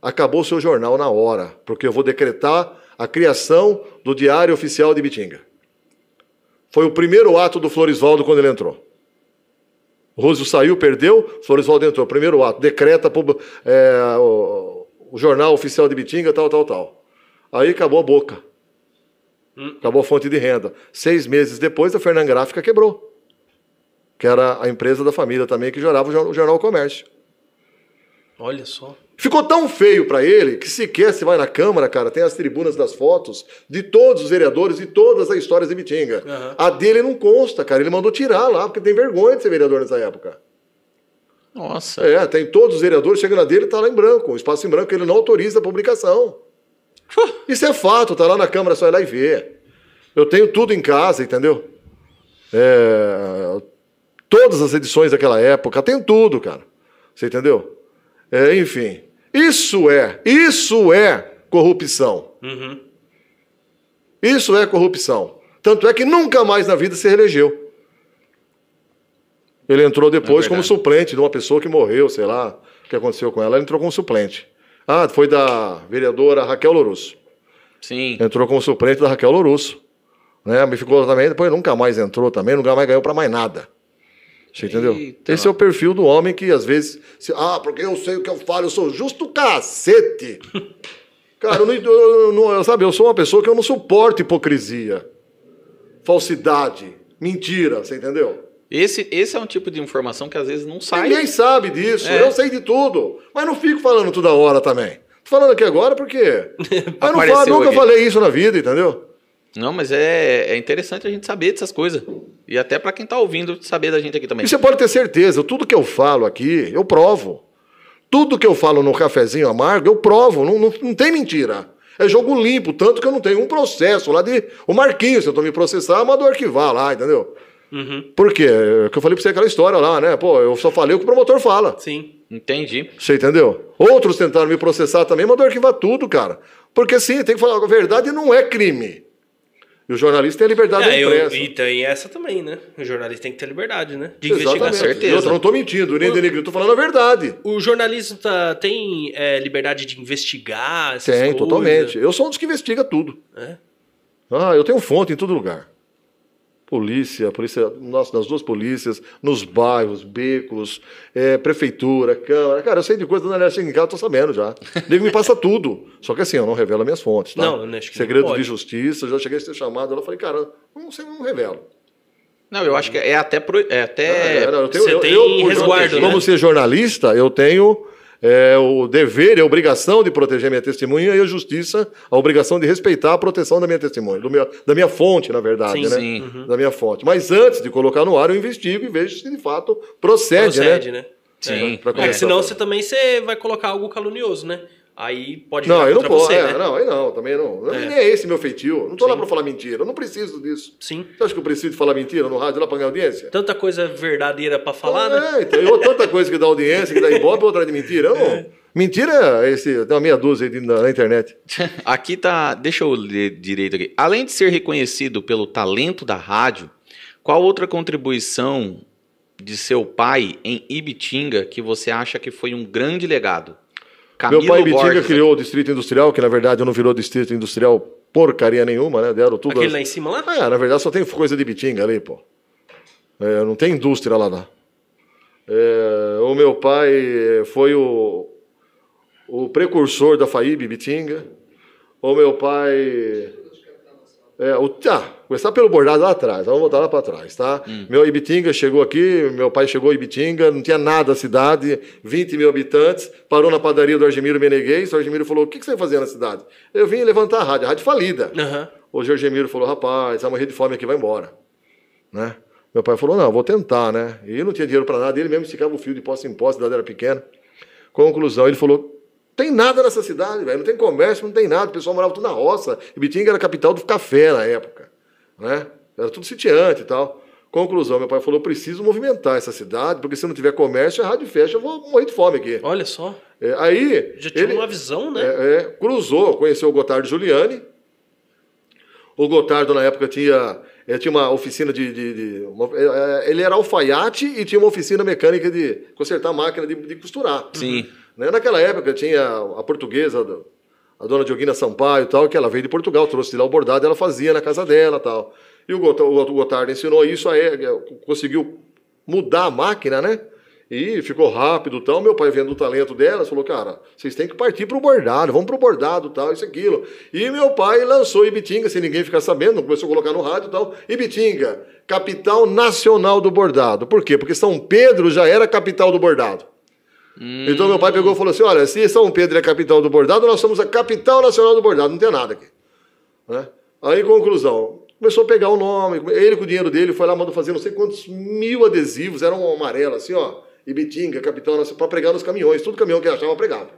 acabou o seu jornal na hora, porque eu vou decretar a criação do Diário Oficial de Bitinga. Foi o primeiro ato do Florisvaldo quando ele entrou. O Roosevelt saiu, perdeu, Florisvaldo entrou. Primeiro ato, decreta é, o, o jornal oficial de Bitinga, tal, tal, tal. Aí acabou a boca. Acabou a fonte de renda. Seis meses depois, a Fernand Gráfica quebrou. Que era a empresa da família também que gerava o jor- o jornal Comércio. Olha só. Ficou tão feio para ele que sequer se vai na Câmara, cara, tem as tribunas das fotos de todos os vereadores e todas as histórias de Bitinga. Aham. A dele não consta, cara. Ele mandou tirar lá, porque tem vergonha de ser vereador nessa época. Nossa. É, tem todos os vereadores, chega na dele, tá lá em branco, um espaço em branco, ele não autoriza a publicação. Isso é fato, tá lá na Câmara, só ir lá e ver. Eu tenho tudo em casa, entendeu? É, todas as edições daquela época, tem tudo, cara. Você entendeu? É, enfim. Isso é, isso é corrupção. Uhum. Isso é corrupção. Tanto é que nunca mais na vida se reelegeu. Ele entrou depois É como suplente de uma pessoa que morreu, sei lá o que aconteceu com ela. Ele entrou como suplente. Ah, foi da vereadora Raquel Lourusso. Sim. Entrou como suplente da Raquel Lourusso. Né? Mas ficou também, depois nunca mais entrou também, nunca mais ganhou para mais nada. Você entendeu? Eita. Esse é o perfil do homem que às vezes. se- ah, porque eu sei o que eu falo, eu sou justo cacete. Cara, eu não, eu não- eu- sabe, eu sou uma pessoa que eu não suporto hipocrisia, falsidade, mentira, você entendeu? Esse, esse é um tipo de informação que às vezes não sai. Ninguém sabe disso, É. eu sei de tudo, mas não fico falando toda hora também. Tô falando aqui agora porque. mas não falo, nunca aqui. falei isso na vida, entendeu? Não, mas é, é interessante a gente saber dessas coisas. E até pra quem tá ouvindo saber da gente aqui também. E você pode ter certeza, tudo que eu falo aqui, eu provo. Tudo que eu falo no cafezinho amargo, eu provo. Não, não, não tem mentira. É jogo limpo, tanto que eu não tenho um processo lá de. O Marquinhos, se eu tô me processar, mandou arquivar lá, entendeu? Uhum. Por quê? É o que eu falei pra você aquela história lá, né? Pô, eu só falei o que o promotor fala. Sim. Entendi. Você entendeu? Outros tentaram me processar também, mandou arquivar tudo, cara. Porque sim, tem que falar, a verdade não é crime. E o jornalista tem a liberdade da É, eu, imprensa. e tem essa também, né? O jornalista tem que ter liberdade, né? De Exatamente. investigar. certeza. E outra, não estou mentindo, nem denegrindo, estou falando a verdade. O jornalista tem é, liberdade de investigar essas Tem, coisas? totalmente. Eu sou um dos que investiga tudo. É? Ah, eu tenho fonte em todo lugar. Polícia, polícia, nossa, nas duas polícias, nos bairros, becos, é, prefeitura, câmara. Cara, eu sei de coisa, na chega em casa, eu tô sabendo já. Nego me passa tudo. Só que assim, eu não revelo minhas fontes, tá? Não, eu acho que não Segredo pode. de justiça, eu já cheguei a ser chamado, eu falei, cara, não sei, não revelo. Não, eu acho que é até. pro- É até É, não, eu tenho- você eu- tem eu, resguardo, Como né? ser jornalista, eu tenho é, o dever e a obrigação de proteger minha testemunha e a justiça, a obrigação de respeitar a proteção da minha testemunha, do meu- da minha fonte, na verdade, Sim, né? sim. Uhum. Da minha fonte. Mas antes de colocar no ar, eu investigo e vejo se de fato procede, Procede, né? né? Sim. É. Pra É, senão você também você vai colocar algo calunioso, né? Aí pode Não, eu não posso. você, é, né? Não, aí não, também não. É. Nem é esse meu feitio. Não tô lá Sim. pra falar mentira. Eu não preciso disso. Sim. Você acha que eu preciso de falar mentira no rádio lá pra ganhar audiência? Tanta coisa verdadeira pra falar, né? É, então, eu tanta coisa que dá audiência, que dá ibope, outra de mentira. Eu não. Mentira é esse, tem uma meia dúzia aí na, na internet. Aqui tá. Deixa eu ler direito aqui. Além de ser reconhecido pelo talento da rádio, qual outra contribuição de seu pai em Ibitinga que você acha que foi um grande legado? Meu pai Bitinga criou o Distrito Industrial, que na verdade não virou Distrito Industrial porcaria nenhuma, né? Deram tudo. Aquele as- lá em cima lá? É, na verdade só tem coisa de Bitinga ali, pô. É, não tem indústria lá, não. É, o meu pai foi o, o precursor da FAIB Bitinga. O meu pai. É, o, tá, começar pelo bordado lá atrás, vamos voltar lá para trás, tá? Meu Ibitinga chegou aqui, meu pai chegou em Ibitinga, não tinha nada a cidade, 20 mil habitantes, parou na padaria do Argemiro Meneguês, o Argemiro falou, o que, que você vai fazer na cidade? Eu vim levantar a rádio, a rádio falida. Aham. O Jorgemiro falou, rapaz, vai morrer de fome aqui, vai embora. Né? Meu pai falou, não, vou tentar, né? E não tinha dinheiro para nada, ele mesmo esticava o fio de poste em poste, a cidade era pequena. Conclusão, ele falou, tem nada nessa cidade, velho, não tem comércio, não tem nada, o pessoal morava tudo na roça, e Bitinga era a capital do café na época, né? Era tudo sitiante e tal. Conclusão, meu pai falou, eu preciso movimentar essa cidade, porque se não tiver comércio, a rádio fecha, eu vou morrer de fome aqui. Olha só. É, aí... Já tinha ele- uma visão, né? é, é, cruzou, conheceu o Gotardo Giuliani. O Gotardo, na época, tinha, eh, tinha uma oficina de. de- de- uma- eh, ele era alfaiate e tinha uma oficina mecânica de consertar máquina de, de costurar. Sim. Né? Naquela época tinha a portuguesa, a dona Dioguina Sampaio tal, que ela veio de Portugal, trouxe de lá o bordado, ela fazia na casa dela tal. E o Got- o Gotardo ensinou isso, aí eh, conseguiu mudar a máquina, né? E ficou rápido tal. Meu pai vendo o talento dela, falou, cara, vocês têm que partir pro bordado, vamos pro bordado tal, isso, aquilo. E meu pai lançou Ibitinga, sem ninguém ficar sabendo, começou a colocar no rádio e tal. Ibitinga, capital nacional do bordado. Por quê? Porque São Pedro já era capital do bordado. Então meu pai pegou e falou assim: olha, se São Pedro é a capital do bordado, nós somos a capital nacional do bordado, não tem nada aqui. Né? Aí, conclusão, começou a pegar o nome, ele com o dinheiro dele foi lá, mandou fazer não sei quantos mil adesivos, era um amarelo assim, ó, Ibitinga, capital nacional, para pregar nos caminhões, tudo caminhão que achava pregava.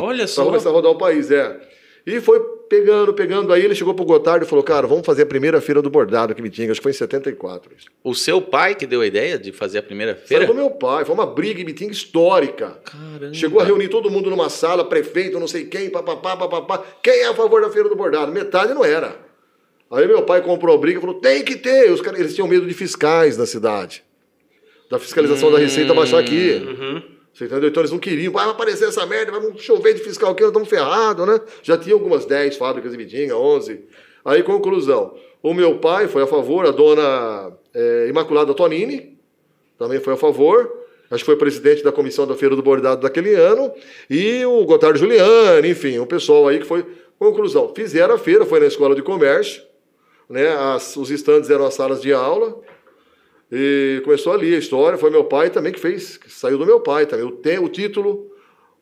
Olha só. começar a rodar o país, é. E foi pegando, pegando. Aí ele chegou pro Gotardo e falou: Cara, vamos fazer a primeira feira do bordado aqui em Ibitinga. Acho que foi em 74. Isso. O seu pai que deu a ideia de fazer a primeira feira? do meu pai, foi uma briga em Bitinga histórica. Caramba. Chegou a reunir todo mundo numa sala, prefeito, não sei quem, papapá, papapá. Quem é a favor da feira do bordado? Metade não era. Aí meu pai comprou a briga e falou: tem que ter. Os caras, eles tinham medo de fiscais na cidade. Da fiscalização da Receita baixar aqui. Uhum. Você entendeu? Então eles não queriam. Vai aparecer essa merda, vai chover de fiscal aqui, nós estamos ferrados, né? Já tinha algumas 10 fábricas em Bitinga, 11. Aí, conclusão. O meu pai foi a favor, a dona eh, Imaculada Tonini também foi a favor. Acho que foi presidente da comissão da Feira do Bordado daquele ano. E o Gotardo Giuliani, enfim, o pessoal aí que foi. Conclusão. Fizeram a feira, foi na escola de comércio. Né? As- os estandes eram as salas de aula. E começou ali a história. Foi meu pai também que fez, que saiu do meu pai também. O, te, o título,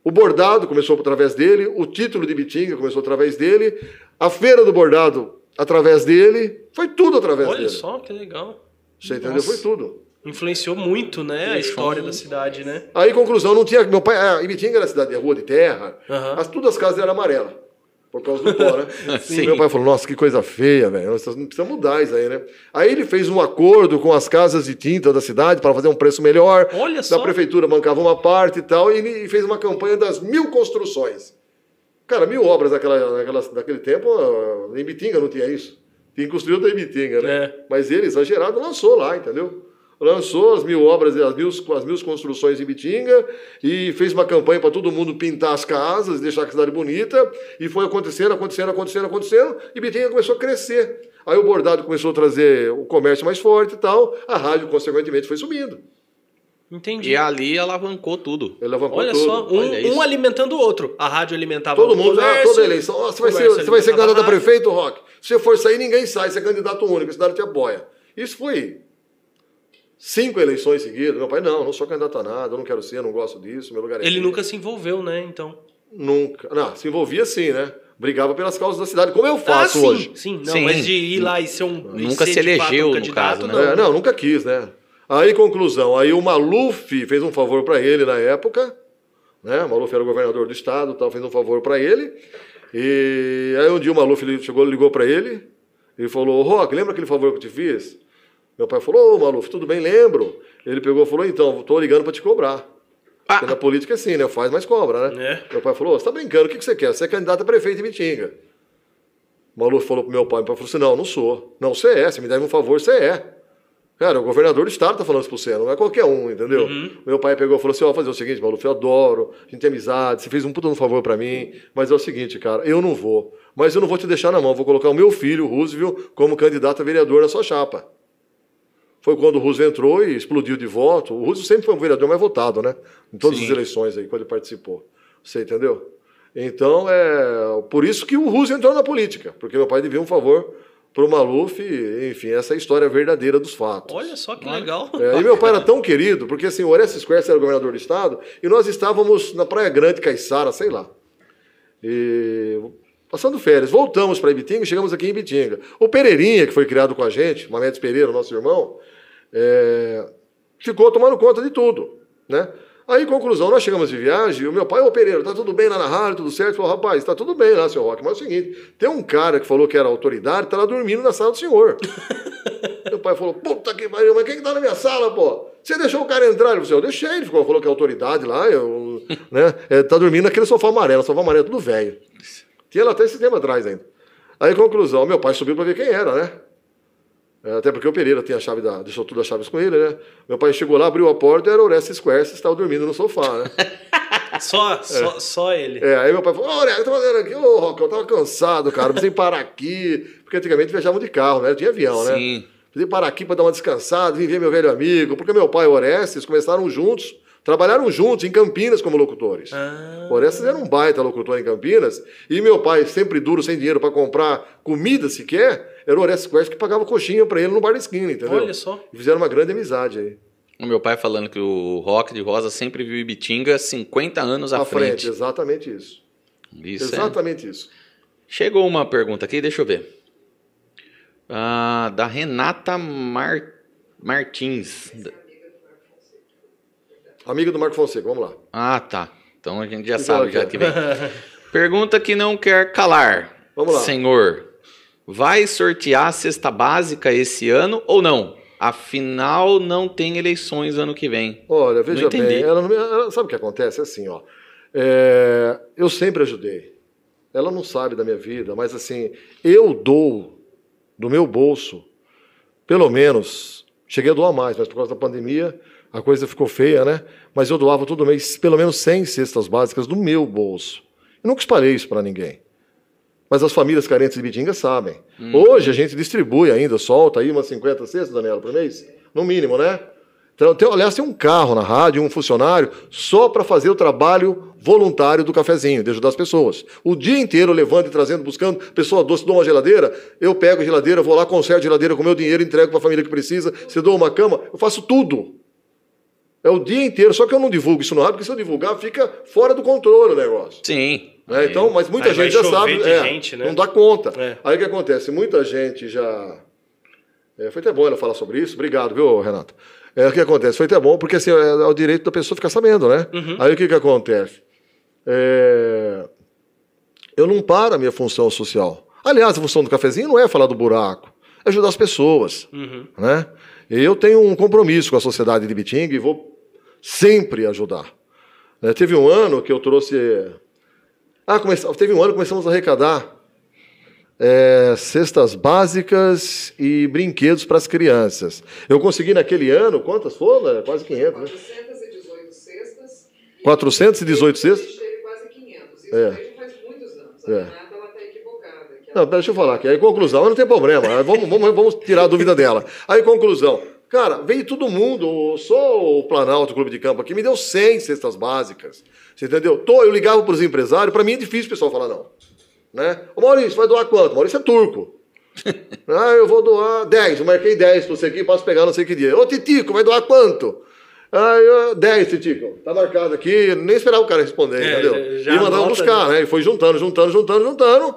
o bordado começou através dele, o título de Bitinga começou através dele, a feira do bordado através dele. Foi tudo através Olha dele. só, que legal. Você entendeu? Nossa. Foi tudo. Influenciou muito, né? A história da cidade, né? Aí, conclusão, não tinha. Meu pai. A Ibitinga era cidade, rua de terra. Aham. As, todas as casas eram amarelas. Por causa do pó, né? Sim. Meu pai falou, nossa, que coisa feia, velho. Nós precisamos mudar isso aí, né? Aí ele fez um acordo com as casas de tinta da cidade para fazer um preço melhor. Olha Da só. prefeitura bancava uma parte e tal, e ele fez uma campanha das mil construções. Cara, mil obras naquela, naquela, naquele tempo, ah, em Bitinga não tinha isso. Tinha construído em Bitinga, né? É. Mas ele, exagerado, lançou lá, entendeu? Lançou as mil obras, as mil, as mil construções em Bitinga e fez uma campanha para todo mundo pintar as casas, deixar a cidade bonita. E foi acontecendo, acontecendo, acontecendo, acontecendo. E Bitinga começou a crescer. Aí o bordado começou a trazer o comércio mais forte e tal. A rádio, consequentemente, foi subindo. Entendi. E ali alavancou tudo. Ele levantou Olha tudo. só, um, Olha um alimentando o outro. A rádio alimentava Todo o mundo, ah, comércio, toda eleição. ó, você, vai ser, você vai ser alimentava candidato a prefeito, Rock? Se você for sair, ninguém sai. Você é candidato único, a cidade te apoia. Isso foi cinco eleições seguidas. Meu pai, não, não sou candidato a nada, eu não quero ser, não gosto disso, meu lugar é Ele aqui. nunca se envolveu, né? Então. Nunca. Não, se envolvia sim, né? Brigava pelas causas da cidade, como eu faço ah, sim, hoje. Sim, não, Sim. mas de ir lá e ser um. Nunca ser se elegeu, um candidato, caso, né? não. É, não, nunca quis, né? Aí, conclusão, aí o Maluf fez um favor para ele na época, né? O Maluf era o governador do estado, tal, fez um favor para ele. E aí um dia o Maluf ele chegou, ligou para ele e falou: "Rock, lembra aquele favor que eu te fiz?" Meu pai falou: "Ô, Maluf, tudo bem, lembro." Ele pegou e falou: "Então, tô ligando para te cobrar." Ah. Porque na política é assim, né? Faz, mas cobra, né? É. Meu pai falou: "Você tá brincando? O que que você quer? Você é candidato a prefeito em Bitinga." O Maluf falou pro meu pai, meu pai falou assim: não, não sou. Não, você é, você me deve um favor, você é. Cara, o governador do estado tá falando isso pra você, não é qualquer um, entendeu? Meu pai pegou e falou assim: ó, fazer o seguinte, Maluf, eu adoro, a gente tem amizade, você fez um puta de um favor pra mim, mas é o seguinte, cara, eu não vou. Mas eu não vou te deixar na mão, vou colocar o meu filho, o Roosevelt, como candidato a vereador na sua chapa. Foi quando o Roosevelt entrou e explodiu de voto. O Roosevelt sempre foi um vereador mais votado, né? Em todas Sim. as eleições aí, quando ele participou. Você entendeu? Então, é por isso que o Roosevelt entrou na política, porque meu pai devia um favor pro Maluf, enfim, essa é a história verdadeira dos fatos. Olha só que legal. É, e meu pai era tão querido, porque assim, o Orestes Quercia era governador do estado, e nós estávamos na Praia Grande, Caiçara, sei lá. E passando férias, voltamos para Ibitinga e chegamos aqui em Ibitinga. O Pereirinha, que foi criado com a gente, Mamedes Pereira, nosso irmão, é, ficou tomando conta de tudo, né? Aí, conclusão, nós chegamos de viagem, o meu pai, ô Pereira, tá tudo bem lá na rádio, tudo certo? Falou, rapaz, tá tudo bem lá, seu Roque, mas é o seguinte, tem um cara que falou que era autoridade, tá lá dormindo na sala do senhor. Meu pai falou, puta que pariu, mas quem que tá na minha sala, pô? Você deixou o cara entrar? Ele falou, eu deixei, ele ficou, falou que é autoridade lá, eu, né? É, tá dormindo naquele sofá amarelo, sofá amarelo, tudo velho. Tinha lá até esse tempo atrás ainda. Aí, conclusão, meu pai subiu pra ver quem era, né? É, Até porque o Pereira tinha a chave da. deixou tudo as chaves com ele, né? Meu pai chegou lá, abriu a porta e era o Orestes Quercia, estava dormindo no sofá, né? Só, só, só ele. É, aí meu pai falou, olha, eu tô fazendo aqui, ô, Roca, eu tava cansado, cara, precisei parar aqui. Porque antigamente viajavam de carro, né? Tinha avião, né? Sim. Precisei parar aqui para dar uma descansada, vim ver meu velho amigo, porque meu pai e o Orestes começaram juntos, trabalharam juntos em Campinas como locutores. Ah, O Orestes era um baita locutor em Campinas, e meu pai, sempre duro, sem dinheiro para comprar comida sequer, era o Orestes Quest que pagava coxinha para ele no bar da esquina, entendeu? Olha só. E fizeram uma grande amizade aí. O meu pai falando que o Rock de Rosa sempre viu Ibitinga 50 anos à, À frente, frente. exatamente isso. Isso é. exatamente isso. Chegou uma pergunta aqui, deixa eu ver. Ah, da Renata Mar- Martins. Amiga do Marco Fonseca, vamos lá. Ah, tá. Então a gente já Que sabe que já que vem. Pergunta que não quer calar. Vamos lá. Senhor, vai sortear a cesta básica esse ano ou não? Afinal, não tem eleições ano que vem. Olha, veja bem, ela ela- sabe o que acontece? É assim, ó. É, eu sempre ajudei. Ela não sabe da minha vida, mas assim, eu dou do meu bolso, pelo menos, cheguei a doar mais, mas por causa da pandemia a coisa ficou feia, né? Mas eu doava todo mês pelo menos 100 cestas básicas do meu bolso. Eu nunca espalhei isso para ninguém. Mas as famílias carentes de Bitinga sabem. Hoje a gente distribui ainda, solta aí umas 50 cestas, Daniela, por mês? No mínimo, né? Então, tem, aliás, tem um carro na rádio, um funcionário, só para fazer o trabalho voluntário do cafezinho, de ajudar as pessoas. O dia inteiro levando e trazendo, buscando, pessoa doce, dou uma geladeira, eu pego a geladeira, vou lá, conserto a geladeira com meu dinheiro, entrego para a família que precisa, se dou uma cama, eu faço tudo. É o dia inteiro, só que eu não divulgo isso no rádio, porque se eu divulgar, fica fora do controle o negócio. Sim. Né? Então, mas muita gente já sabe. é, gente, né? Não dá conta. É. Aí o que acontece? Muita gente já. é, foi até bom ela falar sobre isso. Obrigado, viu, Renato? É, o que acontece? Foi até bom, porque assim, é, é o direito da pessoa ficar sabendo, né? Uhum. Aí o que, que acontece? É, eu não paro a minha função social. Aliás, a função do cafezinho não é falar do buraco, é ajudar as pessoas. Uhum. Né? E eu tenho um compromisso com a sociedade de Bitinga e vou sempre ajudar. Né, teve um ano que eu trouxe. Ah, comece... teve um ano que começamos a arrecadar é, cestas básicas e brinquedos para as crianças. Eu consegui naquele ano, quantas foram? É, quase 500, né? 418 cestas. e 418 a gente cestas? teve quase 500. Isso É. faz muitos anos. A É. Renata ela está equivocada. Não, deixa eu falar aqui. Aí, conclusão, não tem problema. Vamos, vamos, vamos tirar a dúvida dela. Aí, conclusão. Cara, veio todo mundo, só o Planalto Clube de Campo aqui, me deu 100 cestas básicas. Você entendeu? Tô, eu ligava para os empresários, para mim é difícil o pessoal falar não. Né? Ô Maurício, vai doar quanto? Maurício é turco. ah, eu vou doar 10, eu marquei 10 para você aqui, posso pegar não sei que dia. Ô Titico, vai doar quanto? Ah, eu, 10, Titico. Tá marcado aqui, nem esperava o cara responder, É, entendeu? já e mandava anota, buscar, né? E foi juntando, juntando, juntando, juntando.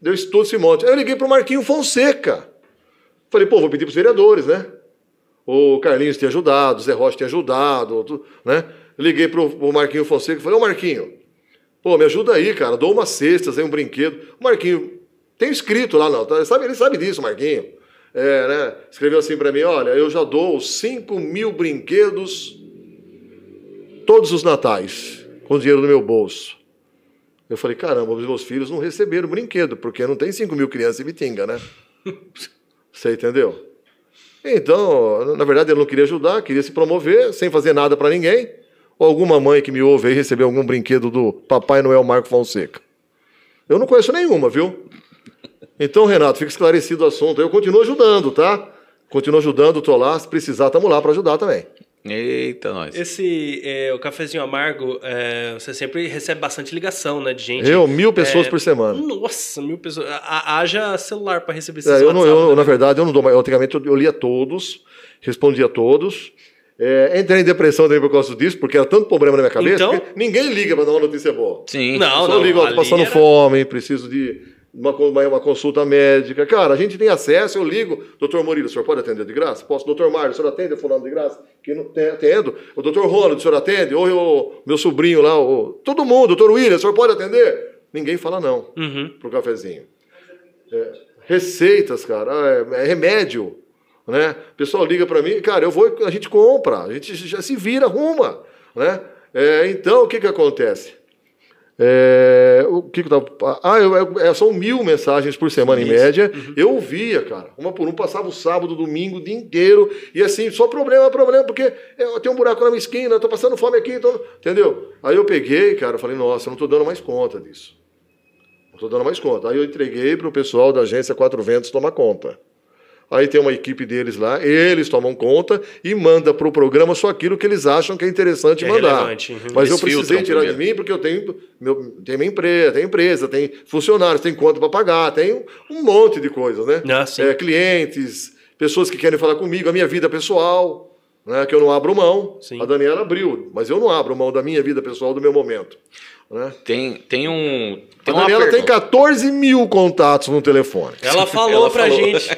Deu isso tudo esse monte. Aí eu liguei pro Marquinho Fonseca. Falei, pô, vou pedir pros vereadores, né? O Carlinhos tinha ajudado, o Zé Rocha tinha ajudado, né? Liguei pro, pro Marquinho Fonseca e falei, ô Marquinho, pô, me ajuda aí, cara, dou umas cestas aí, um brinquedo. O Marquinho, tem escrito lá, não, tá? sabe, ele sabe disso, Marquinho. É, né? Escreveu assim pra mim, olha, eu já dou 5 mil brinquedos todos os natais, com o dinheiro do meu bolso. Eu falei, caramba, os meus filhos não receberam brinquedo, porque não tem 5 mil crianças em Bitinga, né? Você entendeu? Então, na verdade, ele não queria ajudar, queria se promover, sem fazer nada para ninguém. Ou alguma mãe que me ouve aí recebeu algum brinquedo do Papai Noel Marco Fonseca. Eu não conheço nenhuma, viu? Então, Renato, fica esclarecido o assunto. Eu continuo ajudando, tá? Continuo ajudando, tô lá. Se precisar, estamos lá para ajudar também. Eita, nós. Esse, é, o cafezinho amargo, é, você sempre recebe bastante ligação, né, de gente. Eu, mil pessoas É, por semana. Nossa, mil pessoas. Ha- Haja celular para receber esses É, eu, não, eu, né? na verdade, eu não dou mais. Antigamente eu, eu lia todos, respondia a todos. É, entrei em depressão também por causa disso, porque era tanto problema na minha cabeça Então? que ninguém liga para dar uma notícia boa. Sim. Não, Só não. liga, ó, passando era- fome, preciso de uma, uma, uma consulta médica. Cara, a gente tem acesso, eu ligo. Doutor Murilo, o senhor pode atender de graça? Posso? Doutor Mário, o senhor atende fulano de graça? Que não tem, atendo. O doutor Ronald, o senhor atende? Ou o meu sobrinho lá, o, todo mundo, doutor William, o senhor pode atender? Ninguém fala não Uhum. pro cafezinho. É, receitas, cara, é, é remédio, né? O pessoal liga para mim, cara, eu vou, a gente compra, a gente já se vira, arruma, né? É, então, o que que acontece? É, o que que eu tava, ah, eu, eu- é, são mil mensagens por semana em média. Eu ouvia, cara, uma por um, passava o sábado, domingo, o dia inteiro, e assim, só problema, problema, porque é, eu tenho um buraco na minha esquina, eu tô passando fome aqui, entendeu? Aí eu peguei, cara, falei, nossa, eu não tô dando mais conta disso. Não estou dando mais conta. Aí eu entreguei para o pessoal da agência Quatro Ventos tomar conta. Aí tem uma equipe deles lá, eles tomam conta e manda para o programa só aquilo que eles acham que é interessante é mandar. relevante, uhum. Mas eu Eles precisei filtram tirar de primeiro. mim porque eu tenho, meu, tenho minha empresa, tem empresa, tem funcionários, tem conta para pagar, tem um monte de coisas, né? Ah, sim. É, clientes, pessoas que querem falar comigo, a minha vida pessoal, né, que eu não abro mão. Sim. A Daniela abriu, mas eu não abro mão da minha vida pessoal, do meu momento. Né? Tem, tem um. Tem a Daniela tem pergunta. 14 mil contatos no telefone. Ela falou Ela pra falou. gente.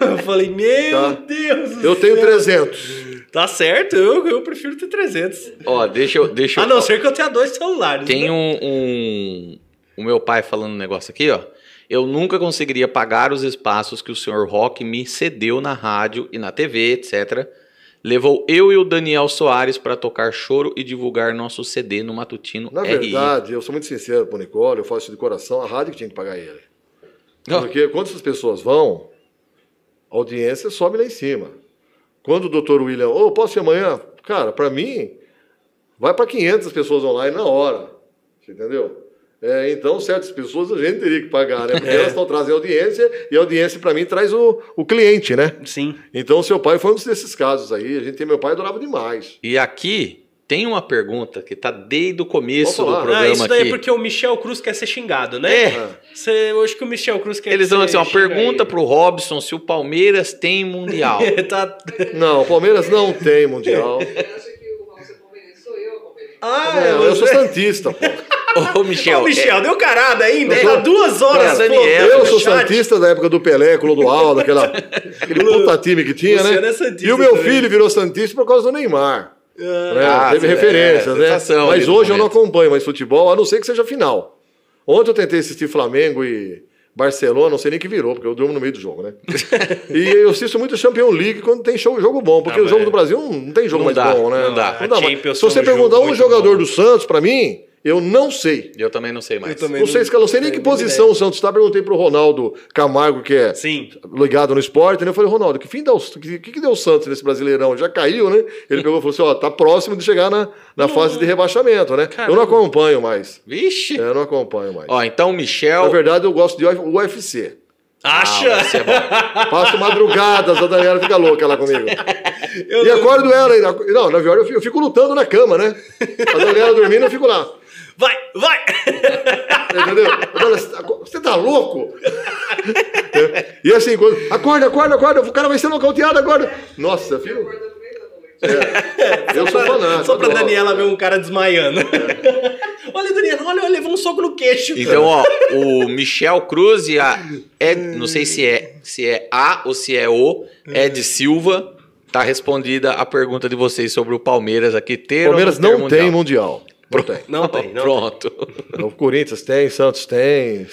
Eu falei, meu Tá. Deus do Eu tenho céu. 300. Tá certo, eu, eu prefiro ter 300. Ó, deixa eu. Deixa eu A não ser que eu tenha dois celulares. Tem né? um, um. O meu pai falando um negócio aqui, ó. Eu nunca conseguiria pagar os espaços que o senhor Rock me cedeu na rádio e na TV, etc. Levou eu e o Daniel Soares para tocar choro e divulgar nosso CD no Matutino Na RI. verdade, eu sou muito sincero pro Nicole, eu faço isso de coração, a rádio que tinha que pagar ele. Ó, Porque quando essas pessoas vão, a audiência sobe lá em cima. Quando o doutor William, ô, posso ir amanhã? Cara, para mim, vai para 500 pessoas online na hora. Você entendeu? É, então, certas pessoas a gente teria que pagar, né? Porque É. elas estão trazendo audiência e a audiência, para mim, traz o, o cliente, né? Sim. Então, seu pai foi um desses casos aí. A gente tem meu pai adorava demais. E aqui tem uma pergunta que tá desde o começo do programa Ah, isso daí aqui. é porque o Michel Cruz quer ser xingado, né? É. Você, acho que o Michel Cruz quer Eles ser dão assim, uma pergunta ele. pro Robson se o Palmeiras tem mundial. tá... Não, o Palmeiras não tem mundial. Ele acha que o Raul é palmeirense, sou eu palmeirense. Ah, É, eu sou santista, pô. Ô, Michel, Ô, Michel, deu carada ainda. Eu Tá duas horas. Cara, pô, Daniel, Eu no sou chat. santista da época do Pelé, Clodoaldo, aquela, aquele puta time que tinha, Luciano né? é santista E o meu também. filho virou santista por causa do Neymar. né? Ah, Teve sim, referências, é, né? Mas hoje eu não acompanho mais futebol, a não ser que seja final. Ontem eu tentei assistir Flamengo e Barcelona, não sei nem que virou, porque eu durmo no meio do jogo, né? e eu assisto muito Champions League quando tem show, jogo bom, porque Ah, o jogo do Brasil não, não tem jogo Não mais dá, bom, né? não dá. Mas Champions se você um perguntar um jogador bom. do Santos, pra mim, eu não sei. Eu também não sei mais. Eu também Não sei, não sei nem que posição o Santos está. Perguntei pro Ronaldo Camargo, que é Sim. ligado no esporte, né? Eu falei, Ronaldo, que fim dá o que, que, que deu o Santos nesse Brasileirão? Já caiu, né? Ele pegou e falou assim: ó, tá próximo de chegar na, na fase de rebaixamento, né? Eu não acompanho mais. Vixe. É, eu não acompanho mais. Ó, então o Na Michel. verdade, eu gosto de UFC. Acha? Ah, você é bom. Passo madrugadas, a Daniela fica louca lá comigo. Eu E acordo ela ainda. Não, na verdade, eu fico lutando na cama, né? A Daniela dormindo, eu fico lá. Vai, vai! Entendeu? Agora, Você tá louco? É. E assim, quando, acorda, acorda, acorda, o cara vai ser nocauteado agora. Nossa, filho, noite. eu sou fanático. Só pra. Daniela ver um cara desmaiando. olha, Daniela, olha, levou um soco no queixo. Então, ó, o Michel Cruz e a. É, não sei se é, se é A ou se é O, Ed Silva. Tá respondida a pergunta de vocês sobre o Palmeiras aqui. Ter Palmeiras ou ter não tem mundial. Não tem. Não tem, não Pronto. O Corinthians tem, Santos tem,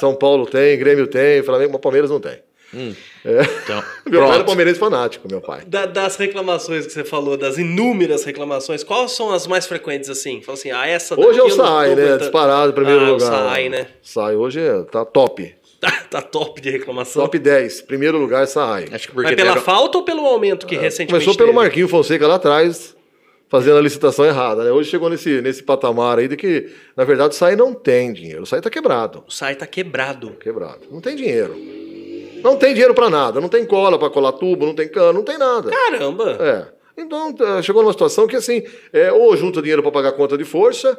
São Paulo tem, Grêmio tem, Flamengo, mas Palmeiras não tem. É. Então, Meu pai era pronto. palmeirense fanático, meu pai. Da- das reclamações que você falou, das inúmeras reclamações, quais são as mais frequentes assim? Fala assim, ah, essa Hoje é o Sai, né? Disparado em primeiro Ah, o lugar. Sai, né? Sai, hoje é, tá top. Tá, tá top de reclamação. Top 10. Primeiro lugar, Sai. Acho que porque Mas pela deram- falta ou pelo aumento que recentemente Começou pelo teve? Marquinho Fonseca lá atrás, fazendo a licitação errada, né? Hoje chegou nesse, nesse patamar aí de que, na verdade, o SAI não tem dinheiro. O SAI tá quebrado. O Sai tá quebrado. Quebrado. Não tem dinheiro. Não tem dinheiro pra nada. Não tem cola pra colar tubo, não tem cano, não tem nada. Caramba! É. Então, tá, chegou numa situação que, assim, é, ou junta dinheiro para pagar conta de força,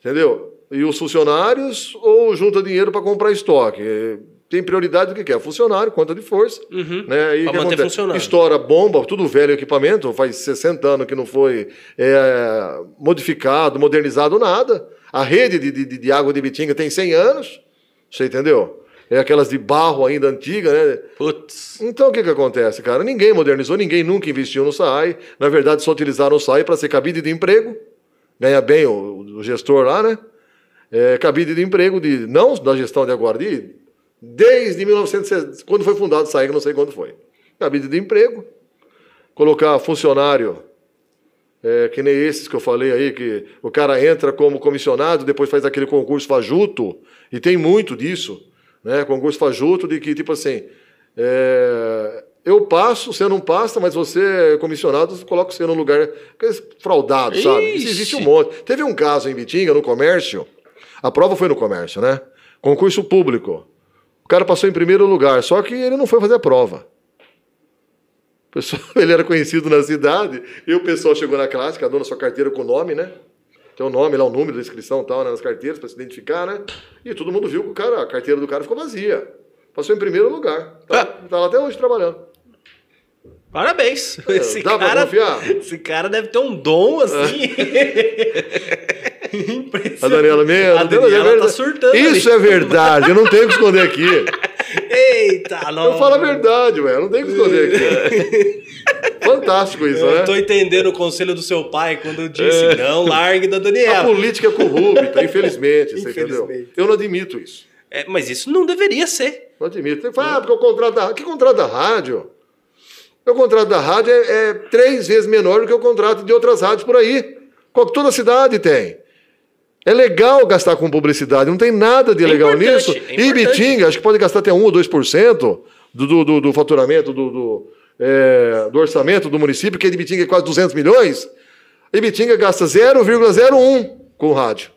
entendeu? E os funcionários, ou junta dinheiro para comprar estoque. É, Tem prioridade do que quer? Funcionário, conta de força. Uhum. Né? E Pra que manter funcionando. Estoura bomba, tudo velho equipamento, faz 60 anos que não foi é, modificado, modernizado, nada. A rede de, de, de água de Bitinga tem 100 anos, você entendeu? É aquelas de barro ainda antiga, né? Putz. Então o que, que acontece, cara? Ninguém modernizou, ninguém nunca investiu no SAI. Na verdade, só utilizaram o SAI para ser cabide de emprego. Ganha bem o, o gestor lá, né? É, cabide de emprego, de, não da gestão de agora, de, desde 1960, quando foi fundado o não sei quando foi. Cabide de emprego, colocar funcionário, é, que nem esses que eu falei aí, que o cara entra como comissionado, depois faz aquele concurso fajuto, e tem muito disso, né? Concurso fajuto de que, tipo assim, é, eu passo, você não passa, mas você é comissionado, coloca você no lugar aqueles fraudados, sabe? Isso existe um monte. Teve um caso em Bitinga, no comércio, a prova foi no comércio, né? Concurso público. O cara passou em primeiro lugar, só que ele não foi fazer a prova. Pessoal, ele era conhecido na cidade, e o pessoal chegou na classe, cada um na sua carteira com o nome, né? Tem o nome lá, o número da inscrição e tal, né, nas carteiras, para se identificar, né? E todo mundo viu que o cara, a carteira do cara ficou vazia. Passou em primeiro lugar. Tá, tá lá até hoje trabalhando. Parabéns! Esse É, dá pra cara, confiar? esse cara deve ter um dom assim. A Impressionante. Daniela mesmo. A Daniela tá surtando Isso ali. é verdade, eu não tenho que esconder aqui. Eita, não. Eu falo a verdade, velho, eu não tenho que esconder aqui. Fantástico isso, Eu né? tô entendendo o conselho do seu pai quando disse: não largue da A Daniela. política é corrupta, infelizmente, você entendeu? Infelizmente. Eu não admito isso. É, mas isso não deveria ser. Não admito. Você fala, ah, porque o contrato da Que contrato da rádio? O contrato da rádio é, é três vezes menor do que o contrato de outras rádios por aí. Qual- Toda cidade tem. É legal gastar com publicidade, não tem nada de É legal nisso. é e importante. Bitinga, acho que pode gastar até 1 ou 2% do, do, do, do faturamento do, do, é, do orçamento do município, que de Bitinga é quase 200 milhões. E Bitinga gasta 0,01 com rádio.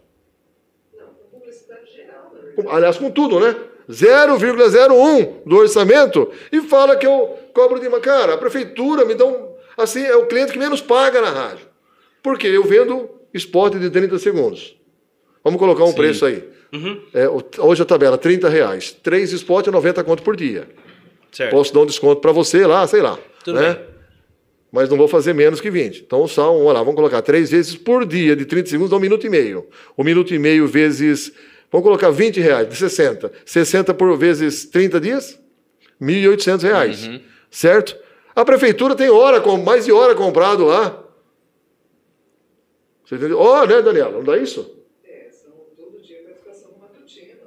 Não, com publicidade geral. Com- aliás, com tudo, né? 0,01 do orçamento e fala que eu cobro de uma. Cara, a prefeitura me dá um. Assim, é o cliente que menos paga na rádio. Porque eu vendo spot de 30 segundos. Vamos colocar um preço aí. Uhum. É, hoje a tabela, 30 reais. Três spots é 90 conto por dia. Certo. Posso dar um desconto para você lá, sei lá. Tudo né? bem. Mas não vou fazer menos que 20. Então, só, vamos lá, vamos colocar três vezes por dia, de 30 segundos, dá um minuto e meio. Um minuto e meio vezes. Vamos colocar 20 reais, de 60. 60 por vezes 30 dias? 1.800 reais. Certo? A prefeitura tem hora, mais de hora comprado lá. Você entendeu? Ó, né, Daniela? Não dá isso?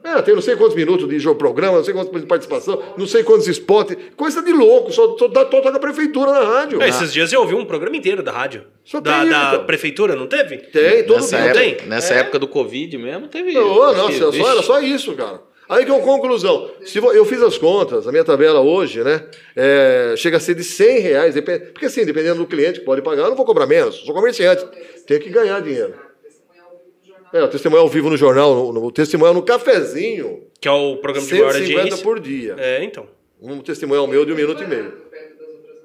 É, tem não sei quantos minutos de jogo programa, não sei quantos de participação, não sei quantos spots. Coisa de louco, só, só dá toda a prefeitura na rádio. É, Esses dias eu ouvi um programa inteiro da rádio. Só da tem, da então. prefeitura, não teve? Tem, todo Nessa, dia época, tem. nessa É. época do Covid mesmo, teve. Não, nossa, só, era só isso, cara. Aí que é uma conclusão. Se vo- eu fiz as contas, a minha tabela hoje, né? é, chega a ser de 100 reais. Porque assim, dependendo do cliente que pode pagar, eu não vou cobrar menos. Sou comerciante. Tenho que ganhar dinheiro. É, o testemunho ao vivo no jornal, no, no- o testemunho no cafezinho, Que é o programa de maior 150 audiência. por dia. É, então. Um testemunho meu de um minuto e meio.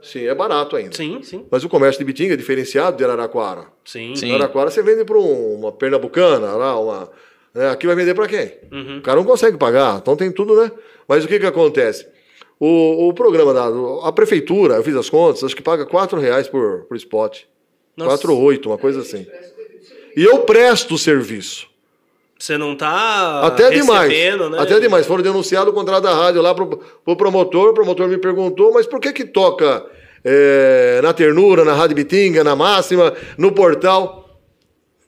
Sim, é barato ainda. Sim, sim. Mas o comércio de Bitinga é diferenciado de Araraquara. Sim. Sim. Araraquara você vende para uma pernambucana, lá, uma. né, aqui vai vender para quem? Uhum. O cara não consegue pagar, então tem tudo, né? Mas o que que acontece? O, o programa da a prefeitura, eu fiz as contas, acho que paga 4 reais por, por spot. Nossa. 4 ou 8, uma coisa assim. E eu presto o serviço. Você não tá Até demais. né? Até demais. Foram denunciado o contrato da rádio lá pro, pro promotor. O promotor me perguntou, mas por que que toca é, na ternura, na Rádio Bitinga, na máxima, no portal?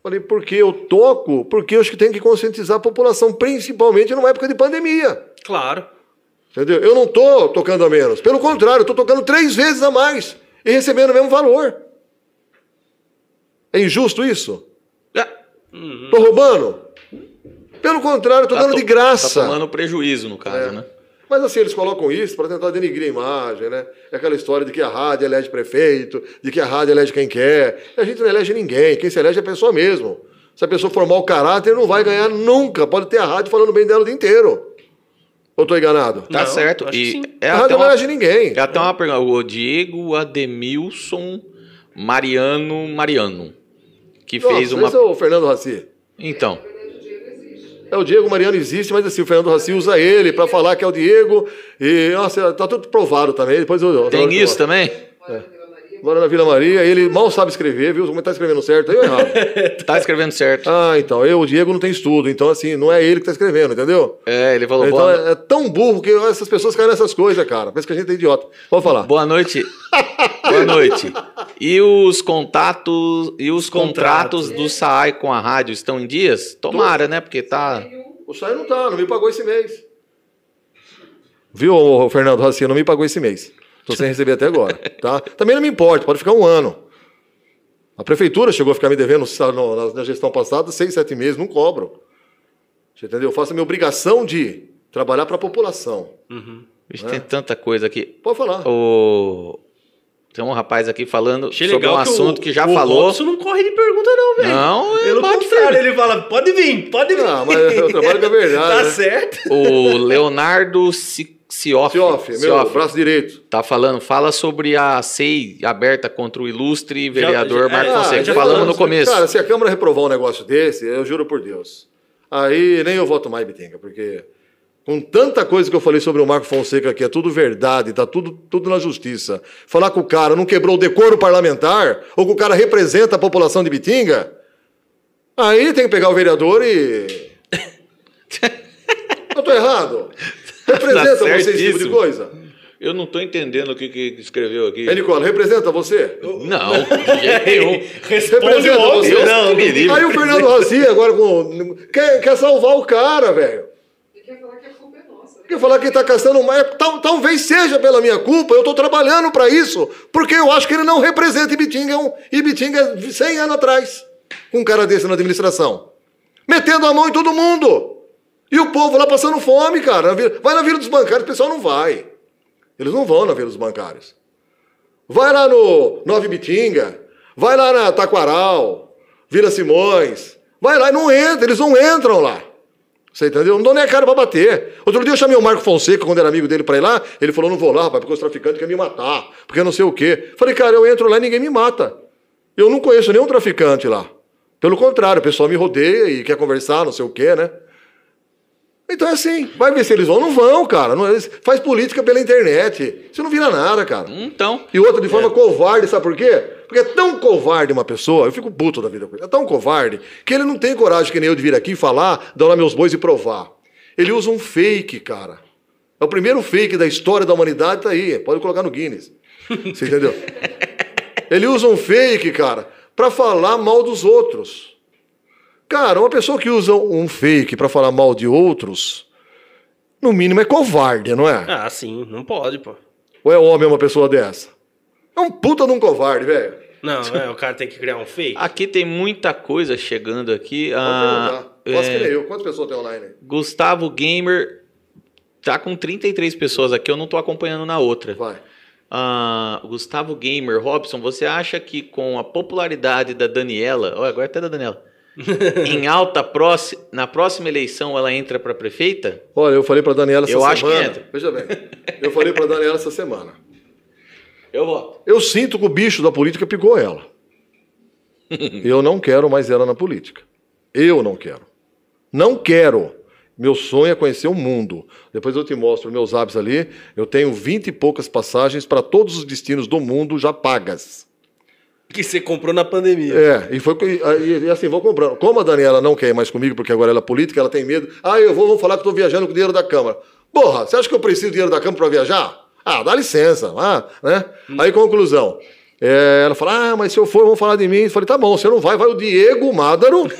Falei, porque eu toco, porque eu acho que tem que conscientizar a população, principalmente numa época de pandemia. Claro. Entendeu? Eu não tô tocando a menos. Pelo contrário, eu tô tocando três vezes a mais e recebendo o mesmo valor. É injusto isso? Ah, Tô roubando? Pelo contrário, tô tá dando to- de graça. Tá tomando prejuízo, no caso, É. né? Mas assim, eles colocam isso para tentar denigrir a imagem, né? É aquela história de que a rádio elege prefeito, de que a rádio elege quem quer. A gente não elege ninguém, quem se elege é a pessoa mesmo. Se a pessoa for mau caráter, não vai ganhar nunca. Pode ter a rádio falando bem dela o dia inteiro. Ou tô enganado? Tá Não, certo. E é a rádio não elege ninguém. é até uma pergunta. O Diego Ademilson Mariano Mariano. Que fez Nossa, uma. esse é o Fernando Raci. Então. É o Diego Mariano existe, mas assim, o Fernando Raci usa ele para falar que é o Diego. E, nossa, tá tudo provado também. Depois eu, eu- Tem eu- isso também? Mora na Vila Maria, ele mal sabe escrever, viu? Como tá escrevendo certo, aí ou errado. Tá escrevendo certo. Ah, então, eu, o Diego não tem estudo, então assim, não é ele que tá escrevendo, entendeu? É, ele falou. Então boa, é, é tão burro que essas pessoas caem nessas coisas, cara. Pensa que a gente é idiota. Pode falar. boa noite. boa noite. E os contatos e os contratos. contratos do SAAI com a rádio estão em dias? Tomara, né? Porque tá. O Chay não tá, não me pagou esse mês. Viu, Fernando Raci, não me pagou esse mês. Tô sem receber até agora, tá? Também não me importa, pode ficar um ano. A prefeitura chegou a ficar me devendo na, na gestão passada seis, sete meses, não cobro. Você entendeu? Eu faço a minha obrigação de trabalhar para a população. Vixe, Tem tanta coisa aqui. Pode falar. O... Tem um rapaz aqui falando Achei sobre um assunto o, que já o falou. Robson não corre de pergunta, não, velho. Não, ele Pelo bate contrário, ele fala, pode vir, pode vir. Ah, mas eu trabalho com a verdade. tá né? certo. O Leonardo Si- Sioff, Cioff, meu Sioff, braço direito. tá falando, fala sobre a SEI aberta contra o ilustre vereador já- Marco é, Fonseca, já falando falamos, no começo. Cara, se a Câmara reprovar um negócio desse, eu juro por Deus. Aí nem eu voto mais, Bitinga, porque com tanta coisa que eu falei sobre o Marco Fonseca aqui, é tudo verdade, tá tudo, tudo na justiça. Falar que o cara não quebrou o decoro parlamentar, ou que o cara representa a população de Bitinga, aí tem que pegar o vereador e. eu tô errado. Representa você esse tipo de coisa. Eu não tô entendendo o que, que escreveu aqui. Ei, Nicola, representa você? Não, de jeito nenhum. Responde Representa logo. você. Deus Não, me livre. Aí o Fernando Rossi agora com. Quer, quer salvar o cara, velho. Ele quer falar que a culpa é nossa. né? Quer falar que ele tá gastando mais. Tal, talvez seja pela minha culpa, eu tô trabalhando para isso, porque eu acho que ele não representa Ibitinga, um, Ibitinga 100 anos atrás, com um cara desse na administração. Metendo a mão em todo mundo. E o povo lá passando fome, cara. Vai na Vila dos Bancários, o pessoal não vai. Eles não vão na Vila dos Bancários. Vai lá no Nova Ibitinga, vai lá na Taquaral, Vila Simões. Vai lá e não entra, eles não entram lá. Você entendeu? Não dou nem a cara pra bater. Outro dia eu chamei o Marco Fonseca, quando era amigo dele, pra ir lá. Ele falou: não vou lá, rapaz, porque os traficantes querem me matar. Porque não sei o quê. Falei, cara, eu entro lá e ninguém me mata. Eu não conheço nenhum traficante lá. Pelo contrário, o pessoal me rodeia e quer conversar, não sei o quê, né? Então é assim. Vai ver se eles vão. Não vão, cara. Não, faz política pela internet. Isso não vira nada, cara. Então, E outra de forma covarde, sabe por quê? Porque é tão covarde uma pessoa, eu fico puto da vida com ele, é tão covarde, que ele não tem coragem que nem eu de vir aqui falar, dar lá meus bois e provar. Ele usa um fake, cara. É o primeiro fake da história da humanidade, tá aí. Pode colocar no Guinness. Você entendeu? Ele usa um fake, cara, pra falar mal dos outros. Cara, uma pessoa que usa um fake pra falar mal de outros, no mínimo é covarde, não é? Ah, sim, não pode, pô. Ou é homem uma pessoa dessa? É um puta de um covarde, velho. Não, é, o cara tem que criar um fake. Aqui tem muita coisa chegando aqui. Pode Ah, perguntar. Posso é, que nem eu. Quantas pessoas tem online? aí? Gustavo Gamer tá com 33 pessoas aqui, eu não tô acompanhando na outra. Vai. Ah, Gustavo Gamer, Robson, você acha que com a popularidade da Daniela, olha, agora até da Daniela, em alta próxi- na próxima eleição ela entra para prefeita? Olha, eu falei pra Daniela essa Eu acho que semana. entra. Veja bem. Eu falei pra Daniela essa semana. Eu voto. Eu sinto que o bicho da política picou ela. Eu não quero mais ela na política. Eu não quero. Não quero. Meu sonho é conhecer o mundo. Depois eu te mostro meus hábitos ali. Eu tenho vinte e poucas passagens para todos os destinos do mundo já pagas. Que você comprou na pandemia. É, e foi e, e- assim, vou comprando. Como a Daniela não quer ir mais comigo, porque agora ela é política, ela tem medo. Ah, eu vou, vou falar que estou viajando com o dinheiro da Câmara. Porra, você acha que eu preciso do dinheiro da Câmara para viajar? Ah, dá licença. Ah, né? Aí, conclusão. É, ela fala, ah, mas se eu for, vão falar de mim. Eu falei, tá bom, você não vai, vai o Diego Mádaro, e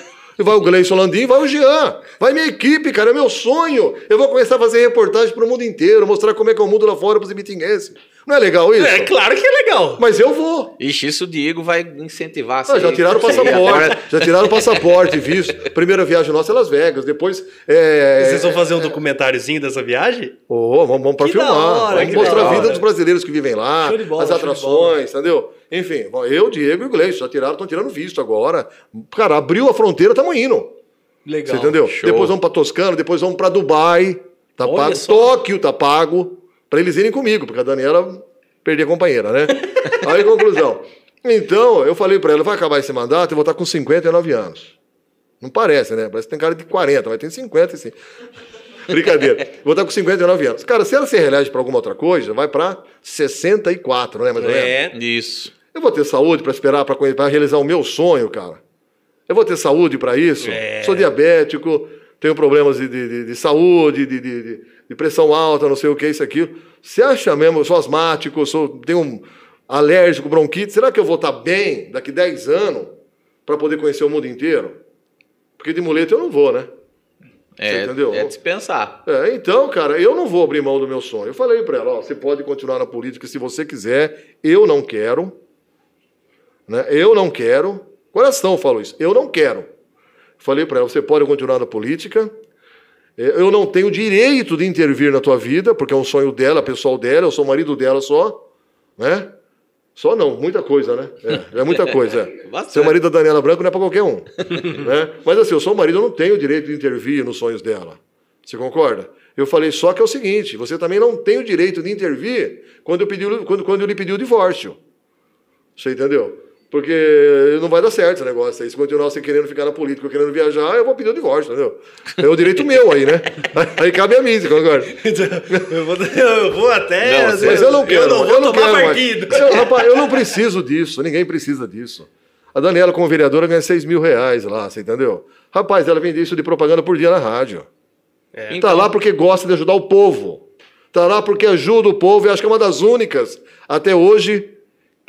vai o Gleison Landim, vai o Jean. Vai minha equipe, cara, é meu sonho. Eu vou começar a fazer reportagem pro mundo inteiro, mostrar como é que é o mundo lá fora pros ibitinguenses. Não é legal isso? É, claro que é legal. Mas eu vou. Ixi, isso o Diego vai incentivar. Ah, já tiraram o passaporte, já tiraram o passaporte, visto. Primeira viagem nossa é Las Vegas, depois. É, Vocês vão fazer um documentáriozinho dessa viagem? Ô, vamos, vamos para filmar. hora, vamos mostrar a vida dos brasileiros que vivem lá, Show de bola, as atrações, entendeu? Enfim, eu, Diego e o Gleice já tiraram, estão tirando visto agora. Cara, abriu a fronteira, estamos indo. Legal. Você entendeu? show. Depois vamos para Toscana, depois vamos para Dubai, tá Olha pago. só. Tóquio tá pago, para eles irem comigo, porque a Daniela perdi a companheira, né? Aí, conclusão. Então, eu falei para ela, vai acabar esse mandato, eu vou estar com 59 anos. Não parece, né? Parece que tem cara de 40, mas tem 50 sim. Brincadeira. Vou estar com 59 anos. Cara, se ela se reelege para alguma outra coisa, vai para 64, né? Mais ou menos. É. Isso. Eu vou ter saúde para esperar para realizar o meu sonho, cara. Eu vou ter saúde para isso. É. Sou diabético, tenho problemas de, de, de- de saúde, de, pressão alta, não sei o que, isso, aquilo. Você acha mesmo, eu sou asmático, eu sou, tenho um alérgico, bronquite, será que eu vou estar bem daqui 10 anos para poder conhecer o mundo inteiro? Porque de muleta eu não vou, né? É, entendeu? é dispensar. É, então, cara, eu não vou abrir mão do meu sonho. Eu falei pra ela, ó, você pode continuar na política se você quiser, eu não quero. Né? Eu não quero. Coração eu falo isso, eu não quero. Falei pra ela, você pode continuar na política. É, Eu não tenho direito de intervir na tua vida, porque é um sonho dela, pessoal dela, eu sou marido dela só, né? Só não, muita coisa, né? É, é muita coisa. É. Ser marido da Daniela Branco não é pra qualquer um. né? Mas assim, eu sou marido, eu não tenho o direito de intervir nos sonhos dela. Você concorda? Eu falei só que é o seguinte: você também não tem o direito de intervir quando eu, pedi, quando, quando eu lhe pedi o divórcio. Você entendeu? Porque não vai dar certo esse negócio aí. Se continuar você querendo ficar na política, eu querendo viajar, eu vou pedir o divórcio, entendeu? É o direito meu aí, né? Aí cabe a mim, você concorda? eu, vou, eu vou até. Não, Mas eu não quero, Eu não vou eu não tomar quero mais. partido. Eu, rapaz, eu não preciso disso, ninguém precisa disso. A Daniela, como vereadora, ganha 6 mil reais lá, você entendeu? Rapaz, ela vende isso de propaganda por dia na rádio. É. Tá lá porque gosta de ajudar o povo. Tá lá porque ajuda o povo e acho que é uma das únicas, até hoje,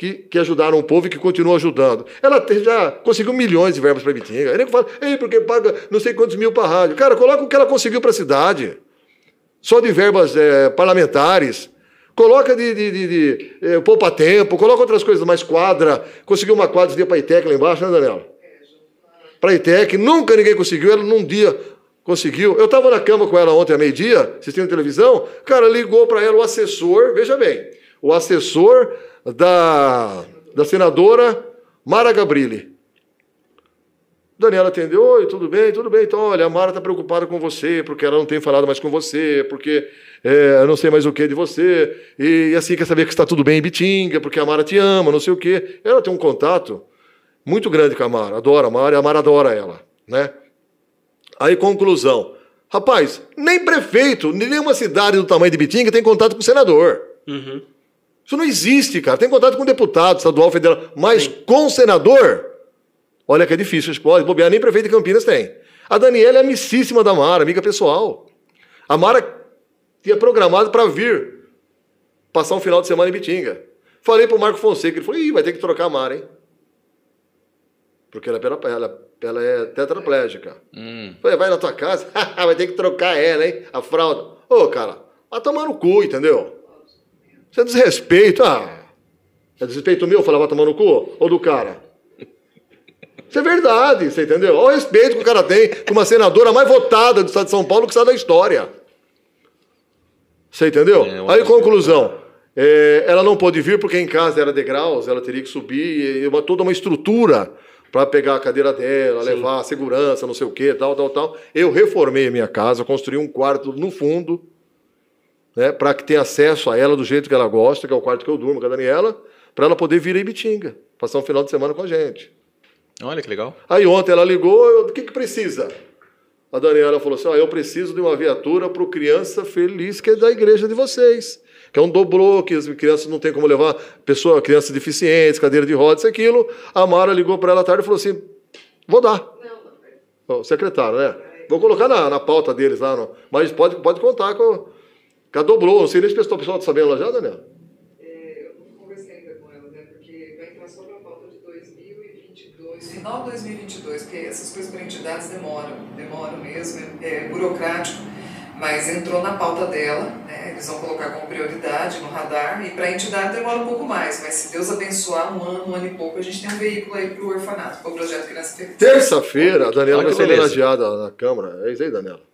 que, que ajudaram o povo e que continua ajudando. Ela já conseguiu milhões de verbas para Bitinga. Aí nego fala, ei, porque paga não sei quantos mil para rádio. Cara, coloca o que ela conseguiu para a cidade. Só de verbas eh, parlamentares. Coloca de, de, de, de eh, poupa-tempo, coloca outras coisas mais quadra. Conseguiu uma quadra esse dia para a ITEC lá embaixo, né, Daniela? Para a ITEC, nunca ninguém conseguiu, ela num dia conseguiu. Eu estava na cama com ela ontem à meio-dia, assistindo televisão, cara, ligou para ela o assessor, veja bem, o assessor da, da senadora Mara Gabrilli. Daniela atendeu, oi, tudo bem, tudo bem. Então, olha, a Mara está preocupada com você, porque ela não tem falado mais com você, porque é, eu não sei mais o que de você, e, e assim quer saber que está tudo bem em Bitinga, porque a Mara te ama, não sei o quê. Ela tem um contato muito grande com a Mara, adora a Mara, e a Mara adora ela, né? Aí, conclusão. Rapaz, nem prefeito, nenhuma cidade do tamanho de Bitinga tem contato com o senador. Uhum. Isso não existe, cara. Tem contato com deputado estadual, federal, mas com senador, olha que é difícil. Pode bobear, nem prefeito de Campinas tem. A Daniela é amicíssima da Mara, amiga pessoal. A Mara tinha programado para vir passar um final de semana em Bitinga. Falei pro Marco Fonseca, ele falou, Ih, vai ter que trocar a Mara, hein? Porque ela, é pera- ela, ela é tetraplégica. Hum. Falei, vai na tua casa, vai ter que trocar ela, hein? A fralda. Ô, cara, vai tomar no cu, entendeu? Isso é desrespeito. Ah, é desrespeito meu falar vai tomar no cu? Ou do cara? Isso é verdade, você entendeu? Olha o respeito que o cara tem com uma senadora mais votada do estado de São Paulo que está da história. Você entendeu? É, Aí, conclusão. é, ela não pôde vir porque em casa era degraus, ela teria que subir, e uma, toda uma estrutura para pegar a cadeira dela, levar a segurança, não sei o que, tal, tal, tal. Eu reformei a minha casa, construí um quarto no fundo, né, para que tenha acesso a ela do jeito que ela gosta, que é o quarto que eu durmo com a Daniela, para ela poder vir a Ibitinga, passar um final de semana com a gente. Olha que legal. Aí ontem ela ligou, eu, o que, que precisa? A Daniela falou assim: ó, eu preciso de uma viatura para o Criança Feliz, que é da igreja de vocês. Que é um dobrô, que as crianças não tem como levar, pessoa, crianças deficientes, cadeira de rodas, isso e aquilo. A Mara ligou para ela à tarde e falou assim: vou dar. Não, não. O secretário, né? Vou colocar na, na pauta deles lá, no- mas pode, pode contar com, a dobrô. Não sei nem se o pessoal o pessoal está sabendo lá já, Daniela. É, eu não conversei ainda com ela, né? Porque vai entrar só para a pauta de 2022, final de 2022, porque essas coisas para entidades demoram, demoram mesmo, é, é burocrático. Mas entrou na pauta dela, né? Eles vão colocar como prioridade no radar, e para a entidade demora um pouco mais, mas se Deus abençoar, um ano, um ano e pouco, a gente tem um veículo aí para o orfanato, para o projeto Criança Feliz. Terça-feira, a Daniela vai que ser homenageada na Câmara. É isso aí, Daniela?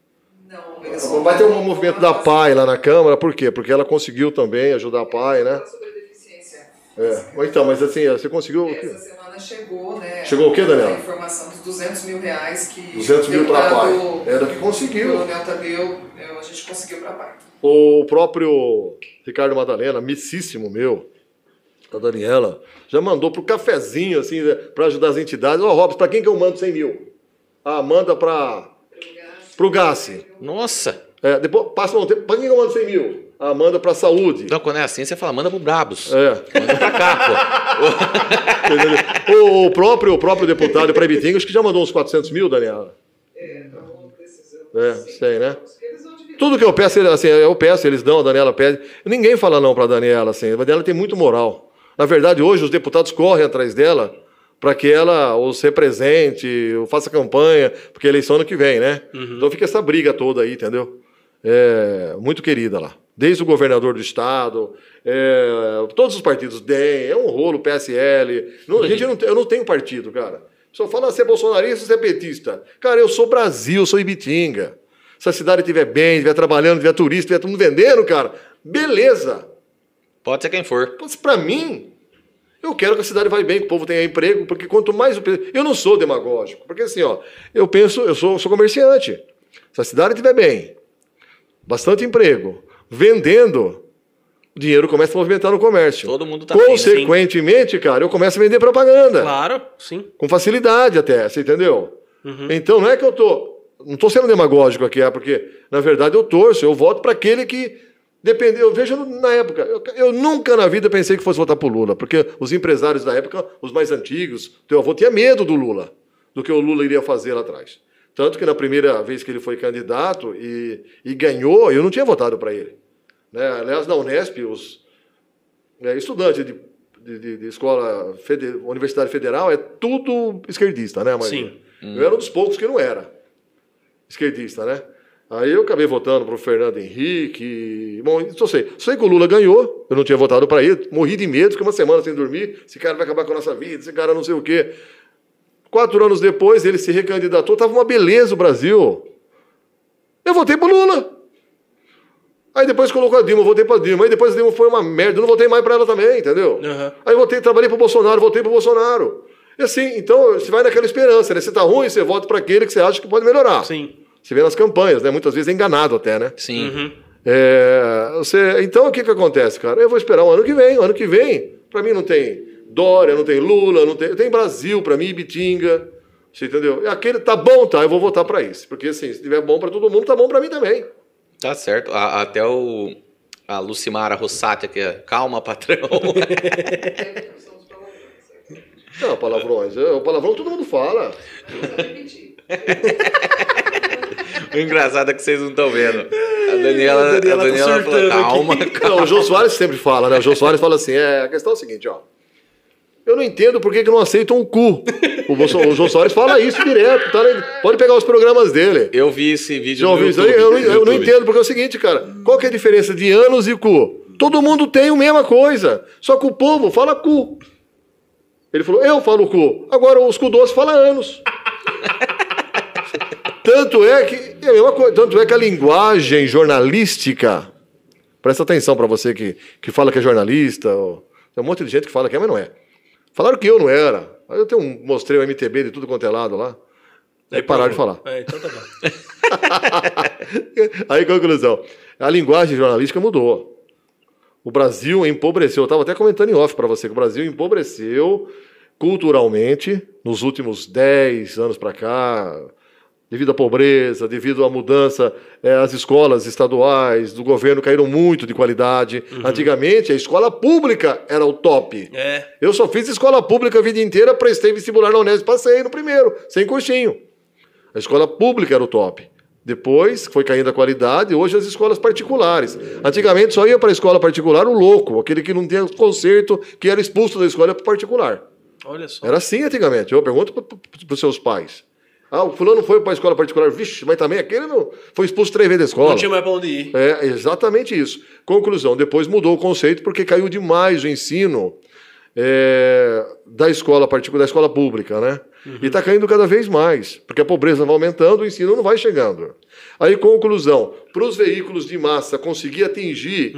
Não, Vai ter um movimento da PAI lá na Câmara, por quê? Porque ela conseguiu também ajudar a PAI, né? Sobre a deficiência. É. Então, mas assim, você conseguiu. o? Essa semana chegou, né? Chegou o quê, Daniela? A informação dos 200 mil reais que 200 mil o para a PAI. Era que conseguiu. Coronel Tadeu, eu- a gente conseguiu para a PAI. O próprio Ricardo Madalena, amicíssimo meu, a Daniela, já mandou pro cafezinho, assim, para ajudar as entidades. Ó, Robson, para quem que eu mando 100 mil? Ah, manda para pro Gassi. Nossa. É. Depois passa um tempo. Para quem que eu mando 100 mil? Ah, manda para saúde. Então, quando é assim, você fala, manda pro Brabos. É. Manda pra cá, o, o próprio, o próprio deputado para Ibitinga, acho que já mandou uns 400 mil, Daniela. É, então precisamos. É, sei, né? Tudo que eu peço, assim, eu peço, eles dão, a Daniela pede. Ninguém fala não para a Daniela, assim. A Daniela tem muito moral. Na verdade, hoje os deputados correm atrás dela para que ela os represente, ou faça campanha, porque é eleição ano que vem, né? Então fica essa briga toda aí, entendeu? É, muito querida lá. Desde o governador do estado, é, todos os partidos DEM, é um rolo, PSL. Não, a gente não, eu não tenho partido, cara. Só fala se é bolsonarista, se é petista. Cara, eu sou Brasil, sou Ibitinga. Se a cidade estiver bem, estiver trabalhando, estiver turista, estiver todo mundo vendendo, cara, beleza. Pode ser quem for. Mas pra mim, eu quero que a cidade vá bem, que o povo tenha emprego, porque quanto mais. o Eu não sou demagógico, porque assim, ó, eu penso, eu sou, sou comerciante. Se a cidade estiver bem, bastante emprego, vendendo, o dinheiro começa a movimentar no comércio. Todo mundo tá bem, né? Consequentemente, cara, eu começo a vender propaganda. Claro, sim. Com facilidade até, você entendeu? Então não é que eu tô. Não estou sendo demagógico aqui, é porque, na verdade, eu torço, eu voto para aquele que. Depende, eu vejo na época. Eu, eu nunca na vida pensei que fosse votar pro Lula, porque os empresários da época, os mais antigos, teu avô tinha medo do Lula, do que o Lula iria fazer lá atrás. Tanto que na primeira vez que ele foi candidato e, e ganhou, eu não tinha votado para ele. Né? Aliás, na Unesp, os é, estudantes de, de, de- escola, fede- universidade federal, é tudo esquerdista, né? Mas Sim. Eu era um dos poucos que não era esquerdista, né? Aí eu acabei votando para o Fernando Henrique. Bom, só sei. Sei que o Lula ganhou, eu não tinha votado para ele, morri de medo, fiquei uma semana sem dormir. Esse cara vai acabar com a nossa vida, esse cara não sei o quê. Quatro anos depois, ele se recandidatou, tava uma beleza o Brasil. Eu votei pro Lula. Aí depois colocou a Dilma, eu votei pra Dilma. Aí depois a Dilma foi uma merda, eu não votei mais pra ela também, entendeu? Aham. Aí eu votei, trabalhei pro Bolsonaro, votei pro Bolsonaro. E assim, então você vai naquela esperança, né? Se tá ruim, você vota para aquele que você acha que pode melhorar. Sim. Você vê nas campanhas, né? Muitas vezes é enganado até, né? Sim. Uhum. É, você, então o que que acontece, cara? Eu vou esperar o ano que vem. O ano que vem, para mim não tem Dória, não tem Lula, não tem, tem Brasil para mim, Bitinga. Você entendeu? E Aquele tá bom, tá? Eu vou votar para isso, porque assim, se tiver bom para todo mundo, tá bom para mim também. Tá certo. A- até o. A Lucimara Rossati aqui, é, calma, patrão. É, são os palavrões. é. Não, palavrões. É, O palavrão todo mundo fala. O engraçado é que vocês não estão vendo. A Daniela, A Daniela a tá Daniela falou, surtando calma, calma. Não, o Jô Soares sempre fala, né? O Jô Soares fala assim: é, a questão é o seguinte, ó. Eu não entendo por que, que não aceitam o cu. O, o João Soares fala isso direto. Tá? Pode pegar os programas dele. Eu vi esse vídeo Já ouviu isso aí? Eu, não- eu não entendo, porque é o seguinte, cara. Qual que é a diferença de anos e cu? Todo mundo tem a mesma coisa. Só que o povo fala cu. Ele falou, eu falo cu. Agora os cu doce falam anos. Tanto é que é a mesma coisa. Tanto é que a linguagem jornalística. Presta atenção pra você que, que fala que é jornalista. ou- tem um monte de gente que fala que é, mas não é. Falaram que eu não era. Aí eu tenho um- mostrei o MTB de tudo quanto é lado lá. Aí pararam de falar. É, então tá bom. Aí, conclusão. A linguagem jornalística mudou. O Brasil empobreceu. Eu estava até comentando em off para você que o Brasil empobreceu culturalmente nos últimos 10 anos para cá, devido à pobreza, devido à mudança. eh, as escolas estaduais do governo caíram muito de qualidade. Antigamente, a escola pública era o top. É. Eu só fiz escola pública a vida inteira, prestei vestibular na Unesp, passei no primeiro, sem cursinho. A escola pública era o top. Depois foi caindo a qualidade, hoje as escolas particulares. Antigamente só ia para a escola particular o louco, aquele que não tinha conserto, que era expulso da escola particular. Olha só. Era assim antigamente. Eu pergunto para os seus pais. Ah, o fulano foi para a escola particular, vixe, mas também aquele não foi expulso três vezes da escola. Não tinha mais pra onde ir. É exatamente isso. Conclusão: depois mudou o conceito porque caiu demais o ensino é, da escola particular, da escola pública, né? E está caindo cada vez mais, porque a pobreza vai aumentando, o ensino não vai chegando. Aí, conclusão: para os veículos de massa conseguir atingir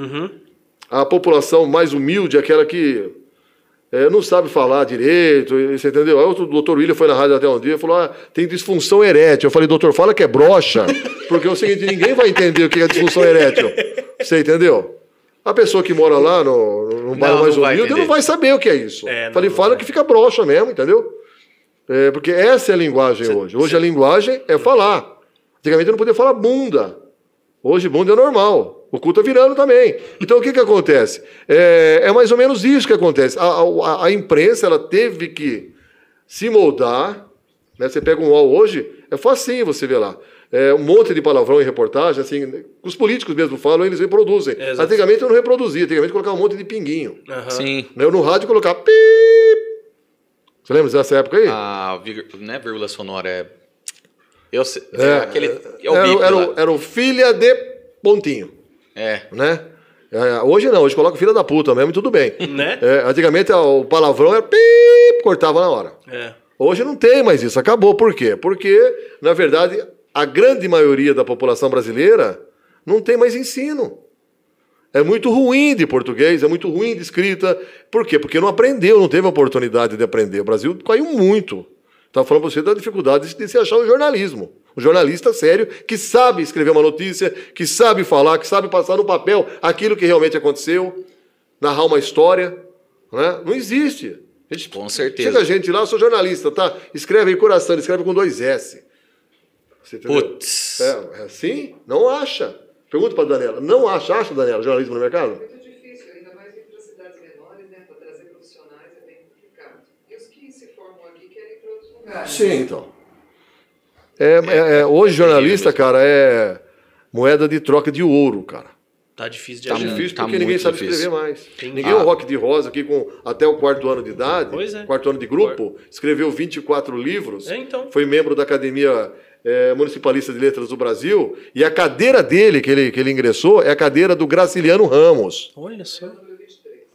a população mais humilde, aquela que é, não sabe falar direito, você entendeu? Aí o doutor William foi na rádio até um dia e falou: ah, tem disfunção erétil. Eu falei, doutor, fala que é brocha, porque é o seguinte, ninguém vai entender o que é disfunção erétil. Você entendeu? A pessoa que mora lá no, no bairro Não, mais não humilde não vai saber o que é isso. É, não, falei, fala que fica brocha mesmo, entendeu? É, porque essa é a linguagem hoje. Hoje a linguagem é falar. Antigamente eu não podia falar bunda. Hoje bunda é normal. O cu tá virando também. Então o que, que acontece? É, é mais ou menos isso que acontece. A, a- a imprensa ela teve que se moldar. Né? Você pega um UOL hoje, é facinho você ver lá. É, um monte de palavrão em reportagem, assim, os políticos mesmo falam, eles reproduzem. É, exato. Antigamente eu não reproduzia, antigamente eu colocava um monte de pinguinho. Aham. Sim. Né? Eu no rádio colocava pip. Você lembra dessa época aí? A vir- não é vírgula sonora, é. Eu sei, é, É, aquele. É o era, era, era o filha de pontinho, É. né? É, hoje não, hoje coloca filha da puta mesmo e tudo bem. Né? É, antigamente o palavrão era pip, cortava na hora. É. Hoje não tem mais isso, acabou. Por quê? Porque, na verdade, a grande maioria da população brasileira não tem mais ensino. É muito ruim de português, é muito ruim de escrita. Por quê? Porque não aprendeu, não teve a oportunidade de aprender. O Brasil caiu muito. Estava falando para você da dificuldade de se achar um jornalismo. Um jornalista sério que sabe escrever uma notícia, que sabe falar, que sabe passar no papel aquilo que realmente aconteceu, narrar uma história. Né? Não existe. A gente- Com certeza. Chega gente lá, eu sou jornalista, tá? Escreve aí coração, escreve com dois S. Putz. É, é assim? Não acha. Pergunta para Daniela. Não acha, acha, Daniela, jornalismo no mercado? Muito difícil, ainda mais ir para cidades menores, né? Para trazer profissionais é bem complicado. E os que se formam aqui querem ir para outros lugares. Sim, então. É, é- é- hoje, jornalista, cara, é moeda de troca de ouro, cara. Tá difícil de Tá. Difícil porque ninguém sabe difícil. escrever mais. Tem- Ninguém é um Ah. rock de rosa aqui com até o quarto ano de idade, Pois é. quarto ano de grupo, escreveu 24 livros, É, então. foi membro da Academia eh, Municipalista de Letras do Brasil, e a cadeira dele, que ele, que ele ingressou, é a cadeira do Graciliano Ramos, Olha só.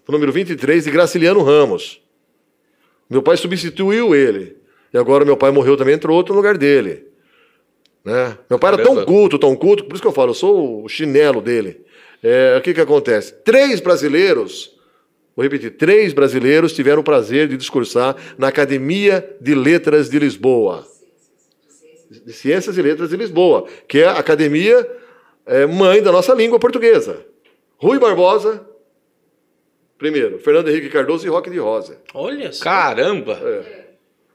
o número 23 de Graciliano Ramos. Meu pai substituiu ele, e agora meu pai morreu também, entrou outro no lugar dele. Né? Meu pai era tão culto, tão culto, por isso que eu falo, eu sou o chinelo dele. É, o que, que acontece? Três brasileiros, vou repetir, três brasileiros tiveram o prazer de discursar na Academia de Letras de Lisboa. De Ciências e Letras de Lisboa, que é a academia é, mãe da nossa língua portuguesa. Rui Barbosa, primeiro, Fernando Henrique Cardoso e Roque de Rosa. Olha só. Caramba! É.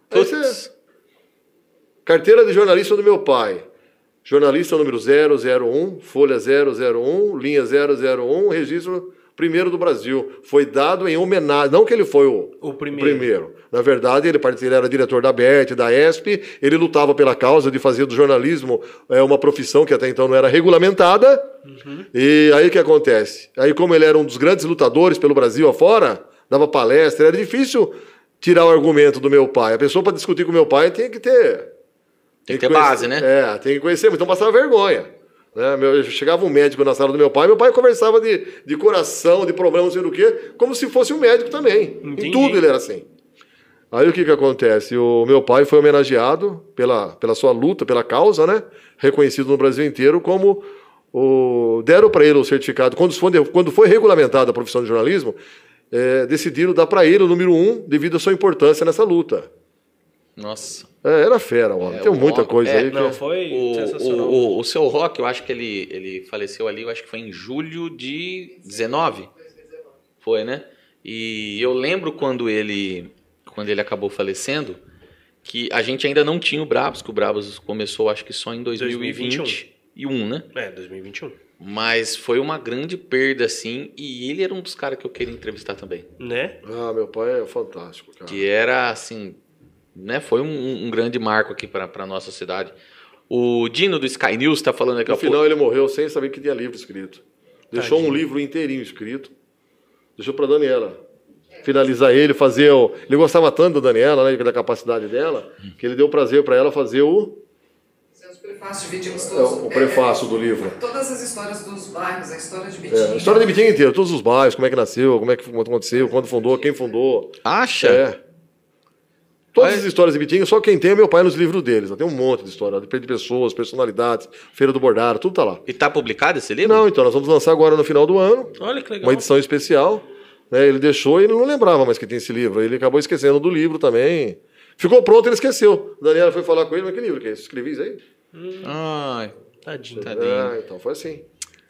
Putz. Carteira de jornalista do meu pai. Jornalista número 001, folha 001, linha 001, registro primeiro do Brasil. Foi dado em homenagem, não que ele foi o, O primeiro. Na verdade, ele, ele era diretor da BET, da ESP, ele lutava pela causa de fazer do jornalismo é, uma profissão que até então não era regulamentada. E aí o que acontece? Aí como ele era um dos grandes lutadores pelo Brasil afora, dava palestra, era difícil tirar o argumento do meu pai. A pessoa, para discutir com meu pai, tem que ter. Tem que ter base, né? É, tem que conhecer, então passava vergonha. Né? Meu, chegava um médico na sala do meu pai, meu pai conversava de, de coração, de problemas, não sei do quê, como se fosse um médico também. Entendi. Em tudo ele era assim. Aí o que que acontece? O meu pai foi homenageado pela, pela sua luta, pela causa, né? Reconhecido no Brasil inteiro como o, deram para ele o certificado. Quando foi, quando foi regulamentada a profissão de jornalismo, é, decidiram dar para ele o número um devido à sua importância nessa luta. Nossa. É, era fera, homem. É, Tem muita Rock- coisa é, aí. que- Não, foi O, sensacional. o, o, o seu Rock, eu acho que ele, ele faleceu ali, eu acho que foi em julho de 19. Foi, né? E eu lembro quando ele, quando ele acabou falecendo, que a gente ainda não tinha o Brabos, que o Brabos começou acho que só em 2021, né? É, 2021. Mas foi uma grande perda, assim, e ele era um dos caras que eu queria entrevistar também. Né? Ah, meu pai é fantástico, cara. Que era, assim, né? Foi um, um grande marco aqui para a nossa cidade. O Dino do Sky News tá falando aqui, No final ele morreu sem saber que tinha livro escrito. Deixou Tadinho. um livro inteirinho escrito. Deixou para Daniela finalizar ele, fazer o. Ele gostava tanto da Daniela, né, da capacidade dela, que ele deu prazer para ela fazer o, Os prefácios dividimos é, todos. o prefácio do livro. Todas as histórias dos bairros, a história de É, Bitinga. a história de Bitinga inteira, todos os bairros, como é que nasceu, como é que aconteceu, quando fundou, quem fundou. Acha? É. Todas as histórias de Bitinga, só quem tem é meu pai nos livros deles. Tem um monte de história, de pessoas, personalidades, Feira do Bordado, tudo tá lá. E tá publicado esse livro? Não, então nós vamos lançar agora no final do ano, Olha que legal. uma edição especial. Né, ele deixou e ele não lembrava mais que tinha esse livro. Ele acabou esquecendo do livro também. Ficou pronto, ele esqueceu. A Daniela foi falar com ele, mas que livro que é esse? Escrevi isso aí? Ai, Tadinho. Tadinho. Ah, então foi assim.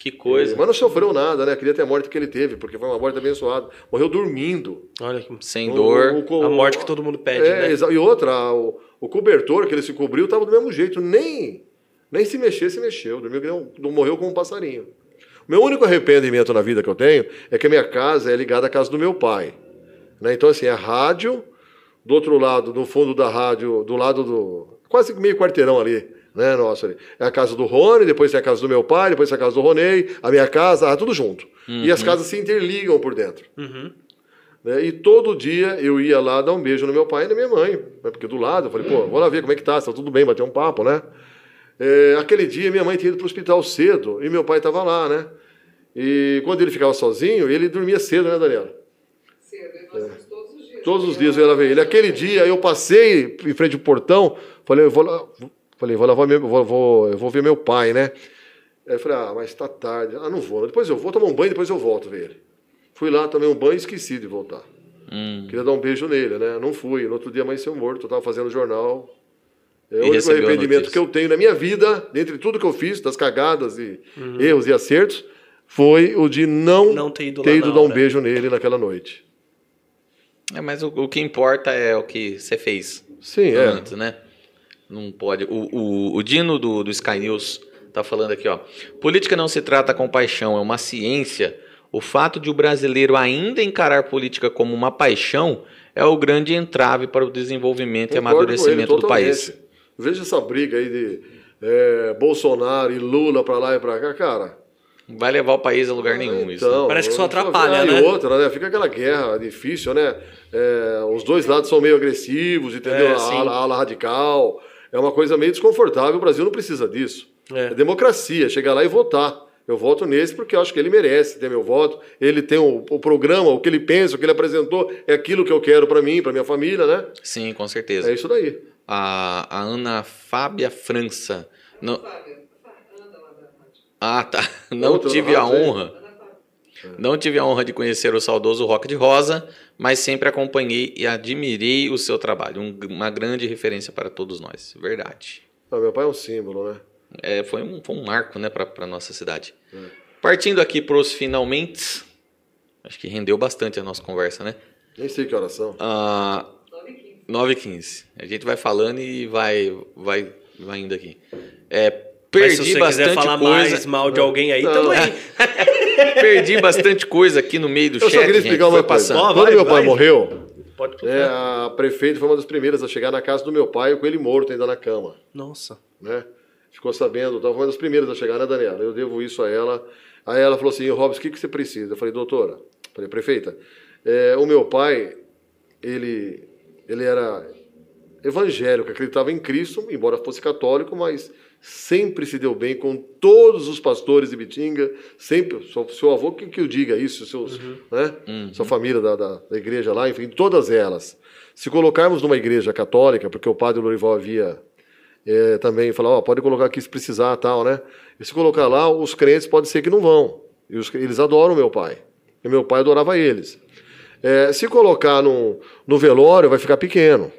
Que coisa. Mas não sofreu nada, né? Queria ter a morte que ele teve, porque foi uma morte abençoada. Morreu dormindo. Olha. Sem O- dor. o- o- A morte que todo mundo pede, é, né? E outra, o, o cobertor que ele se cobriu estava do mesmo jeito. Nem, nem se mexer, se mexeu. Dormiu, não morreu como um passarinho. Meu único arrependimento na vida que eu tenho é que a minha casa é ligada à casa do meu pai. Né? Então, assim, a rádio, do outro lado, no fundo da rádio, do lado do. quase meio quarteirão ali, né? Nossa, ali. É a casa do Rony, depois tem a casa do meu pai, depois tem a casa do Ronei, a minha casa, ah, tudo junto. E as casas se interligam por dentro. Uhum. né? E todo dia eu ia lá dar um beijo no meu pai e na minha mãe. né? Porque do lado, eu falei, pô, vou lá ver como é que tá, se tá tudo bem, bater um papo, né? É, aquele dia minha mãe tinha ido pro hospital cedo e meu pai estava lá, né? E quando ele ficava sozinho, ele dormia cedo, né, Daniela? Cedo, e nós vamos todos os dias. Todos os dias eu ia lá ver ele. Aquele dia eu passei em frente ao portão, falei, eu vou lá, falei, vou lavar meu, vou, vou, eu vou ver meu pai, né? Aí eu falei, ah, mas tá tarde. Ah, não vou. Depois eu vou tomar um banho, depois eu volto ver ele. Fui lá, tomei um banho e esqueci de voltar. Hum. Queria dar um beijo nele, né? Não fui. No outro dia amanheceu morto, eu tava fazendo jornal. É o único arrependimento que eu tenho na minha vida, dentre tudo que eu fiz, das cagadas e Uhum. erros e acertos, foi o de não, Não ter ido ter ido dar um beijo nele naquela noite. É, mas o, o que importa é o que você fez Sim, é. antes, né? Não pode. O, o, o Dino do, do Sky News tá falando aqui, ó. Política não se trata com paixão, é uma ciência. O fato de o brasileiro ainda encarar política como uma paixão é o grande entrave para o desenvolvimento e Concordo ele amadurecimento do totalmente. país. Veja essa briga aí de é, Bolsonaro e Lula pra lá e pra cá, cara. Não vai levar o país a lugar nenhum isso. né? Então, Parece que só atrapalha, ah, né? E outra, né? Fica aquela guerra difícil, né? É, os dois lados são meio agressivos, entendeu? É, a, ala, a ala radical. É uma coisa meio desconfortável. O Brasil não precisa disso. É. É democracia, chegar lá e votar. Eu voto nesse porque eu acho que ele merece ter meu voto. Ele tem o, o programa, o que ele pensa, o que ele apresentou, é aquilo que eu quero pra mim, pra minha família, né? Sim, com certeza. É isso daí. A, a Ana Fábia França. Não, ah, tá. Não Outra tive a honra. Não tive a honra de conhecer o saudoso Rock de Rosa, mas sempre acompanhei e admirei o seu trabalho. Um- uma grande referência para todos nós. Verdade. Ah, meu pai é um símbolo, né? É, foi, um, foi um marco né, para a nossa cidade. Partindo aqui para os finalmente. Acho que rendeu bastante a nossa conversa, né? Nem sei que horas são. Ah, 9 h 9h15. A gente vai falando e vai, vai, vai indo aqui. É, Mas perdi se você bastante quiser falar coisa. mais mal de alguém aí, Não. aí. Perdi bastante coisa aqui no meio do Eu chat. só queria gente, explicar foi uma coisa. passando. Quando vai, meu pai vai. morreu, Pode é, a prefeita foi uma das primeiras a chegar na casa do meu pai com ele morto ainda na cama. Nossa. né? Ficou sabendo, então, foi uma das primeiras a chegar, né, Daniela? Eu devo isso a ela. Aí ela falou assim, Robson, o que, que você precisa? Eu falei, doutora, falei, prefeita, é, o meu pai, ele ele era evangélico, acreditava em Cristo, embora fosse católico, mas sempre se deu bem com todos os pastores de Bitinga, sempre, seu, seu avô que, que o diga isso, seus, uhum. Né? Uhum. sua família da, da, da, igreja lá, enfim, todas elas. Se colocarmos numa igreja católica, porque o padre Lorival havia é, também falado, oh, pode colocar aqui se precisar, tal, né? E se colocar lá, os crentes pode ser que não vão. E os, eles adoram meu pai. E meu pai adorava eles. É, se colocar no, no velório, vai ficar pequeno.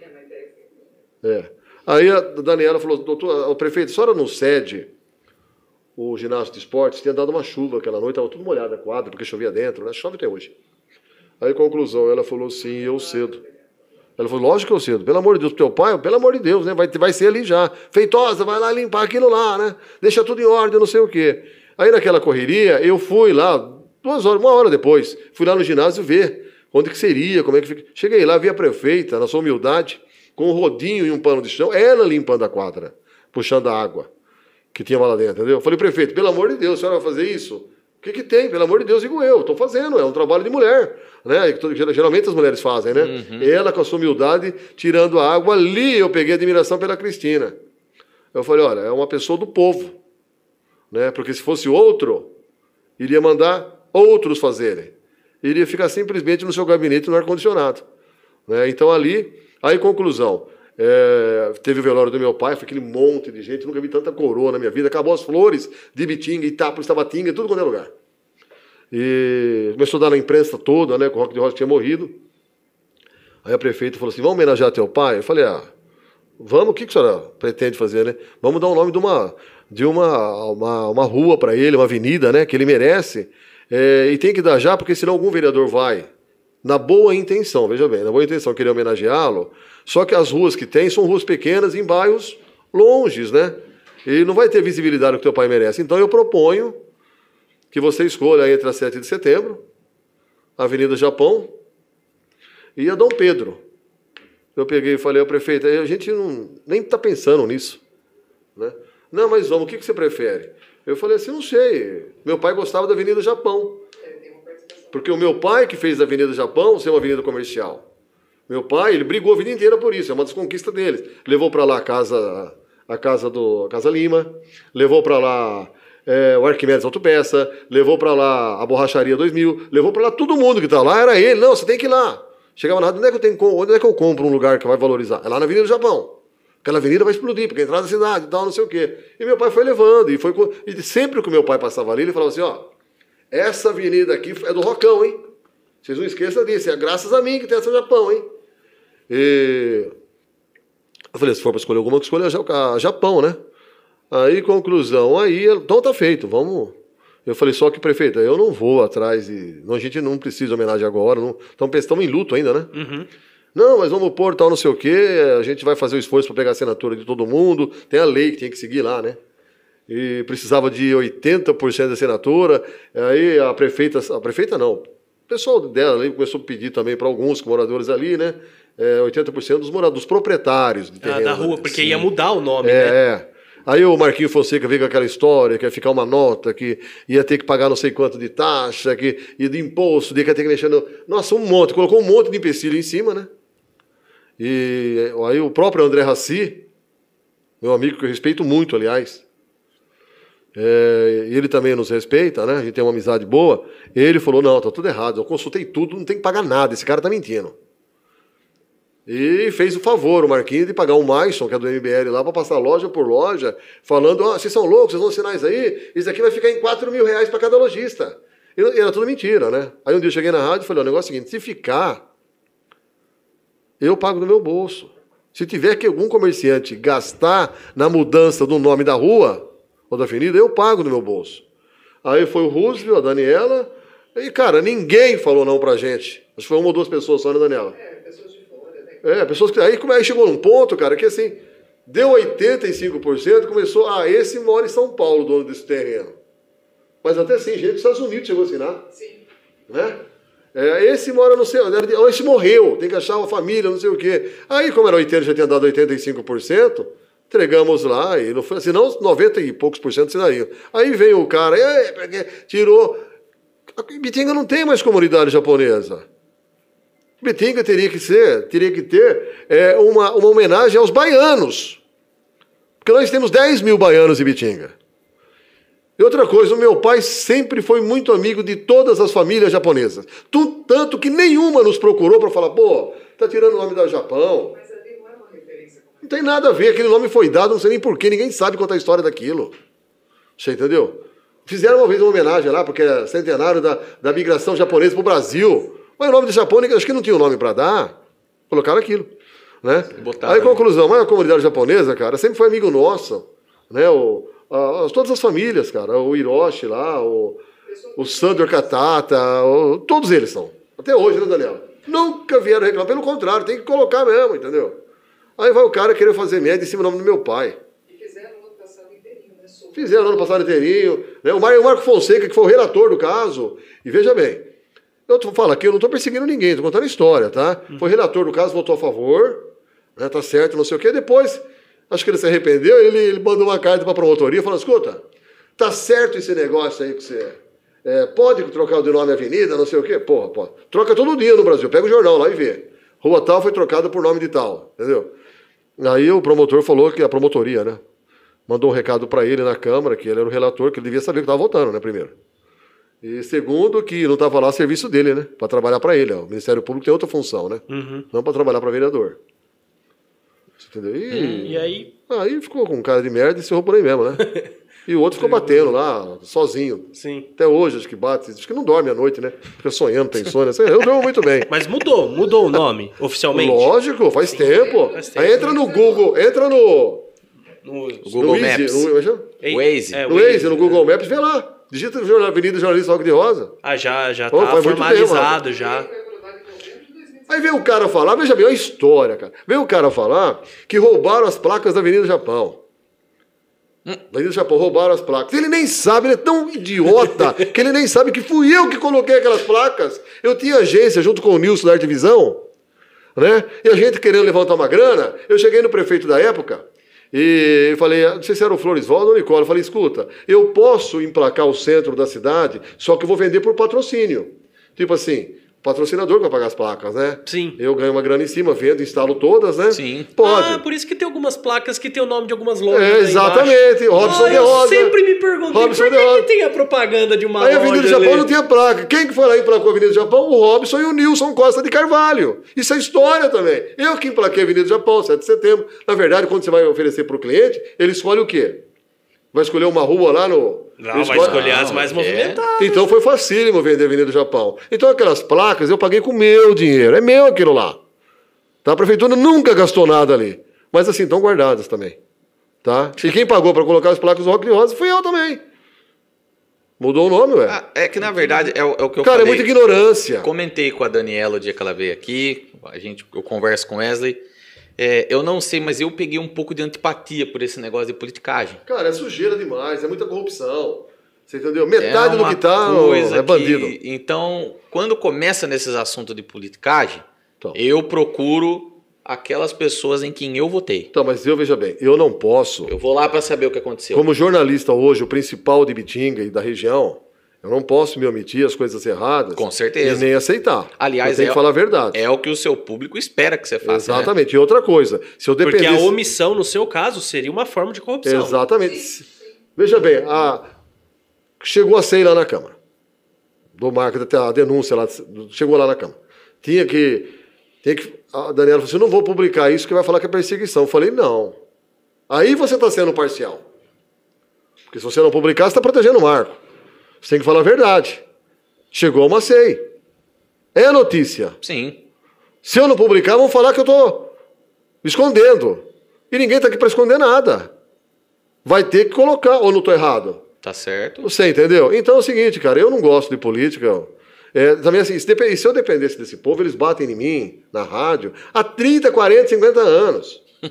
É. Aí a Daniela falou, doutor, o prefeito, a senhora não cede o ginásio de esportes? Tinha dado uma chuva aquela noite, estava tudo molhado a quadra, porque chovia dentro, né? Chove até hoje. Aí, conclusão, ela falou sim, eu cedo. Ela falou, lógico que eu cedo. Pelo amor de Deus, teu pai, pelo amor de Deus, né? Vai, vai ser ali já. Feitosa, vai lá limpar aquilo lá, né? Deixa tudo em ordem, não sei o quê. Aí naquela correria, eu fui lá, duas horas, uma hora depois, fui lá no ginásio ver onde que seria, como é que fica. Cheguei lá, vi a prefeita, na sua humildade, com um rodinho e um pano de chão, ela limpando a quadra, puxando a água que tinha lá dentro, entendeu? Eu falei, prefeito, pelo amor de Deus, a senhora vai fazer isso? O que, que tem? Pelo amor de Deus, digo eu, estou fazendo, é um trabalho de mulher. Né? Geralmente as mulheres fazem, né? Uhum. Ela, com a sua humildade, tirando a água, ali eu peguei admiração pela Cristina. Eu falei, olha, é uma pessoa do povo. Né? Porque se fosse outro, iria mandar outros fazerem. Iria ficar simplesmente no seu gabinete no ar-condicionado. Né? Então ali Aí, conclusão. É, teve o velório do meu pai, foi aquele monte de gente, nunca vi tanta coroa na minha vida. Acabou as flores de Bitinga, Itápolis, Tabatinga, tudo quanto é lugar. E começou a dar na imprensa toda, né, que o Rock de Rosa tinha morrido. Aí a prefeita falou assim: vamos homenagear teu pai? Eu falei: ah, vamos, o que, que a senhora pretende fazer, né? Vamos dar o nome de uma, de uma, uma, uma rua para ele, uma avenida, né, que ele merece. É, e tem que dar já, porque senão algum vereador vai na boa intenção, veja bem, na boa intenção, queria homenageá-lo, só que as ruas que tem são ruas pequenas em bairros longes, né? E não vai ter visibilidade que teu pai merece. Então eu proponho que você escolha entre a 7 de setembro, Avenida Japão e a Dom Pedro. Eu peguei e falei ao prefeito, a gente não, nem está pensando nisso. Né? Não, mas vamos, o que, que você prefere? Eu falei assim, não sei. Meu pai gostava da Avenida Japão. Porque o meu pai que fez a Avenida Japão ser uma avenida comercial. Meu pai, ele brigou a vida inteira por isso, é uma das conquistas deles. Levou para lá a casa, a casa do a Casa Lima, levou para lá é, o Arquimedes Autopeça, levou para lá a Borracharia 2000, levou para lá todo mundo que está lá, era ele. Não, você tem que ir lá. Chegava lá, onde é, que eu tenho, onde é que eu compro um lugar que vai valorizar? É lá na Avenida do Japão. Aquela avenida vai explodir, porque é entrar na cidade e tal, não sei o quê. E meu pai foi levando, e, foi, e sempre que o meu pai passava ali, ele falava assim, ó, essa avenida aqui é do Rocão, hein? Vocês não esqueçam disso, é graças a mim que tem essa Japão, hein? E... Eu falei, se for para escolher alguma, que escolha a Japão, né? Aí, conclusão, aí, então tá feito, vamos... Eu falei, só que, prefeita, eu não vou atrás e... A gente não precisa homenagem agora, não... Então, estamos em luto ainda, né? Uhum. Não, mas vamos pôr tal, não sei o quê, a gente vai fazer o esforço para pegar a assinatura de todo mundo, tem a lei que tem que seguir lá, né? E precisava de 80% da assinatura. Aí a prefeita, a prefeita não, o pessoal dela ali começou a pedir também para alguns moradores ali, né? É, 80% dos moradores, dos proprietários de terreno, ah, da rua, porque Sim. ia mudar o nome, é, né? É. Aí o Marquinho Fonseca veio com aquela história que ia ficar uma nota, que ia ter que pagar não sei quanto de taxa, que, e de imposto, de que ia ter que mexer no... Nossa, um monte, colocou um monte de empecilho em cima, né? E aí o próprio André Raci, meu amigo que eu respeito muito, aliás, é, ele também nos respeita, né? A gente tem uma amizade boa. Ele falou: não, tá tudo errado. Eu consultei tudo, não tem que pagar nada. Esse cara tá mentindo. E fez o favor, o Marquinhos, de pagar o Maison, que é do MBL, lá para passar loja por loja, falando: ó, oh, vocês são loucos, vocês vão assinar isso aí? Isso aqui vai ficar em 4 mil reais para cada lojista. E era tudo mentira, né? Aí um dia eu cheguei na rádio e falei: o negócio é o seguinte: se ficar, eu pago do meu bolso. Se tiver que algum comerciante gastar na mudança do nome da rua, ou da avenida, eu pago no meu bolso. Aí foi o Roosevelt, a Daniela, e, cara, ninguém falou não pra gente. Acho que foi uma ou duas pessoas só, né, Daniela? É, pessoas de fora. Né? É, pessoas que. Aí, aí chegou num ponto, cara, que assim, deu 85%, começou. Ah, esse mora em São Paulo, dono desse terreno. Mas até assim, gente dos Estados Unidos chegou a assinar. Sim. Né? É, esse mora no sei onde, esse morreu, tem que achar uma família, não sei o quê. Aí, como era 80, já tinha dado 85%, Entregamos lá, e não foi, senão 90 e poucos por cento assinariam. Aí veio o cara, tirou. Bitinga não tem mais comunidade japonesa. Bitinga teria que ser, teria que ter é, uma, uma homenagem aos baianos. Porque nós temos 10 mil baianos em Bitinga. E outra coisa, o meu pai sempre foi muito amigo de todas as famílias japonesas. Tanto que nenhuma nos procurou para falar, pô, tá tirando o nome da Japão. Mas ali não é uma referência. Não tem nada a ver, aquele nome foi dado, não sei nem porquê, ninguém sabe contar a história daquilo. Você entendeu? Fizeram uma vez uma homenagem lá, porque é centenário da, da migração japonesa para o Brasil. Mas o nome de Japão, acho que não tinha um nome para dar. Colocaram aquilo. Né? Botaram, Aí, né? conclusão, mas a comunidade japonesa, cara, sempre foi amigo nosso. Né? O, a- todas as famílias, cara. O Hiroshi lá, o, o Sandor Katata, o- todos eles são. Até hoje, né, Daniel? Nunca vieram reclamar. Pelo contrário, tem que colocar mesmo, entendeu? Aí vai o cara querer fazer média em cima do nome do meu pai. E fizeram no ano passado inteirinho, né? Sobre- Fizeram no ano passado inteirinho. Né? O Mar- o Marco Fonseca, que foi o relator do caso. E veja bem, eu falo aqui, eu não estou perseguindo ninguém, estou contando a história, tá? Foi relator do caso, votou a favor, né? tá certo, não sei o quê. Depois, acho que ele se arrependeu, ele, ele mandou uma carta para a promotoria falando: escuta, tá certo esse negócio aí que você. é, pode trocar de nome avenida, não sei o quê? Porra, pode. Troca todo dia no Brasil, pega o jornal lá e vê. Rua tal foi trocada por nome de tal, entendeu? Aí o promotor falou que a promotoria, né? mandou um recado para ele na Câmara, que ele era o relator, que ele devia saber que estava votando, né, primeiro. E segundo, que não estava lá a serviço dele, né, para trabalhar para ele. ó. O Ministério Público tem outra função, né, Uhum. não para trabalhar para vereador. Você entendeu? E, E aí, aí ficou com cara de merda e se errou por aí mesmo, né? E o outro ficou batendo lá, sozinho. sim. Até hoje, acho que bate. Acho que não dorme à noite, né? Fica sonhando, tem sono. Eu durmo muito bem. Mas mudou, mudou o nome, oficialmente. Lógico, faz tempo. faz tempo. Aí entra no Google, entra no. No, Google no Easy, Maps. no- como é? Ei, Waze. é, No Waze, no Google Maps, vê lá. Digita Avenida Jornalista Roque de Rosa. Ah, já, já Pô, tá formalizado tempo, já. Foi aprovado em novembro de 2019. Aí vem o cara falar, veja bem, olha a história, cara. Vem o cara falar que roubaram as placas da Avenida Japão. Da Avenida Japão, roubaram as placas. Ele nem sabe, ele é tão idiota que ele nem sabe que fui eu que coloquei aquelas placas. Eu tinha agência junto com o Nilson da Arte Visão, né? E a gente querendo levantar uma grana, eu cheguei no prefeito da época e falei, não sei se era o Floresvaldo ou o Nicola, eu falei, escuta, eu posso emplacar o centro da cidade, só que eu vou vender por patrocínio. Tipo assim, patrocinador que vai pagar as placas, né? Sim. Eu ganho uma grana em cima, vendo, instalo todas, né? Sim. Pode. Ah, por isso que tem algumas placas que tem o nome de algumas lojas. É, aí exatamente. Robson ah, de eu Rosa. sempre me perguntei Robson por que, que tem a propaganda de uma Aí a loja Avenida do Japão ali? não tinha placa. Quem que foi lá e emplacou a Avenida do Japão? O Robson e o Nilson Costa de Carvalho. Isso é história também. Eu que emplaquei a Avenida do Japão, 7 de setembro. Na verdade, quando você vai oferecer para o cliente, ele escolhe o quê? Vai escolher uma rua lá no... Não, vai escolhe- escolher as mais é. movimentadas. Então foi facílimo vender a Avenida do Japão. Então aquelas placas eu paguei com meu dinheiro. É meu aquilo lá. Tá? A prefeitura nunca gastou nada ali. Mas assim, estão guardadas também. Tá? E quem pagou para colocar as placas do Rock de Rosa fui eu também. Mudou o nome, ué. Ah, é que na verdade é o, é o que eu Cara, é falei. muita ignorância. Comentei com a Daniela o dia que ela veio aqui, a gente, eu converso com Wesley. É, eu não sei, mas eu peguei um pouco de antipatia por esse negócio de politicagem. Cara, é sujeira demais, é muita corrupção. Você entendeu? Metade é do uma que tá é bandido. que- então, quando começa nesses assuntos de politicagem, Então. eu procuro aquelas pessoas em quem eu votei. Então, mas eu veja bem, eu não posso, Eu vou lá para saber o que aconteceu. como jornalista hoje, o principal de Bitinga e da região, eu não posso me omitir as coisas erradas. Com certeza. E nem aceitar. Aliás, eu é- que falar a verdade. É o que o seu público espera que você faça. né? Exatamente. E outra coisa, se eu Porque dependesse... a omissão, no seu caso, seria uma forma de corrupção. Exatamente. Veja bem, a... chegou a SEI lá na Câmara. Do marco, até a denúncia lá, chegou lá na Câmara. Tinha que. Tinha que a Daniela falou assim: eu não vou publicar isso que vai falar que é perseguição. Eu falei, não. Aí você está sendo parcial. Porque se você não publicar, você está protegendo o marco. Você tem que falar a verdade. Chegou uma SEI. É notícia. Sim. Se eu não publicar, vão falar que eu estou escondendo. E ninguém está aqui para esconder nada. Vai ter que colocar, ou não estou errado? Tá certo. Você entendeu? Então é o seguinte, cara, eu não gosto de política. É, também assim, se, se eu dependesse desse povo, eles batem em mim, na rádio, há 30, 40, 50 anos.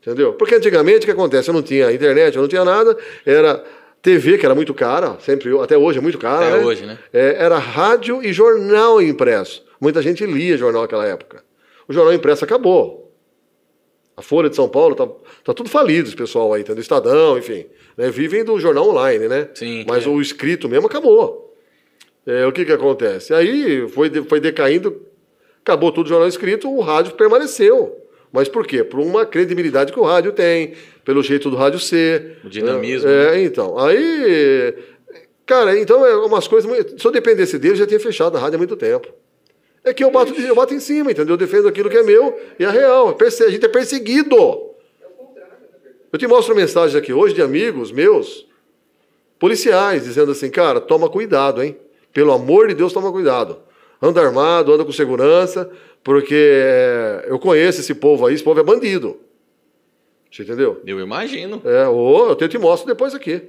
Entendeu? Porque antigamente o que acontece? Eu não tinha internet, eu não tinha nada, era TV, que era muito cara, sempre, até hoje é muito cara. Até né? hoje, né? É, era rádio e jornal impresso. Muita gente lia jornal naquela época. O jornal impresso acabou. A Folha de São Paulo tá, tá tudo falido, esse pessoal aí, tendo Estadão, enfim. né? Vivem do jornal online, né? Sim. Mas É. o escrito mesmo acabou. É, o que que acontece? Aí foi, foi decaindo Acabou tudo o jornal escrito, o rádio permaneceu. Mas por quê? Por uma credibilidade que o rádio tem, pelo jeito do rádio ser. O dinamismo. É, é, então. Aí. Cara, então é umas coisas. Se eu dependesse dele, já tinha fechado a rádio há muito tempo. É que eu bato, eu bato em cima, entendeu? Eu defendo aquilo que é meu e é real. A gente é perseguido. Eu te mostro mensagens aqui hoje de amigos meus, policiais, dizendo assim, cara, toma cuidado, hein? Pelo amor de Deus, toma cuidado. Anda armado, anda com segurança, porque é, eu conheço esse povo aí, esse povo é bandido. Você entendeu? Eu imagino. É, ou eu te mostro depois aqui.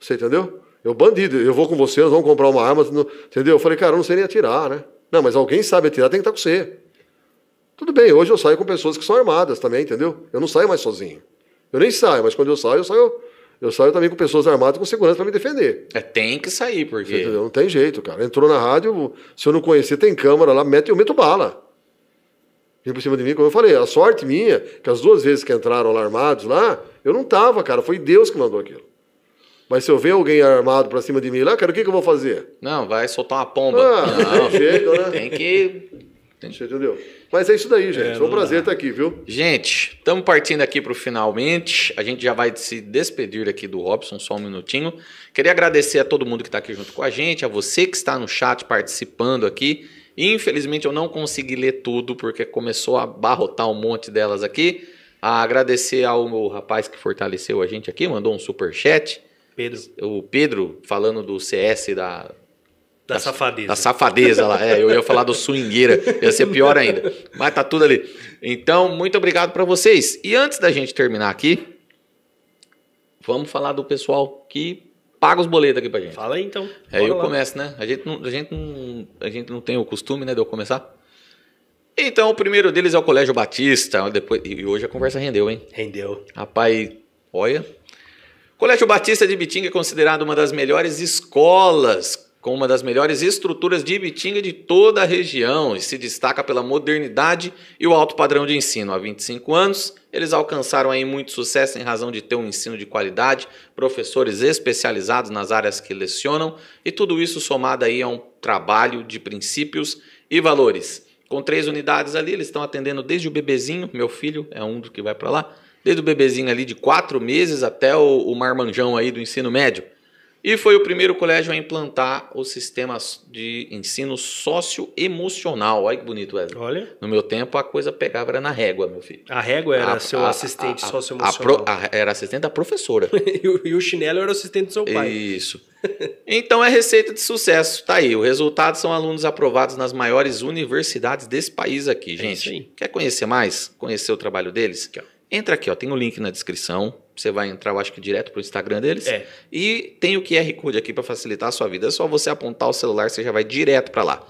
Você entendeu? Eu bandido, eu vou com você, nós vamos comprar uma arma, entendeu? Eu falei, cara, eu não sei nem atirar, né? Não, mas alguém sabe atirar, tem que estar com você. Tudo bem, hoje eu saio com pessoas que são armadas também, entendeu? Eu não saio mais sozinho. Eu nem saio, mas quando eu saio, eu saio, eu saio também com pessoas armadas com segurança para me defender. É, tem que sair, porque. Entendeu? Não tem jeito, cara. Entrou na rádio, se eu não conhecer, tem câmera lá, mete, eu meto bala. Vem por cima de mim, como eu falei, a sorte minha, que as duas vezes que entraram lá armados lá, eu não tava, cara. Foi Deus que mandou aquilo. Mas se eu ver alguém armado pra cima de mim lá, cara, o que, que eu vou fazer? Não, vai soltar uma pomba. Ah, não, tem jeito, né? Tem que. Você entendeu? Mas é isso daí, gente. É, Foi um prazer dá. estar aqui, viu? Gente, estamos partindo aqui para o finalmente. A gente já vai se despedir aqui do Robson, só um minutinho. Queria agradecer a todo mundo que está aqui junto com a gente, a você que está no chat participando aqui. Infelizmente eu não consegui ler tudo porque começou a barrotar um monte delas aqui. A agradecer ao meu rapaz que fortaleceu a gente aqui, mandou um super chat. Pedro, O Pedro falando do CS da, da safadeza. da safadeza lá. É, eu ia falar do swingueira, ia ser pior ainda. Mas tá tudo ali. Então, muito obrigado para vocês. E antes da gente terminar aqui, vamos falar do pessoal que paga os boletos aqui pra gente. Fala aí então. É, Bora eu lá. começo, né? A gente, não, a, gente não, a gente não tem o costume, né, de eu começar. Então, o primeiro deles é o Colégio Batista. Depois, e hoje a conversa rendeu, hein? Rendeu. Rapaz, olha. Colégio Batista de Ibitinga é considerado uma das melhores escolas, com uma das melhores estruturas de Ibitinga de toda a região e se destaca pela modernidade e o alto padrão de ensino. Há 25 anos, eles alcançaram aí muito sucesso em razão de ter um ensino de qualidade, professores especializados nas áreas que lecionam e tudo isso somado aí a um trabalho de princípios e valores. Com três unidades ali, eles estão atendendo desde o bebezinho, meu filho é um do que vai para lá, desde o bebezinho ali de quatro meses até o, o marmanjão aí do ensino médio. E foi o primeiro colégio a implantar o sistema de ensino socioemocional. Olha que bonito, Wesley. Olha, No meu tempo, a coisa pegava era na régua, meu filho. a régua era A- seu a- assistente a- socioemocional. a era assistente da professora. e, o, e o chinelo era o assistente do seu pai. Isso. Então é receita de sucesso. Tá aí. O resultado são alunos aprovados nas maiores universidades desse país aqui, É gente. aí. Quer conhecer mais? Conhecer o trabalho deles? Aqui, ó. Entra aqui, ó. Tem o link na descrição. Você vai entrar, eu acho que direto pro Instagram deles. É. E tem o QR Code aqui para facilitar a sua vida. É só você apontar o celular, você já vai direto para lá.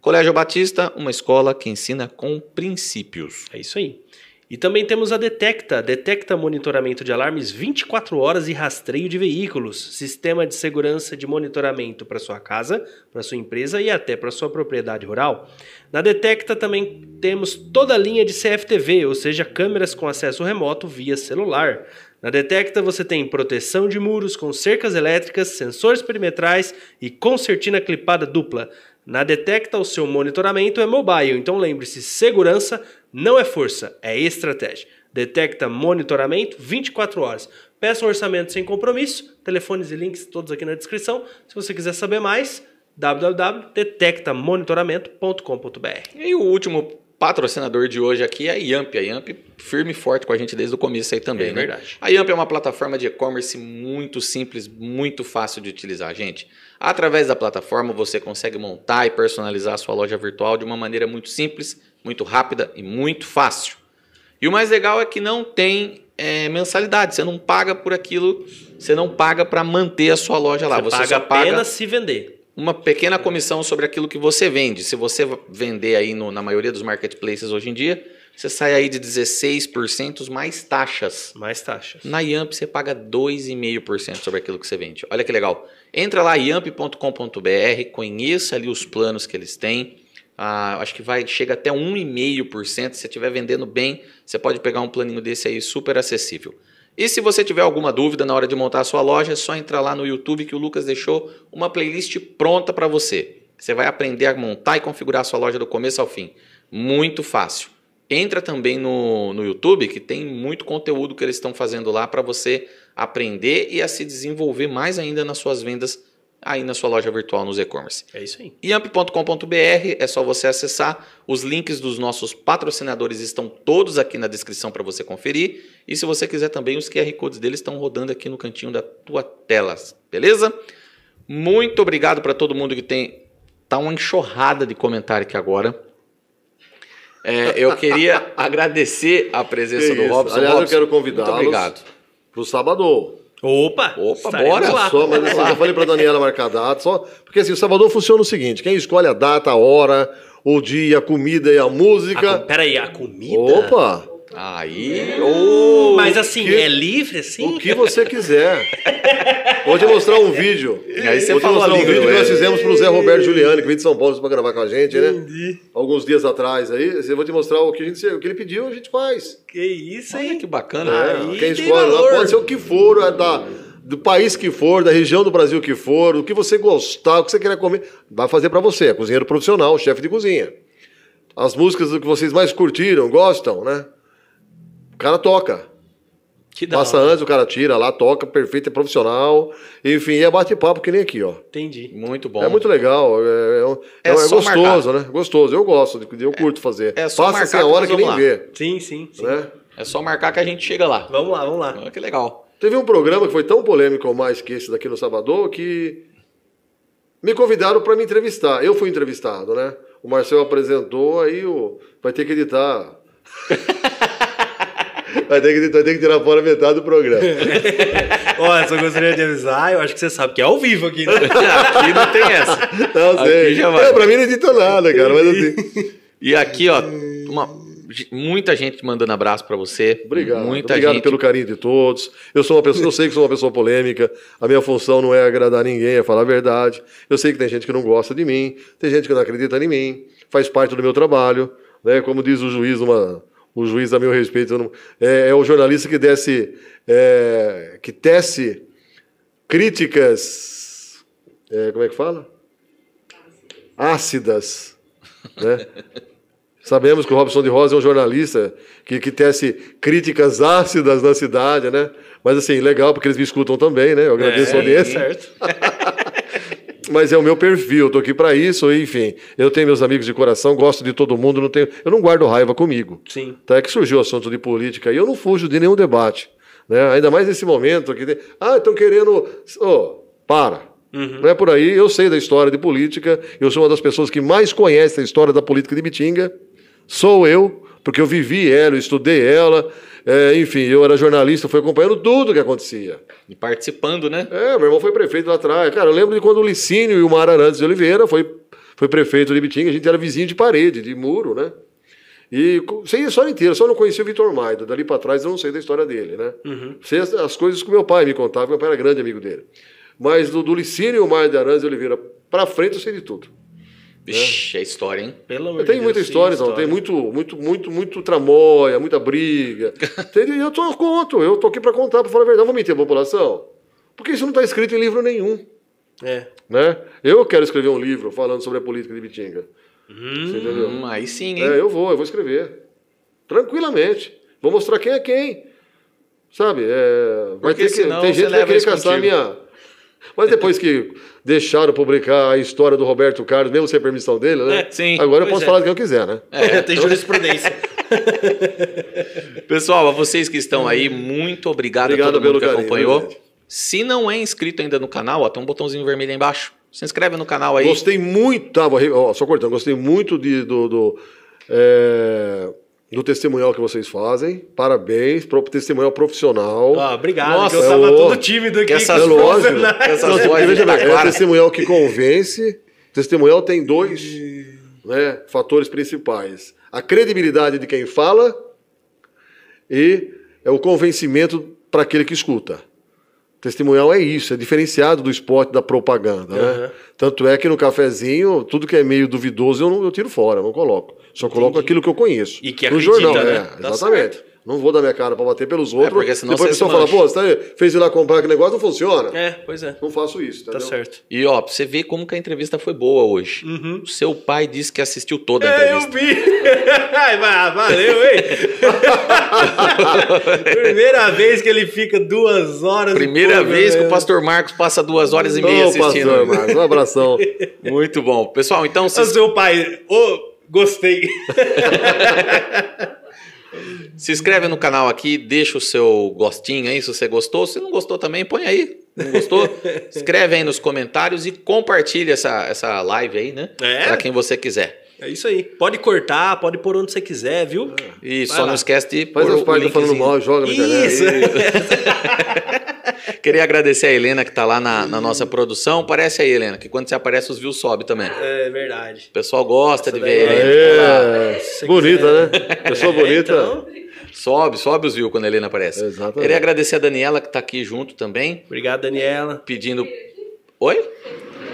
Colégio Batista, uma escola que ensina com princípios. É isso aí. E também temos a Detecta. Detecta monitoramento de alarmes 24 horas e rastreio de veículos. Sistema de segurança de monitoramento para sua casa, para sua empresa e até para sua propriedade rural. Na Detecta também temos toda a linha de CFTV, ou seja, câmeras com acesso remoto via celular. Na Detecta você tem proteção de muros com cercas elétricas, sensores perimetrais e concertina clipada dupla. Na Detecta, o seu monitoramento é mobile, então lembre-se: segurança não é força, é estratégia. Detecta monitoramento 24 horas. Peça um orçamento sem compromisso, telefones e links todos aqui na descrição. Se você quiser saber mais, www.detectamonitoramento.com.br. E o último patrocinador de hoje aqui é a Yamp. A Yamp firme e forte com a gente desde o começo aí também, É né? verdade. A Yamp é uma plataforma de e-commerce muito simples, muito fácil de utilizar, gente. Através da plataforma você consegue montar e personalizar a sua loja virtual de uma maneira muito simples, muito rápida e muito fácil. E o mais legal é que não tem é, mensalidade, você não paga por aquilo, você não paga para manter a sua loja lá, Você, você, paga só paga apenas se vender. Uma pequena comissão sobre aquilo que você vende. Se você vender aí no- na maioria dos marketplaces hoje em dia, você sai aí de 16% mais taxas. Mais taxas. Na Yamp você paga 2,5% sobre aquilo que você vende. Olha que legal. Entra lá yamp.com.br, conheça ali os planos que eles têm. Ah, acho que vai chega até 1,5%. Se você estiver vendendo bem, você pode pegar um planinho desse aí super acessível. E se você tiver alguma dúvida na hora de montar a sua loja, é só entrar lá no YouTube que o Lucas deixou uma playlist pronta para você. Você vai aprender a montar e configurar a sua loja do começo ao fim. Muito fácil. Entra também no, no YouTube, que tem muito conteúdo que eles estão fazendo lá para você aprender e a se desenvolver mais ainda nas suas vendas aí na sua loja virtual nos e-commerce. É isso aí. Yamp.com.br é só você acessar. Os links dos nossos patrocinadores estão todos aqui na descrição para você conferir. E se você quiser também, os QR Codes deles estão rodando aqui no cantinho da tua tela, beleza? Muito obrigado para todo mundo que tem. Tá uma enxurrada de comentário aqui agora. É, eu queria agradecer a presença Que do. Robson. Aliás, eu Robson, quero Muito convidá-los obrigado. Pro sábado. Opa! Opa, bora. lá. Só, mas assim, eu falei pra Daniela marcar a data, só. Porque assim, o Salvador funciona o seguinte: quem escolhe a data, a hora, o dia, a comida e a A música. com- Peraí, a comida? Opa! Aí, ô, Mas assim, que- é livre assim? O que você quiser. Vou te mostrar um vídeo. Aí você Vou te mostrar um vídeo que nós fizemos pro Zé Roberto Giuliani, que veio de São Paulo pra gravar com a gente, né? Entendi. Alguns dias atrás aí. Eu vou te mostrar o que, a gente, o que ele pediu, a gente faz. Que isso, olha hein? que bacana. É, Aí quem escolhe lá pode ser o que for, é da, do país que for, da região do Brasil que for, o que você gostar, o que você queira comer, vai fazer pra você. É cozinheiro profissional, chefe de cozinha. As músicas que vocês mais curtiram, gostam, né? O cara toca. Que da Passa hora. antes, o cara tira lá, toca, perfeito, é profissional. Enfim, é bate-papo que nem aqui, ó. Entendi. Muito bom. É muito legal, é, é, É é- é gostoso, né? Gostoso, eu gosto, de- eu curto fazer. é só Passa sem marcar a hora que que nem vê. Sim, sim, sim. Né? É só marcar que a gente chega lá. Vamos lá, vamos lá. Olha que legal. Teve um programa que foi tão polêmico ou mais que esse daqui no Salvador que me convidaram para me entrevistar. Eu fui entrevistado, né? O Marcel apresentou, aí o... vai ter que editar. vai, ter que, vai ter que tirar fora metade do programa. Olha, só gostaria de avisar, eu acho que você sabe que é ao vivo aqui, né? Aqui não tem essa. Não Aqui sei. já vai. É, pra mim não edita nada, cara. Mas assim. E aqui, ó, uma- muita gente mandando abraço pra você. Obrigado. Muita Obrigado gente. pelo carinho de todos. Eu sou uma pessoa, eu sei que sou uma pessoa polêmica. A minha função não é agradar ninguém, é falar a verdade. Eu sei que tem gente que não gosta de mim, tem gente que não acredita em mim. Faz parte do meu trabalho, né? Como diz o juiz, uma, o juiz a meu respeito, não- é, é o jornalista que desce, é, que tece críticas, é, como é que fala? Ácidas, né? Sabemos que o Robson de Rosa é um jornalista que, que tece críticas ácidas na cidade, né? Mas assim, legal, porque eles me escutam também, né? Eu agradeço a É, audiência. certo. Mas é o meu perfil, eu tô aqui para isso, enfim. Eu tenho meus amigos de coração, gosto de todo mundo, não tenho, eu não guardo raiva comigo. Sim. Tá, é que surgiu o assunto de política e eu não fujo de nenhum debate. Né? Ainda mais nesse momento que. Ah, estão querendo. Ô, para. Não é por aí. Eu sei da história de política. Eu sou uma das pessoas que mais conhece a história da política de Bitinga. Sou eu, porque eu vivi ela, eu estudei ela. É, enfim, eu era jornalista, fui acompanhando tudo que acontecia. E participando, né? É, meu irmão foi prefeito lá atrás. Cara, eu lembro de quando o Licínio e o Mar Arantes de Oliveira foi, foi prefeito de Bitinga, a gente era vizinho de parede, de muro, né? E sei a história inteira, só não conhecia o Vitor Maida. Dali pra trás eu não sei da história dele, né? Sei as, as coisas que meu pai me contava, meu pai era grande amigo dele. Mas do, do Licínio e o Mar de Arantes de Oliveira pra frente eu sei de tudo. Vixe, é história, hein? Pelo amor Eu de tenho Deus, muita história, não. Tem muito, muito, muito, muito tramóia, muita briga. Entendeu? E eu tô, eu conto, eu tô aqui pra contar, pra falar a verdade. Vou mentir a população? Porque isso não tá escrito em livro nenhum. É. né? Eu quero escrever um livro falando sobre a política de Bitinga. Você entendeu? Hum, aí sim, hein? É, eu vou, eu vou escrever. Tranquilamente. Vou mostrar quem é quem. Sabe? É, vai Porque ter que, senão tem gente que vai querer caçar a minha. Mas depois que deixaram publicar a história do Roberto Carlos, mesmo sem permissão dele, né? É, sim. Agora eu Pois posso é. falar do que eu quiser, né? É, tem jurisprudência. Pessoal, a vocês que estão aí, muito obrigado, Obrigado a todo mundo pelo que carinho, acompanhou. Se não é inscrito ainda no canal, ó, tem um botãozinho vermelho aí embaixo. Se inscreve no canal aí. Gostei muito, tá, re- ó, só cortando, gostei muito de, do, do, é, do testemunhal que vocês fazem. Parabéns, pro testemunhal profissional. Ó, obrigado, Nossa, que eu tava ô, todo tímido aqui. que essas vozes veja da bem, é testemunhal que convence. Testemunhal tem dois né, fatores principais: a credibilidade de quem fala e é o convencimento para aquele que escuta. Testemunhal é isso, é diferenciado do esporte da propaganda. Né? Aham. Tanto é que no cafezinho, tudo que é meio duvidoso eu, não, eu tiro fora, eu não coloco. Só coloco aquilo que eu conheço. E que no acredita, jornal, né? é, Tá exatamente. Não vou dar minha cara pra bater pelos outros. porque senão Depois a você pessoa fala, pô, você tá- fez ir lá comprar aquele negócio, não funciona. É, pois é. Não faço isso, Tá entendeu? certo. E ó, pra você ver como que a entrevista foi boa hoje. Uhum. O seu pai disse que assistiu toda a É, eu entrevista. vi. Ai, Valeu, hein? Primeira vez que ele fica duas horas. e Primeira pouco, vez que o pastor Marcos passa duas horas e meia assistindo. pastor, Marcos, um abração. Muito bom. Pessoal, então se, O seu pai, ô, gostei. se inscreve no canal aqui, deixa o seu gostinho aí se você gostou. Se não gostou também, põe aí. Não gostou? Escreve aí nos comentários e compartilha essa, essa live aí, né? É. Pra quem você quiser. É isso aí. Pode cortar, pode pôr onde você quiser, viu? E Vai só lá. não esquece de Faz pôr as o partes falando mal, joga na internet. Isso. Queria agradecer a Helena que tá lá na, na nossa produção. Parece aí, Helena, que quando você aparece os views sobe também. É verdade. O pessoal gosta de Essa ver a daí Helena. É, Se bonita, né? Pessoa bonita. Então, sobe, sobe os views quando a Helena aparece. Exatamente. Queria agradecer a Daniela que tá aqui junto também, obrigado, Daniela. pedindo. Oi?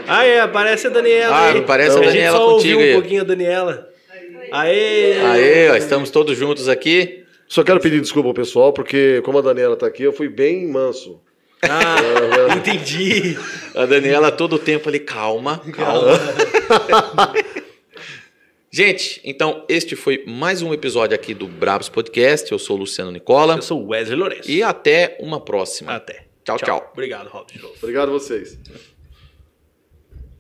Ah, é, aparece a Daniela. Ah, aí. aparece a gente Daniela só contigo ouviu aí. um pouquinho a Daniela. Aê! Aê, ó, estamos todos juntos aqui. Só quero pedir desculpa ao pessoal, porque como a Daniela tá aqui, eu fui bem manso. Ah, entendi. A Daniela todo o tempo ali, calma, calma. Gente, então este foi mais um episódio aqui do Brabos Podcast. Eu sou o Luciano Nicola Eu sou o Wesley Lourenço. e até uma próxima. Até. Tchau, tchau. Obrigado, Rob, de novo. Obrigado a vocês.